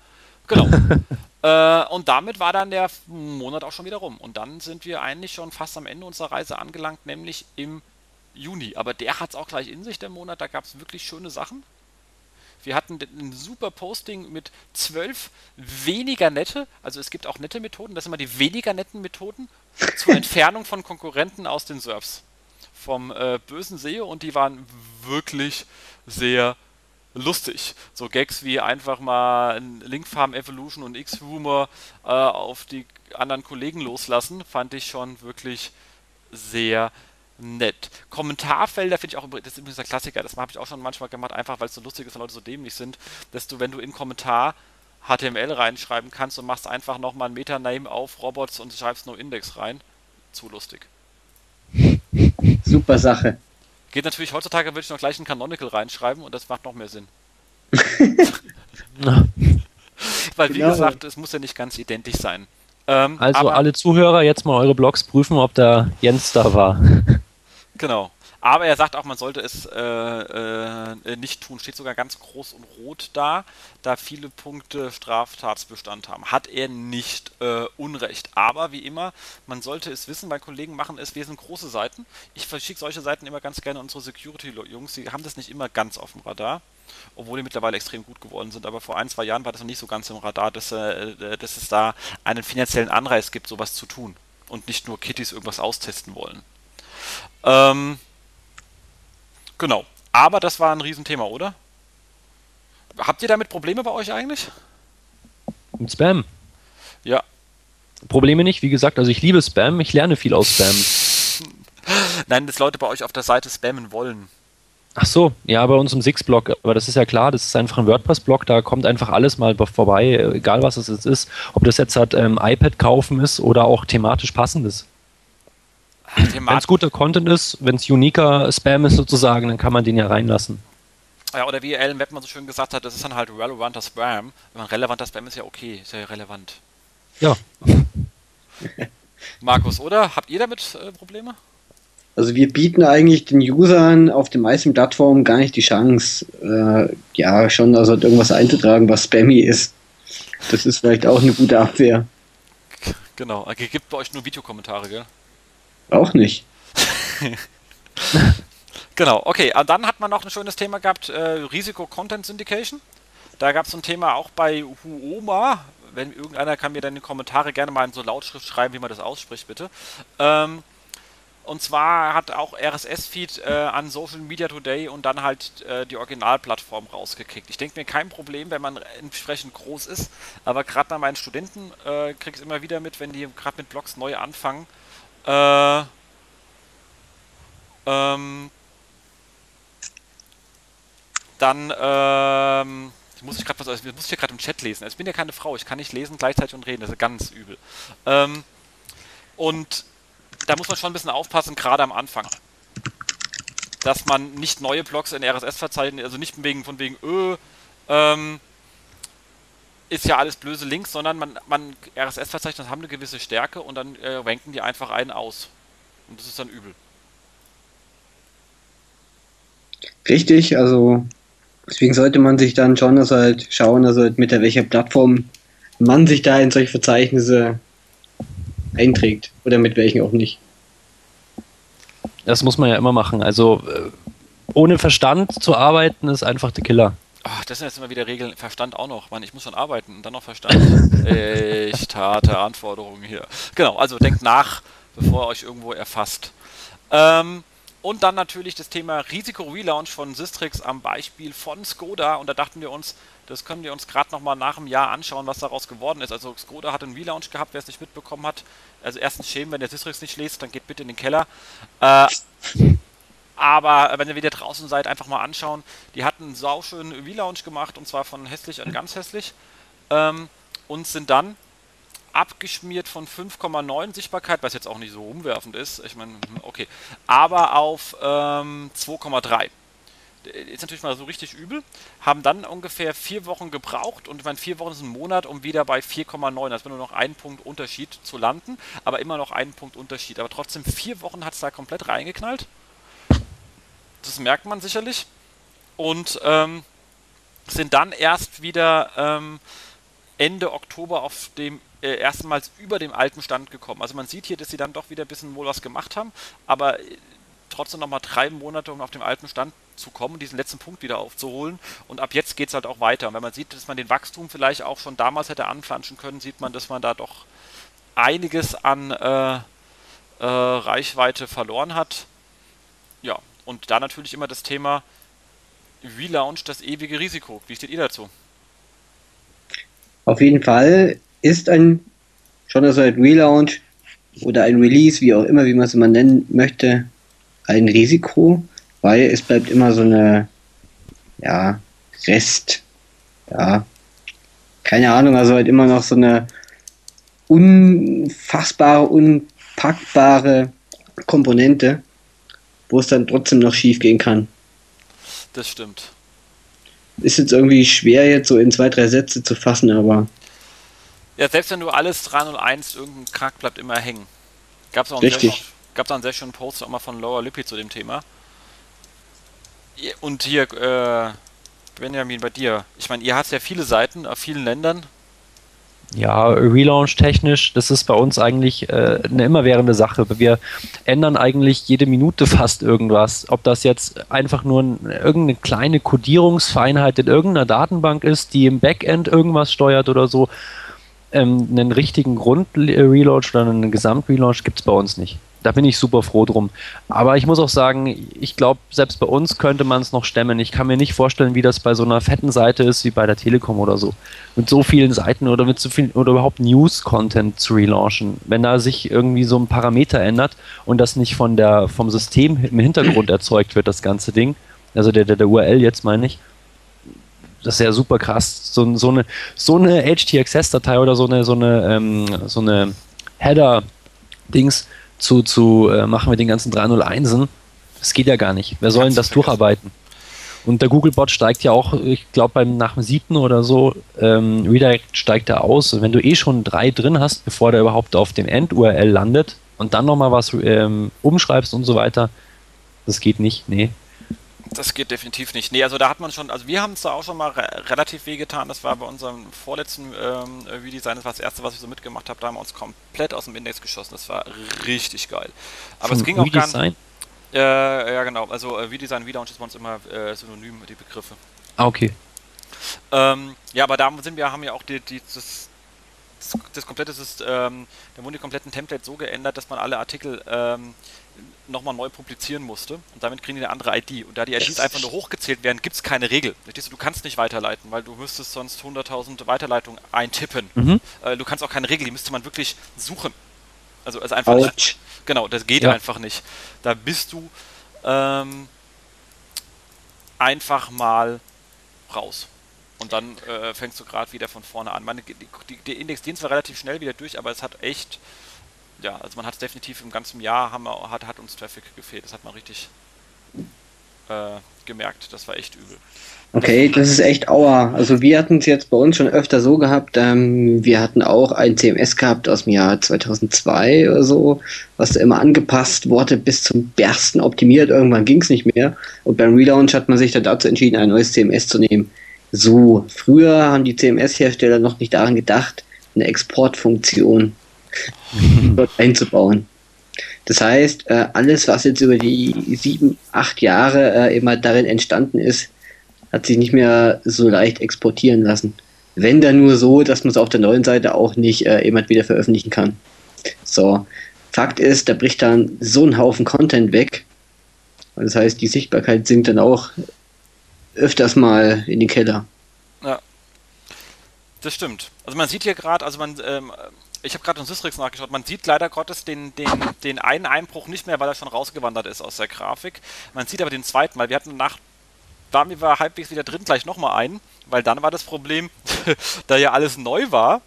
Genau. äh, und damit war dann der Monat auch schon wieder rum. Und dann sind wir eigentlich schon fast am Ende unserer Reise angelangt, nämlich im Juni. Aber der hat es auch gleich in sich, der Monat. Da gab es wirklich schöne Sachen. Wir hatten ein super Posting mit zwölf weniger nette, also es gibt auch nette Methoden, das sind immer die weniger netten Methoden zur Entfernung von Konkurrenten aus den Surfs. Vom äh, bösen SEO und die waren wirklich sehr lustig. So Gags wie einfach mal Linkfarm Evolution und X-Rumor äh, auf die anderen Kollegen loslassen, fand ich schon wirklich sehr lustig nett. Kommentarfelder finde ich auch, das ist übrigens ein Klassiker, das habe ich auch schon manchmal gemacht, einfach weil es so lustig ist, weil Leute so dämlich sind, dass du, wenn du in Kommentar HTML reinschreiben kannst und machst einfach nochmal ein Metaname auf Robots und schreibst nur Index rein. Zu lustig. Super Sache. Geht natürlich heutzutage, würde ich noch gleich ein Canonical reinschreiben und das macht noch mehr Sinn. Weil, wie genau. gesagt, es muss ja nicht ganz identisch sein. Ähm, also alle Zuhörer jetzt mal eure Blogs prüfen, ob da Jens da war. Genau. Aber er sagt auch, man sollte es äh, äh, nicht tun. Steht sogar ganz groß und rot da, da viele Punkte Straftatsbestand haben. Hat er nicht äh, Unrecht. Aber wie immer, man sollte es wissen, weil Kollegen machen es, wir sind große Seiten. Ich verschicke solche Seiten immer ganz gerne unsere Security-Jungs. Die haben das nicht immer ganz auf dem Radar, obwohl die mittlerweile extrem gut geworden sind. Aber vor ein, zwei Jahren war das noch nicht so ganz im Radar, dass, äh, dass es da einen finanziellen Anreiz gibt, sowas zu tun. Und nicht nur Kittys irgendwas austesten wollen. Ähm, genau. Aber das war ein Riesenthema, oder? Habt ihr damit Probleme bei euch eigentlich? Mit Spam? Ja. Probleme nicht, wie gesagt, also ich liebe Spam, ich lerne viel aus Spam. Nein, dass Leute bei euch auf der Seite spammen wollen. Ach so, ja, bei uns im Six-Blog, aber das ist ja klar, das ist einfach ein WordPress-Blog, da kommt einfach alles mal vorbei, egal was es jetzt ist. Ob das jetzt halt ähm, iPad kaufen ist oder auch thematisch passendes. Wenn es guter Content ist, wenn es uniker Spam ist sozusagen, dann kann man den ja reinlassen. Ja, oder wie Alan Webman so schön gesagt hat, das ist dann halt relevanter Spam. Wenn man relevanter Spam ist ja okay, ist ja relevant. Ja. Markus, oder? Habt ihr damit äh, Probleme? Also wir bieten eigentlich den Usern auf den meisten Plattformen gar nicht die Chance, äh, ja, schon also irgendwas einzutragen, was spammy ist. Das ist vielleicht auch eine gute Abwehr. Genau, es gibt bei euch nur Videokommentare, gell? Auch nicht. genau, okay, ah, dann hat man noch ein schönes Thema gehabt, äh, Risiko Content Syndication. Da gab es ein Thema auch bei Huoma. Wenn irgendeiner kann mir dann in die Kommentare gerne mal in so Lautschrift schreiben, wie man das ausspricht, bitte. Ähm, und zwar hat auch RSS-Feed äh, an Social Media Today und dann halt äh, die Originalplattform rausgekickt. Ich denke mir kein Problem, wenn man entsprechend groß ist, aber gerade bei meinen Studenten äh, kriege ich es immer wieder mit, wenn die gerade mit Blogs neu anfangen. Äh, ähm, dann ähm, muss ich gerade was, ich muss hier gerade im Chat lesen. Also ich bin ja keine Frau, ich kann nicht lesen gleichzeitig und reden, das ist ganz übel. Ähm, und da muss man schon ein bisschen aufpassen, gerade am Anfang. Dass man nicht neue Blogs in RSS-Verzeichnis, also nicht wegen, von wegen, öh, ähm, ist ja alles blöse Links, sondern man, man RSS-Verzeichnis haben eine gewisse Stärke und dann äh, ranken die einfach einen aus. Und das ist dann übel. Richtig, also deswegen sollte man sich dann schon also halt schauen, also mit der welcher Plattform man sich da in solche Verzeichnisse einträgt oder mit welchen auch nicht. Das muss man ja immer machen. Also äh, ohne Verstand zu arbeiten ist einfach der Killer. Ach, das sind jetzt immer wieder Regeln. Verstand auch noch. Mann, ich muss schon arbeiten und dann noch Verstand. Echt harte Anforderungen hier. Genau, also denkt nach, bevor ihr euch irgendwo erfasst. Ähm, und dann natürlich das Thema Risiko-Relaunch von Sistrix am Beispiel von Skoda. Und da dachten wir uns, das können wir uns gerade nochmal nach einem Jahr anschauen, was daraus geworden ist. Also Skoda hat einen Relaunch gehabt, wer es nicht mitbekommen hat. Also erstens schämen, wenn der Sistrix nicht liest, dann geht bitte in den Keller. Äh, aber wenn ihr wieder draußen seid, einfach mal anschauen. Die hatten einen sauschönen Relaunch gemacht und zwar von hässlich an ganz hässlich. Ähm, und sind dann abgeschmiert von 5,9 Sichtbarkeit, was jetzt auch nicht so umwerfend ist. Ich meine, okay. Aber auf ähm, 2,3. Ist natürlich mal so richtig übel. Haben dann ungefähr vier Wochen gebraucht und ich meine, vier Wochen ist ein Monat, um wieder bei 4,9, das war nur noch ein Punkt Unterschied zu landen, aber immer noch einen Punkt Unterschied. Aber trotzdem, vier Wochen hat es da komplett reingeknallt. Das merkt man sicherlich. Und ähm, sind dann erst wieder ähm, Ende Oktober auf dem äh, erstmals über dem alten Stand gekommen. Also man sieht hier, dass sie dann doch wieder ein bisschen wohl was gemacht haben, aber äh, trotzdem nochmal drei Monate, um auf dem alten Stand zu kommen, diesen letzten Punkt wieder aufzuholen. Und ab jetzt geht es halt auch weiter. Und wenn man sieht, dass man den Wachstum vielleicht auch schon damals hätte anflanschen können, sieht man, dass man da doch einiges an äh, äh, Reichweite verloren hat. Ja, und da natürlich immer das Thema Relaunch, das ewige Risiko. Wie steht ihr dazu? Auf jeden Fall ist ein schon also ein Relaunch oder ein Release, wie auch immer, wie man es immer nennen möchte, ein Risiko, weil es bleibt immer so eine, ja, Rest, ja, keine Ahnung, also halt immer noch so eine unfassbare, unpackbare Komponente, wo es dann trotzdem noch schief gehen kann. Das stimmt. Ist jetzt irgendwie schwer jetzt so in zwei, drei Sätze zu fassen, aber ja, selbst wenn du alles 301, irgendein Krack bleibt immer hängen. Gab es auch, einen sehr, gab's auch einen sehr schönen Post auch mal von Laura Lippi zu dem Thema. Und hier, äh, Benjamin, bei dir. Ich meine, ihr habt ja viele Seiten auf vielen Ländern. Ja, Relaunch technisch, das ist bei uns eigentlich äh, eine immerwährende Sache. Wir ändern eigentlich jede Minute fast irgendwas. Ob das jetzt einfach nur ein, irgendeine kleine Codierungsfeinheit in irgendeiner Datenbank ist, die im Backend irgendwas steuert oder so ähm, einen richtigen Grund-Relaunch oder einen Gesamt-Relaunch gibt es bei uns nicht. Da bin ich super froh drum. Aber ich muss auch sagen, ich glaube, selbst bei uns könnte man es noch stemmen. Ich kann mir nicht vorstellen, wie das bei so einer fetten Seite ist wie bei der Telekom oder so. Mit so vielen Seiten oder mit so viel oder überhaupt News-Content zu relaunchen. Wenn da sich irgendwie so ein Parameter ändert und das nicht von der, vom System im Hintergrund erzeugt wird, das ganze Ding, also der, der, der URL jetzt meine ich, das ist ja super krass. So, so eine, so eine HTXS-Datei oder so eine, so eine, ähm, so eine Header-Dings zu, zu äh, machen mit den ganzen 301en. Das geht ja gar nicht. Wer soll denn das durcharbeiten? Und der Googlebot steigt ja auch, ich glaube, nach dem siebten oder so, ähm, Redirect steigt er aus. Und wenn du eh schon drei drin hast, bevor der überhaupt auf dem End-URL landet und dann nochmal was ähm, umschreibst und so weiter, das geht nicht. Nee. Das geht definitiv nicht. Nee, also da hat man schon, also wir haben es da auch schon mal re relativ wehgetan. Das war bei unserem vorletzten ähm, Redesign, das war das erste, was ich so mitgemacht habe. Da haben wir uns komplett aus dem Index geschossen. Das war richtig geil. Aber es ging auch gar nicht. Äh, ja, genau. Also äh, Redesign, Relaunch ist bei uns immer äh, synonym, die Begriffe. Ah, okay. Ähm, ja, aber da sind wir, haben ja auch die, die, das, das, das komplette System, ähm, der Mund kompletten Template so geändert, dass man alle Artikel ähm, nochmal neu publizieren musste und damit kriegen die eine andere ID. Und da die IDs einfach nur hochgezählt werden, gibt es keine Regel. Du kannst nicht weiterleiten, weil du müsstest sonst 100.000 Weiterleitungen eintippen. Mhm. Äh, du kannst auch keine Regel, die müsste man wirklich suchen. Also, also einfach nicht, Genau, das geht ja. einfach nicht. Da bist du ähm, einfach mal raus. Und dann äh, fängst du gerade wieder von vorne an. Meine, die, die, die Index gehen zwar relativ schnell wieder durch, aber es hat echt ja, also man hat es definitiv im ganzen Jahr haben wir, hat, hat uns Traffic gefehlt. Das hat man richtig äh, gemerkt. Das war echt übel. Okay, das ist echt aua. Also wir hatten es jetzt bei uns schon öfter so gehabt. Ähm, wir hatten auch ein CMS gehabt aus dem Jahr 2002 oder so, was immer angepasst wurde, bis zum Bersten optimiert. Irgendwann ging es nicht mehr. Und beim Relaunch hat man sich dann dazu entschieden, ein neues CMS zu nehmen. So, früher haben die CMS-Hersteller noch nicht daran gedacht, eine Exportfunktion dort einzubauen. Das heißt, äh, alles, was jetzt über die sieben, acht Jahre äh, immer darin entstanden ist, hat sich nicht mehr so leicht exportieren lassen. Wenn dann nur so, dass man es auf der neuen Seite auch nicht äh, immer wieder veröffentlichen kann. So, Fakt ist, da bricht dann so ein Haufen Content weg. Das heißt, die Sichtbarkeit sinkt dann auch öfters mal in den Keller. Ja, das stimmt. Also man sieht hier gerade, also man ähm, ich habe gerade in Systrix nachgeschaut, man sieht leider Gottes den, den, den einen Einbruch nicht mehr, weil er schon rausgewandert ist aus der Grafik. Man sieht aber den zweiten, weil wir hatten nach, da war halbwegs wieder drin, gleich nochmal einen, weil dann war das Problem, da ja alles neu war,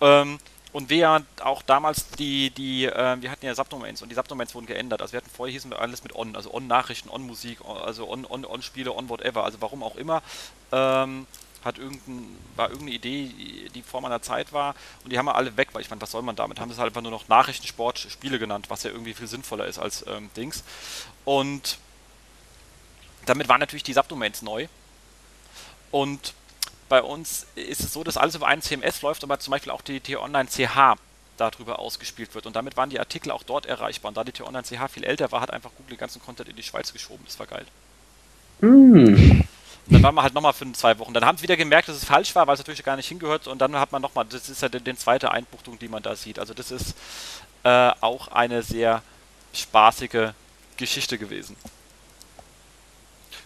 ähm, und wir ja auch damals die, die, äh, wir hatten ja Subdomains und die Subdomains wurden geändert. Also wir hatten vorher hießen wir alles mit On, also On-Nachrichten, On-Musik, also On-On-On-Spiele, On-Whatever, also warum auch immer. Ähm, hat irgendein, war irgendeine Idee, die vor meiner Zeit war und die haben wir alle weg, weil ich meine, was soll man damit? Haben es halt einfach nur noch Nachrichtensport, Spiele genannt, was ja irgendwie viel sinnvoller ist als ähm, Dings. Und damit waren natürlich die Subdomains neu. Und bei uns ist es so, dass alles über einen CMS läuft, aber zum Beispiel auch die T-Online-CH darüber ausgespielt wird. Und damit waren die Artikel auch dort erreichbar. Und da die T-Online-CH viel älter war, hat einfach Google den ganzen Content in die Schweiz geschoben. Das war geil. Mm. Dann waren wir halt nochmal für zwei Wochen. Dann haben sie wieder gemerkt, dass es falsch war, weil es natürlich gar nicht hingehört. Und dann hat man nochmal, das ist ja die, die zweite Einbuchtung, die man da sieht. Also das ist äh, auch eine sehr spaßige Geschichte gewesen.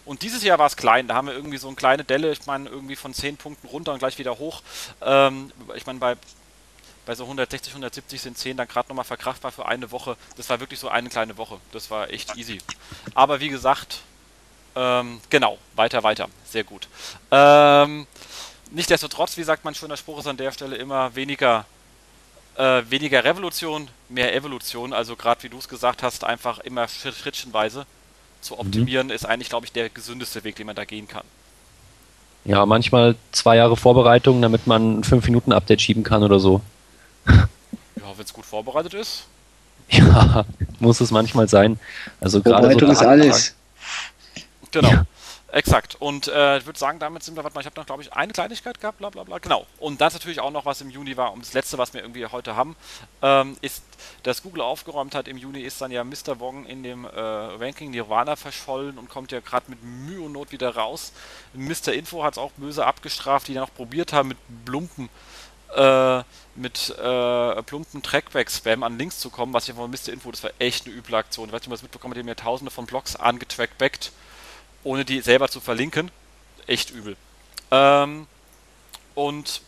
Und dieses Jahr war es klein, da haben wir irgendwie so eine kleine Delle, ich meine, irgendwie von 10 Punkten runter und gleich wieder hoch. Ähm, ich meine, bei, bei so 160, 170 sind 10 dann gerade nochmal verkraftbar für eine Woche. Das war wirklich so eine kleine Woche. Das war echt easy. Aber wie gesagt, ähm, genau, weiter, weiter. Sehr gut. Ähm, Nichtsdestotrotz, wie sagt mein schöner Spruch, ist an der Stelle immer weniger, äh, weniger Revolution, mehr Evolution. Also gerade wie du es gesagt hast, einfach immer schrittchenweise zu mhm. optimieren, mhm. ist eigentlich, glaube ich, der gesündeste Weg, den man da gehen kann. Ja, manchmal zwei Jahre Vorbereitung, damit man fünf Minuten Update schieben kann oder so. Ja, wenn es gut vorbereitet ist. Ja, muss es manchmal sein. Also gerade so ist alles. Genau. Ja. Exakt. Und äh, ich würde sagen, damit sind wir, warte mal, ich habe noch, glaube ich, eine Kleinigkeit gehabt, bla bla bla. Genau. Und das natürlich auch noch, was im Juni war. Und das letzte, was wir irgendwie heute haben, ähm, ist, dass Google aufgeräumt hat. Im Juni ist dann ja Mr. Wong in dem äh, Ranking Nirvana verschollen und kommt ja gerade mit Mühe und Not wieder raus. Mr. Info hat es auch böse abgestraft, die dann auch probiert haben, mit Blumpen äh, mit äh, plumpen Trackback-Spam an Links zu kommen, was ich von Mr. Info, das war echt eine üble Aktion. Ich weiß nicht, ob ihr das mitbekommen habt, die mir tausende von Blogs angetrackbackt, ohne die selber zu verlinken. Echt übel. Ähm, und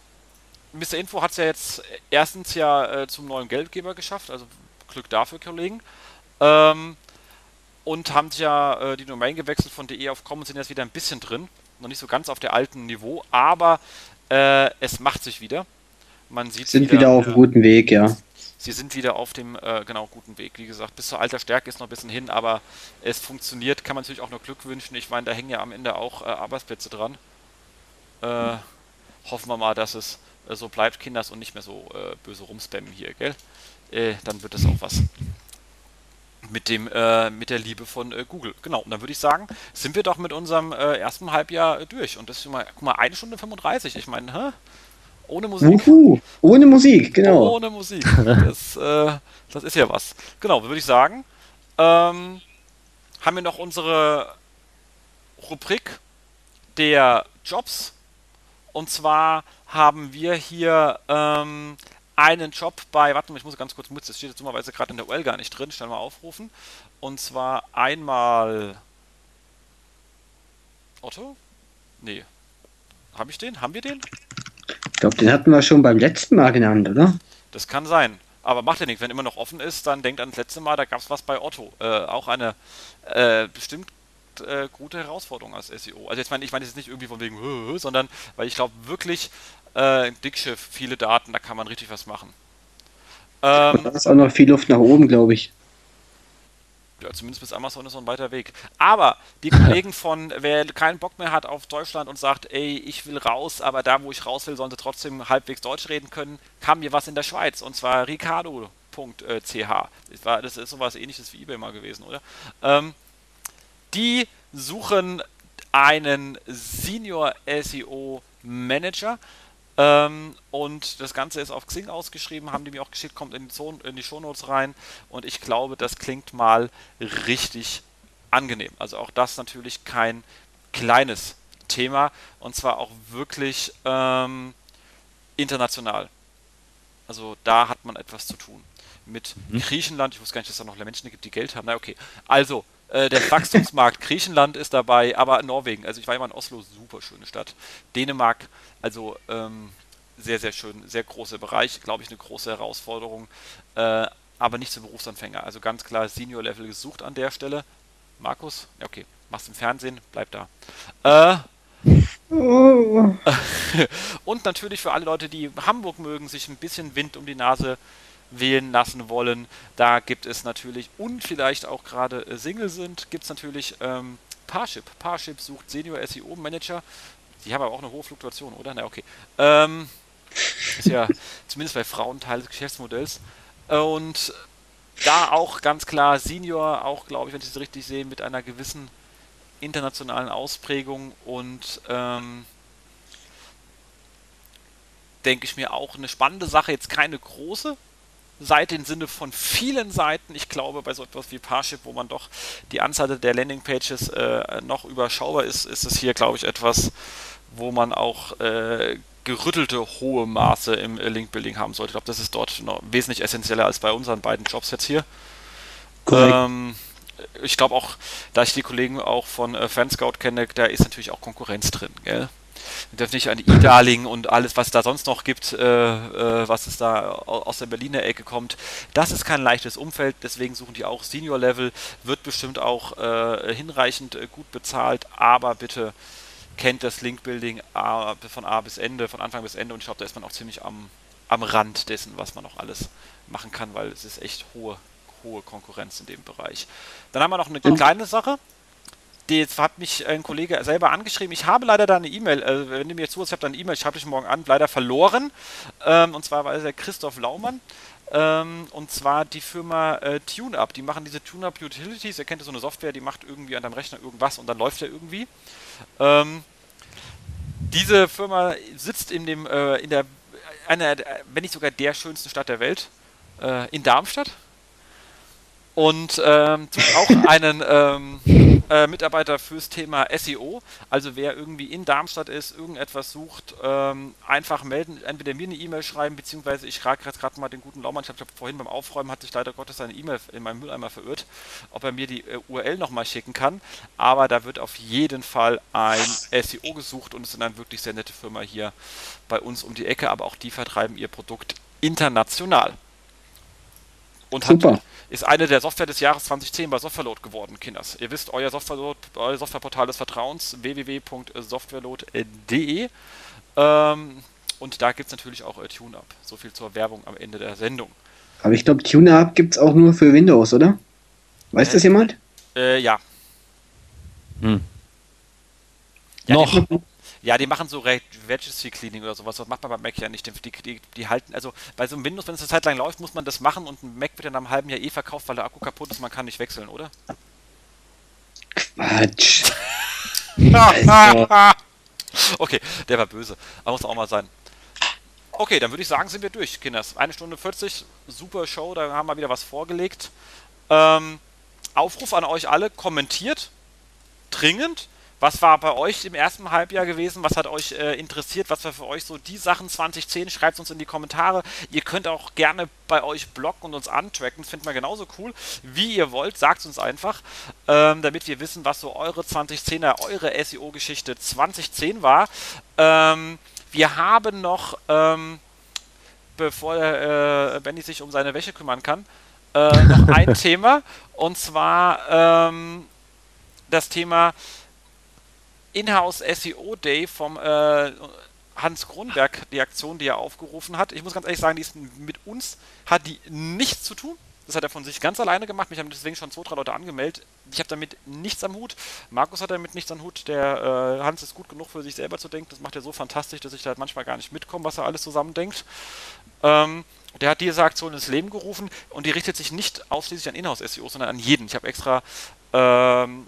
Mr. Info hat es ja jetzt erstens ja äh, zum neuen Geldgeber geschafft, also Glück dafür, Kollegen. Ähm, und haben ja äh, die Domain gewechselt von de auf com und sind jetzt wieder ein bisschen drin. Noch nicht so ganz auf der alten Niveau, aber äh, es macht sich wieder. Man sieht sind wieder, wieder auf einem guten Weg, ja. Sie sind wieder auf dem äh, genau guten Weg. Wie gesagt, bis zur alter Stärke ist noch ein bisschen hin, aber es funktioniert. Kann man natürlich auch nur Glück wünschen. Ich meine, da hängen ja am Ende auch äh, Arbeitsplätze dran. Äh, hoffen wir mal, dass es äh, so bleibt, Kinders, und nicht mehr so äh, böse rumspammen hier, gell? Äh, dann wird es auch was mit dem mit der Liebe von Google. Genau. Und dann würde ich sagen, sind wir doch mit unserem ersten Halbjahr durch. Und das ist mal, guck mal, eine Stunde 35. Ich meine, hä? Ohne Musik. Uhu, ohne Musik, genau. Ohne Musik. Das, äh, das ist ja was. Genau, würde ich sagen. Ähm, haben wir noch unsere Rubrik der Jobs. Und zwar haben wir hier ähm, einen Job bei, warte mal, ich muss ganz kurz mit, das steht jetzt dummerweise gerade in der UL gar nicht drin, schnell mal aufrufen. Und zwar einmal Otto? Nee. Habe ich den? Haben wir den? Ich glaube, den hatten wir schon beim letzten Mal genannt, oder? Das kann sein. Aber macht ja nichts. Wenn immer noch offen ist, dann denkt an das letzte Mal, da gab es was bei Otto. Äh, auch eine äh, bestimmt äh, gute Herausforderung als SEO. Also jetzt meine ich meine jetzt nicht irgendwie von wegen, sondern weil ich glaube wirklich äh, Dickschiff, viele Daten, da kann man richtig was machen. Ähm, da ist auch noch viel Luft nach oben, glaube ich ja, zumindest bis Amazon ist noch ein weiter Weg. Aber die Kollegen von, wer keinen Bock mehr hat auf Deutschland und sagt, ey, ich will raus, aber da, wo ich raus will, sollen sie trotzdem halbwegs Deutsch reden können, kam mir was in der Schweiz und zwar Ricardo.ch. Das, das ist sowas ähnliches wie eBay mal gewesen, oder? Ähm, die suchen einen Senior SEO Manager ähm, und das Ganze ist auf Xing ausgeschrieben, haben die mir auch geschickt, kommt in die, Zone, in die Shownotes rein. Und ich glaube, das klingt mal richtig angenehm. Also auch das natürlich kein kleines Thema und zwar auch wirklich ähm, international. Also da hat man etwas zu tun. Mit mhm. Griechenland, ich wusste gar nicht, dass es da noch Menschen gibt, die Geld haben. Na okay. Also, äh, der Wachstumsmarkt Griechenland ist dabei, aber Norwegen. Also ich war immer in Oslo, super schöne Stadt. Dänemark, also ähm, sehr, sehr schön, sehr großer Bereich, glaube ich, eine große Herausforderung, äh, aber nicht für Berufsanfänger. Also ganz klar Senior-Level gesucht an der Stelle. Markus, ja, okay, machst im Fernsehen, bleib da. Äh, und natürlich für alle Leute, die Hamburg mögen, sich ein bisschen Wind um die Nase wählen lassen wollen. Da gibt es natürlich und vielleicht auch gerade äh, Single sind, gibt es natürlich ähm, Parship. Parship sucht Senior SEO Manager. Die haben aber auch eine hohe Fluktuation, oder? Na, okay. Ähm, ist ja zumindest bei Frauen Teil des Geschäftsmodells. Und da auch ganz klar Senior, auch glaube ich, wenn ich es richtig sehe, mit einer gewissen internationalen Ausprägung und ähm, denke ich mir auch eine spannende Sache, jetzt keine große, Seite im Sinne von vielen Seiten. Ich glaube, bei so etwas wie Parship, wo man doch die Anzahl der Landingpages äh, noch überschaubar ist, ist es hier, glaube ich, etwas, wo man auch äh, gerüttelte hohe Maße im Link-Building haben sollte. Ich glaube, das ist dort noch wesentlich essentieller als bei unseren beiden Jobs jetzt hier. Ähm, ich glaube auch, da ich die Kollegen auch von äh, Fanscout kenne, da ist natürlich auch Konkurrenz drin. Gell? Wir dürfen nicht an E-Darling und alles, was da sonst noch gibt, äh, äh, was es da aus der Berliner Ecke kommt. Das ist kein leichtes Umfeld, deswegen suchen die auch Senior-Level, wird bestimmt auch äh, hinreichend gut bezahlt, aber bitte kennt das Link-Building von A bis Ende, von Anfang bis Ende und ich glaube, da ist man auch ziemlich am, am Rand dessen, was man noch alles machen kann, weil es ist echt hohe, hohe Konkurrenz in dem Bereich. Dann haben wir noch eine kleine Sache die, jetzt hat mich ein Kollege selber angeschrieben. Ich habe leider da eine E-Mail, äh, wenn du mir zuhörst, ich habe da eine E-Mail, ich habe dich morgen an, leider verloren. Ähm, und zwar war es der Christoph Laumann. Ähm, und zwar die Firma äh, TuneUp. Die machen diese TuneUp Utilities. Ihr kennt so eine Software, die macht irgendwie an deinem Rechner irgendwas und dann läuft er irgendwie. Ähm, diese Firma sitzt in dem, äh, in der, einer, wenn nicht sogar der schönsten Stadt der Welt, äh, in Darmstadt. Und ähm, auch einen, ähm, äh, Mitarbeiter fürs Thema SEO. Also wer irgendwie in Darmstadt ist, irgendetwas sucht, ähm, einfach melden, entweder mir eine E-Mail schreiben, beziehungsweise ich frage jetzt gerade mal den guten Laumann, ich habe vorhin beim Aufräumen hat sich leider Gottes seine E-Mail in meinem Mülleimer verirrt, ob er mir die äh, URL nochmal schicken kann. Aber da wird auf jeden Fall ein SEO gesucht und es sind eine wirklich sehr nette Firma hier bei uns um die Ecke, aber auch die vertreiben ihr Produkt international. Und Super. Hat, ist eine der Software des Jahres 2010 bei Softwareload geworden, Kinders. Ihr wisst, euer, Softwareload, euer Softwareportal des Vertrauens, www.softwareload.de. Ähm, und da gibt es natürlich auch äh, TuneUp. So viel zur Werbung am Ende der Sendung. Aber ich glaube, TuneUp gibt es auch nur für Windows, oder? Weiß äh, das jemand? Äh, ja. Hm. Ja, Noch. Die, ja, die machen so Registry Cleaning oder sowas. Das macht man bei Mac ja nicht. Die, die, die, halten, also bei so einem Windows, wenn es eine Zeit lang läuft, muss man das machen und ein Mac wird dann nach einem halben Jahr eh verkauft, weil der Akku kaputt ist. Man kann nicht wechseln, oder? Quatsch. okay, der war böse. Aber muss auch mal sein. Okay, dann würde ich sagen, sind wir durch, Kinders. Eine Stunde 40, super Show, da haben wir wieder was vorgelegt. Ähm, Aufruf an euch alle, kommentiert dringend was war bei euch im ersten Halbjahr gewesen? Was hat euch äh, interessiert? Was war für euch so die Sachen 2010? Schreibt uns in die Kommentare. Ihr könnt auch gerne bei euch bloggen und uns antracken. Das finden wir genauso cool. Wie ihr wollt, sagt uns einfach, ähm, damit wir wissen, was so eure 2010er, eure SEO-Geschichte 2010 war. Ähm, wir haben noch, ähm, bevor äh, Benny sich um seine Wäsche kümmern kann, äh, noch ein Thema. Und zwar ähm, das Thema Inhouse SEO Day vom äh, Hans Kronberg, die Aktion, die er aufgerufen hat. Ich muss ganz ehrlich sagen, die ist mit uns, hat die nichts zu tun. Das hat er von sich ganz alleine gemacht. Mich haben deswegen schon zwei, drei Leute angemeldet. Ich habe damit nichts am Hut. Markus hat damit nichts am Hut. Der äh, Hans ist gut genug für sich selber zu denken. Das macht er so fantastisch, dass ich da halt manchmal gar nicht mitkomme, was er alles zusammendenkt. Ähm, der hat diese Aktion ins Leben gerufen und die richtet sich nicht ausschließlich an Inhouse-SEO, sondern an jeden. Ich habe extra ähm,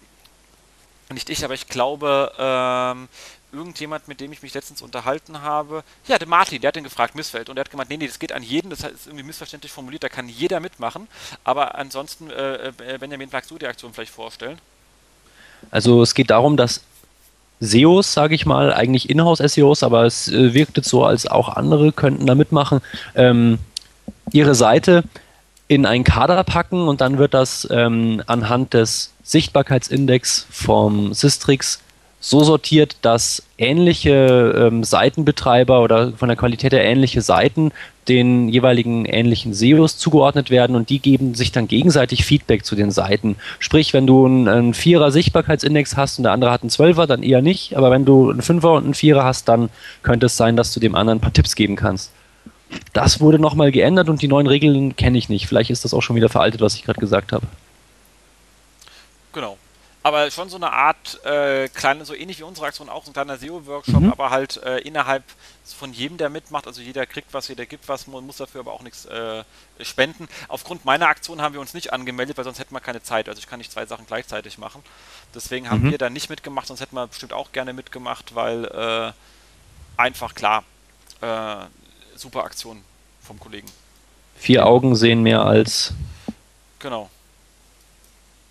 nicht ich, aber ich glaube, ähm, irgendjemand, mit dem ich mich letztens unterhalten habe, ja, der Martin, der hat den gefragt, Missfeld, und der hat gemeint, nee, nee, das geht an jeden, das ist irgendwie missverständlich formuliert, da kann jeder mitmachen, aber ansonsten, äh, äh Benjamin, magst du die Aktion vielleicht vorstellen? Also es geht darum, dass SEOs, sage ich mal, eigentlich Inhouse-SEOs, aber es äh, wirkt jetzt so, als auch andere könnten da mitmachen, ähm, ihre Seite in einen Kader packen und dann wird das ähm, anhand des Sichtbarkeitsindex vom Sistrix so sortiert, dass ähnliche ähm, Seitenbetreiber oder von der Qualität her ähnliche Seiten den jeweiligen ähnlichen SEOs zugeordnet werden und die geben sich dann gegenseitig Feedback zu den Seiten. Sprich, wenn du einen Vierer Sichtbarkeitsindex hast und der andere hat einen Zwölfer, dann eher nicht, aber wenn du einen Fünfer und einen Vierer hast, dann könnte es sein, dass du dem anderen ein paar Tipps geben kannst. Das wurde nochmal geändert und die neuen Regeln kenne ich nicht. Vielleicht ist das auch schon wieder veraltet, was ich gerade gesagt habe. Genau. Aber schon so eine Art äh, kleine, so ähnlich wie unsere Aktion auch, so ein kleiner SEO-Workshop, mhm. aber halt äh, innerhalb von jedem, der mitmacht. Also jeder kriegt was, jeder gibt was, man muss dafür aber auch nichts äh, spenden. Aufgrund meiner Aktion haben wir uns nicht angemeldet, weil sonst hätten wir keine Zeit. Also ich kann nicht zwei Sachen gleichzeitig machen. Deswegen haben mhm. wir da nicht mitgemacht, sonst hätten wir bestimmt auch gerne mitgemacht, weil äh, einfach klar, äh, super Aktion vom Kollegen. Vier Augen sehen mehr als. Genau.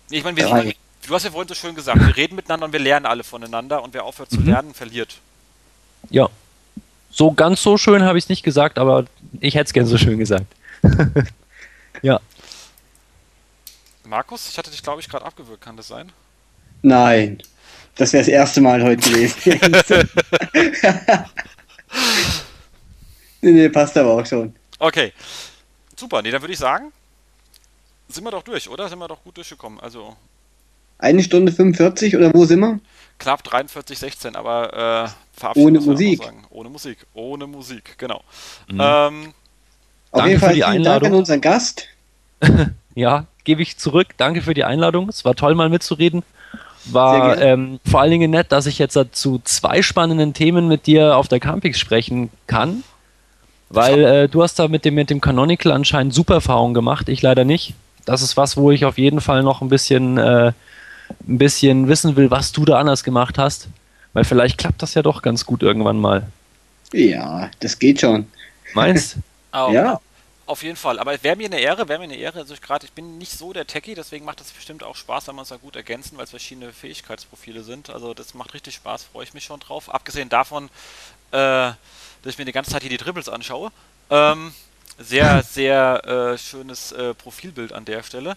Ich meine, wir, du hast ja vorhin so schön gesagt, wir reden miteinander und wir lernen alle voneinander und wer aufhört zu mhm. lernen, verliert. Ja. So ganz so schön habe ich es nicht gesagt, aber ich hätte es gern so schön gesagt. ja. Markus, ich hatte dich, glaube ich, gerade abgewürgt, kann das sein? Nein. Das wäre das erste Mal heute gewesen. nee, nee, passt aber auch schon. Okay. Super, nee, dann würde ich sagen, sind wir doch durch, oder? Sind wir doch gut durchgekommen. Also. Eine Stunde 45 oder wo sind wir? Knapp 43, 16, aber äh, Ohne Musik. Ohne Musik. Ohne Musik, genau. Mhm. Ähm, Auf jeden Fall vielen Dank an unseren Gast. ja, gebe ich zurück. Danke für die Einladung. Es war toll, mal mitzureden. War ähm, vor allen Dingen nett, dass ich jetzt zu zwei spannenden Themen mit dir auf der Campix sprechen kann. Weil äh, du hast da mit dem, mit dem Canonical anscheinend super Erfahrungen gemacht, ich leider nicht das ist was, wo ich auf jeden Fall noch ein bisschen, äh, ein bisschen wissen will, was du da anders gemacht hast. Weil vielleicht klappt das ja doch ganz gut irgendwann mal. Ja, das geht schon. Meinst? oh. Ja. Auf jeden Fall, aber wäre mir eine Ehre, wäre mir eine Ehre. Also ich gerade, ich bin nicht so der Techie, deswegen macht das bestimmt auch Spaß, wenn man es da gut ergänzen, weil es verschiedene Fähigkeitsprofile sind. Also das macht richtig Spaß, freue ich mich schon drauf. Abgesehen davon, äh, dass ich mir die ganze Zeit hier die Dribbles anschaue. Ähm, sehr, sehr äh, schönes äh, Profilbild an der Stelle.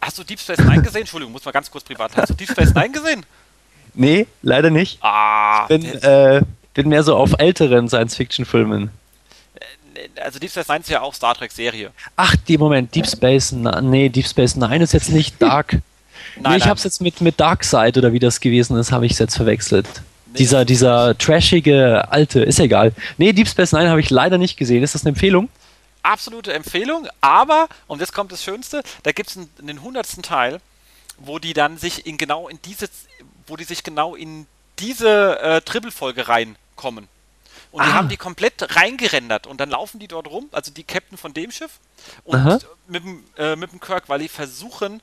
Hast du Deep Space Nine gesehen? Entschuldigung, muss mal ganz kurz privat. Hast du Deep Space Nine gesehen? Nee, leider nicht. Ah, ich bin, äh, bin mehr so auf älteren Science-Fiction-Filmen also Deep Space Nine ist ja auch Star Trek Serie. Ach, die Moment, Deep Space, nee, Deep Space Nine ist jetzt nicht Dark. nein, nee, ich habe es jetzt mit, mit Dark Side oder wie das gewesen ist, habe ich es jetzt verwechselt. Dieser, dieser trashige alte, ist egal. Nee, Deep Space Nine habe ich leider nicht gesehen. Ist das eine Empfehlung? Absolute Empfehlung, aber, und jetzt kommt das Schönste, da gibt es einen, hundertsten Teil, wo die dann sich in genau in diese, wo die sich genau in diese äh, Triple-Folge reinkommen. Und ah. die haben die komplett reingerendert und dann laufen die dort rum, also die Captain von dem Schiff und mit dem, äh, mit dem Kirk, weil die versuchen,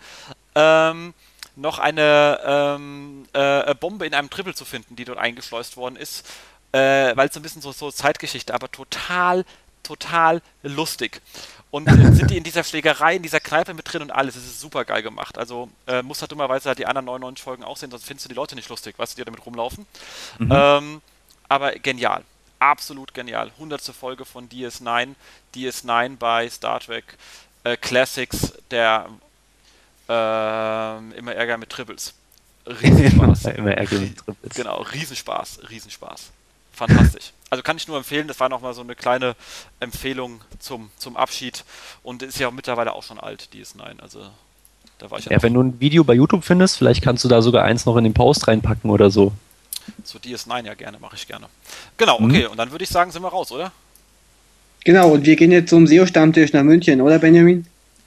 ähm, noch eine ähm, äh, Bombe in einem Triple zu finden, die dort eingeschleust worden ist, äh, weil es so ein bisschen so, so Zeitgeschichte, aber total, total lustig. Und äh, sind die in dieser Schlägerei, in dieser Kneipe mit drin und alles. Es ist super geil gemacht. Also äh, muss halt dummerweise halt die anderen 99 Folgen auch sehen, sonst findest du die Leute nicht lustig, weißt du, die damit rumlaufen. Mhm. Ähm, aber genial absolut genial. 100. Folge von DS9. DS9 bei Star Trek äh, Classics, der äh, immer Ärger mit Triples. Riesenspaß. immer Ärger mit Triples. Genau, Riesenspaß, Riesenspaß. Fantastisch. Also kann ich nur empfehlen, das war nochmal so eine kleine Empfehlung zum, zum Abschied und ist ja mittlerweile auch schon alt, DS9. Also da war ich ja. ja wenn du ein Video bei YouTube findest, vielleicht kannst du da sogar eins noch in den Post reinpacken oder so. Zu DS9 ja gerne, mache ich gerne. Genau, mhm. okay, mhm. und dann würde ich sagen, sind wir raus, oder? Genau, und wir gehen jetzt zum SEO-Stammtisch nach München, oder Benjamin?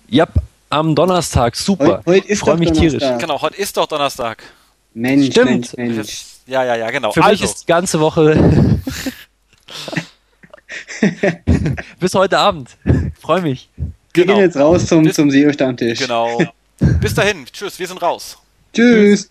Ja, am Donnerstag, super. Heute, heute ist Freue mich Donnerstag. tierisch. Genau, heute ist doch Donnerstag. Mensch, Stimmt. Mensch, Mensch. Ja, ja, ja, genau. Für also. mich ist die ganze Woche bis heute Abend. Freue mich. Wir genau. gehen jetzt raus zum, zum SEO-Stammtisch. Genau. Bis dahin. Tschüss, wir sind raus. Tschüss. Tschüss.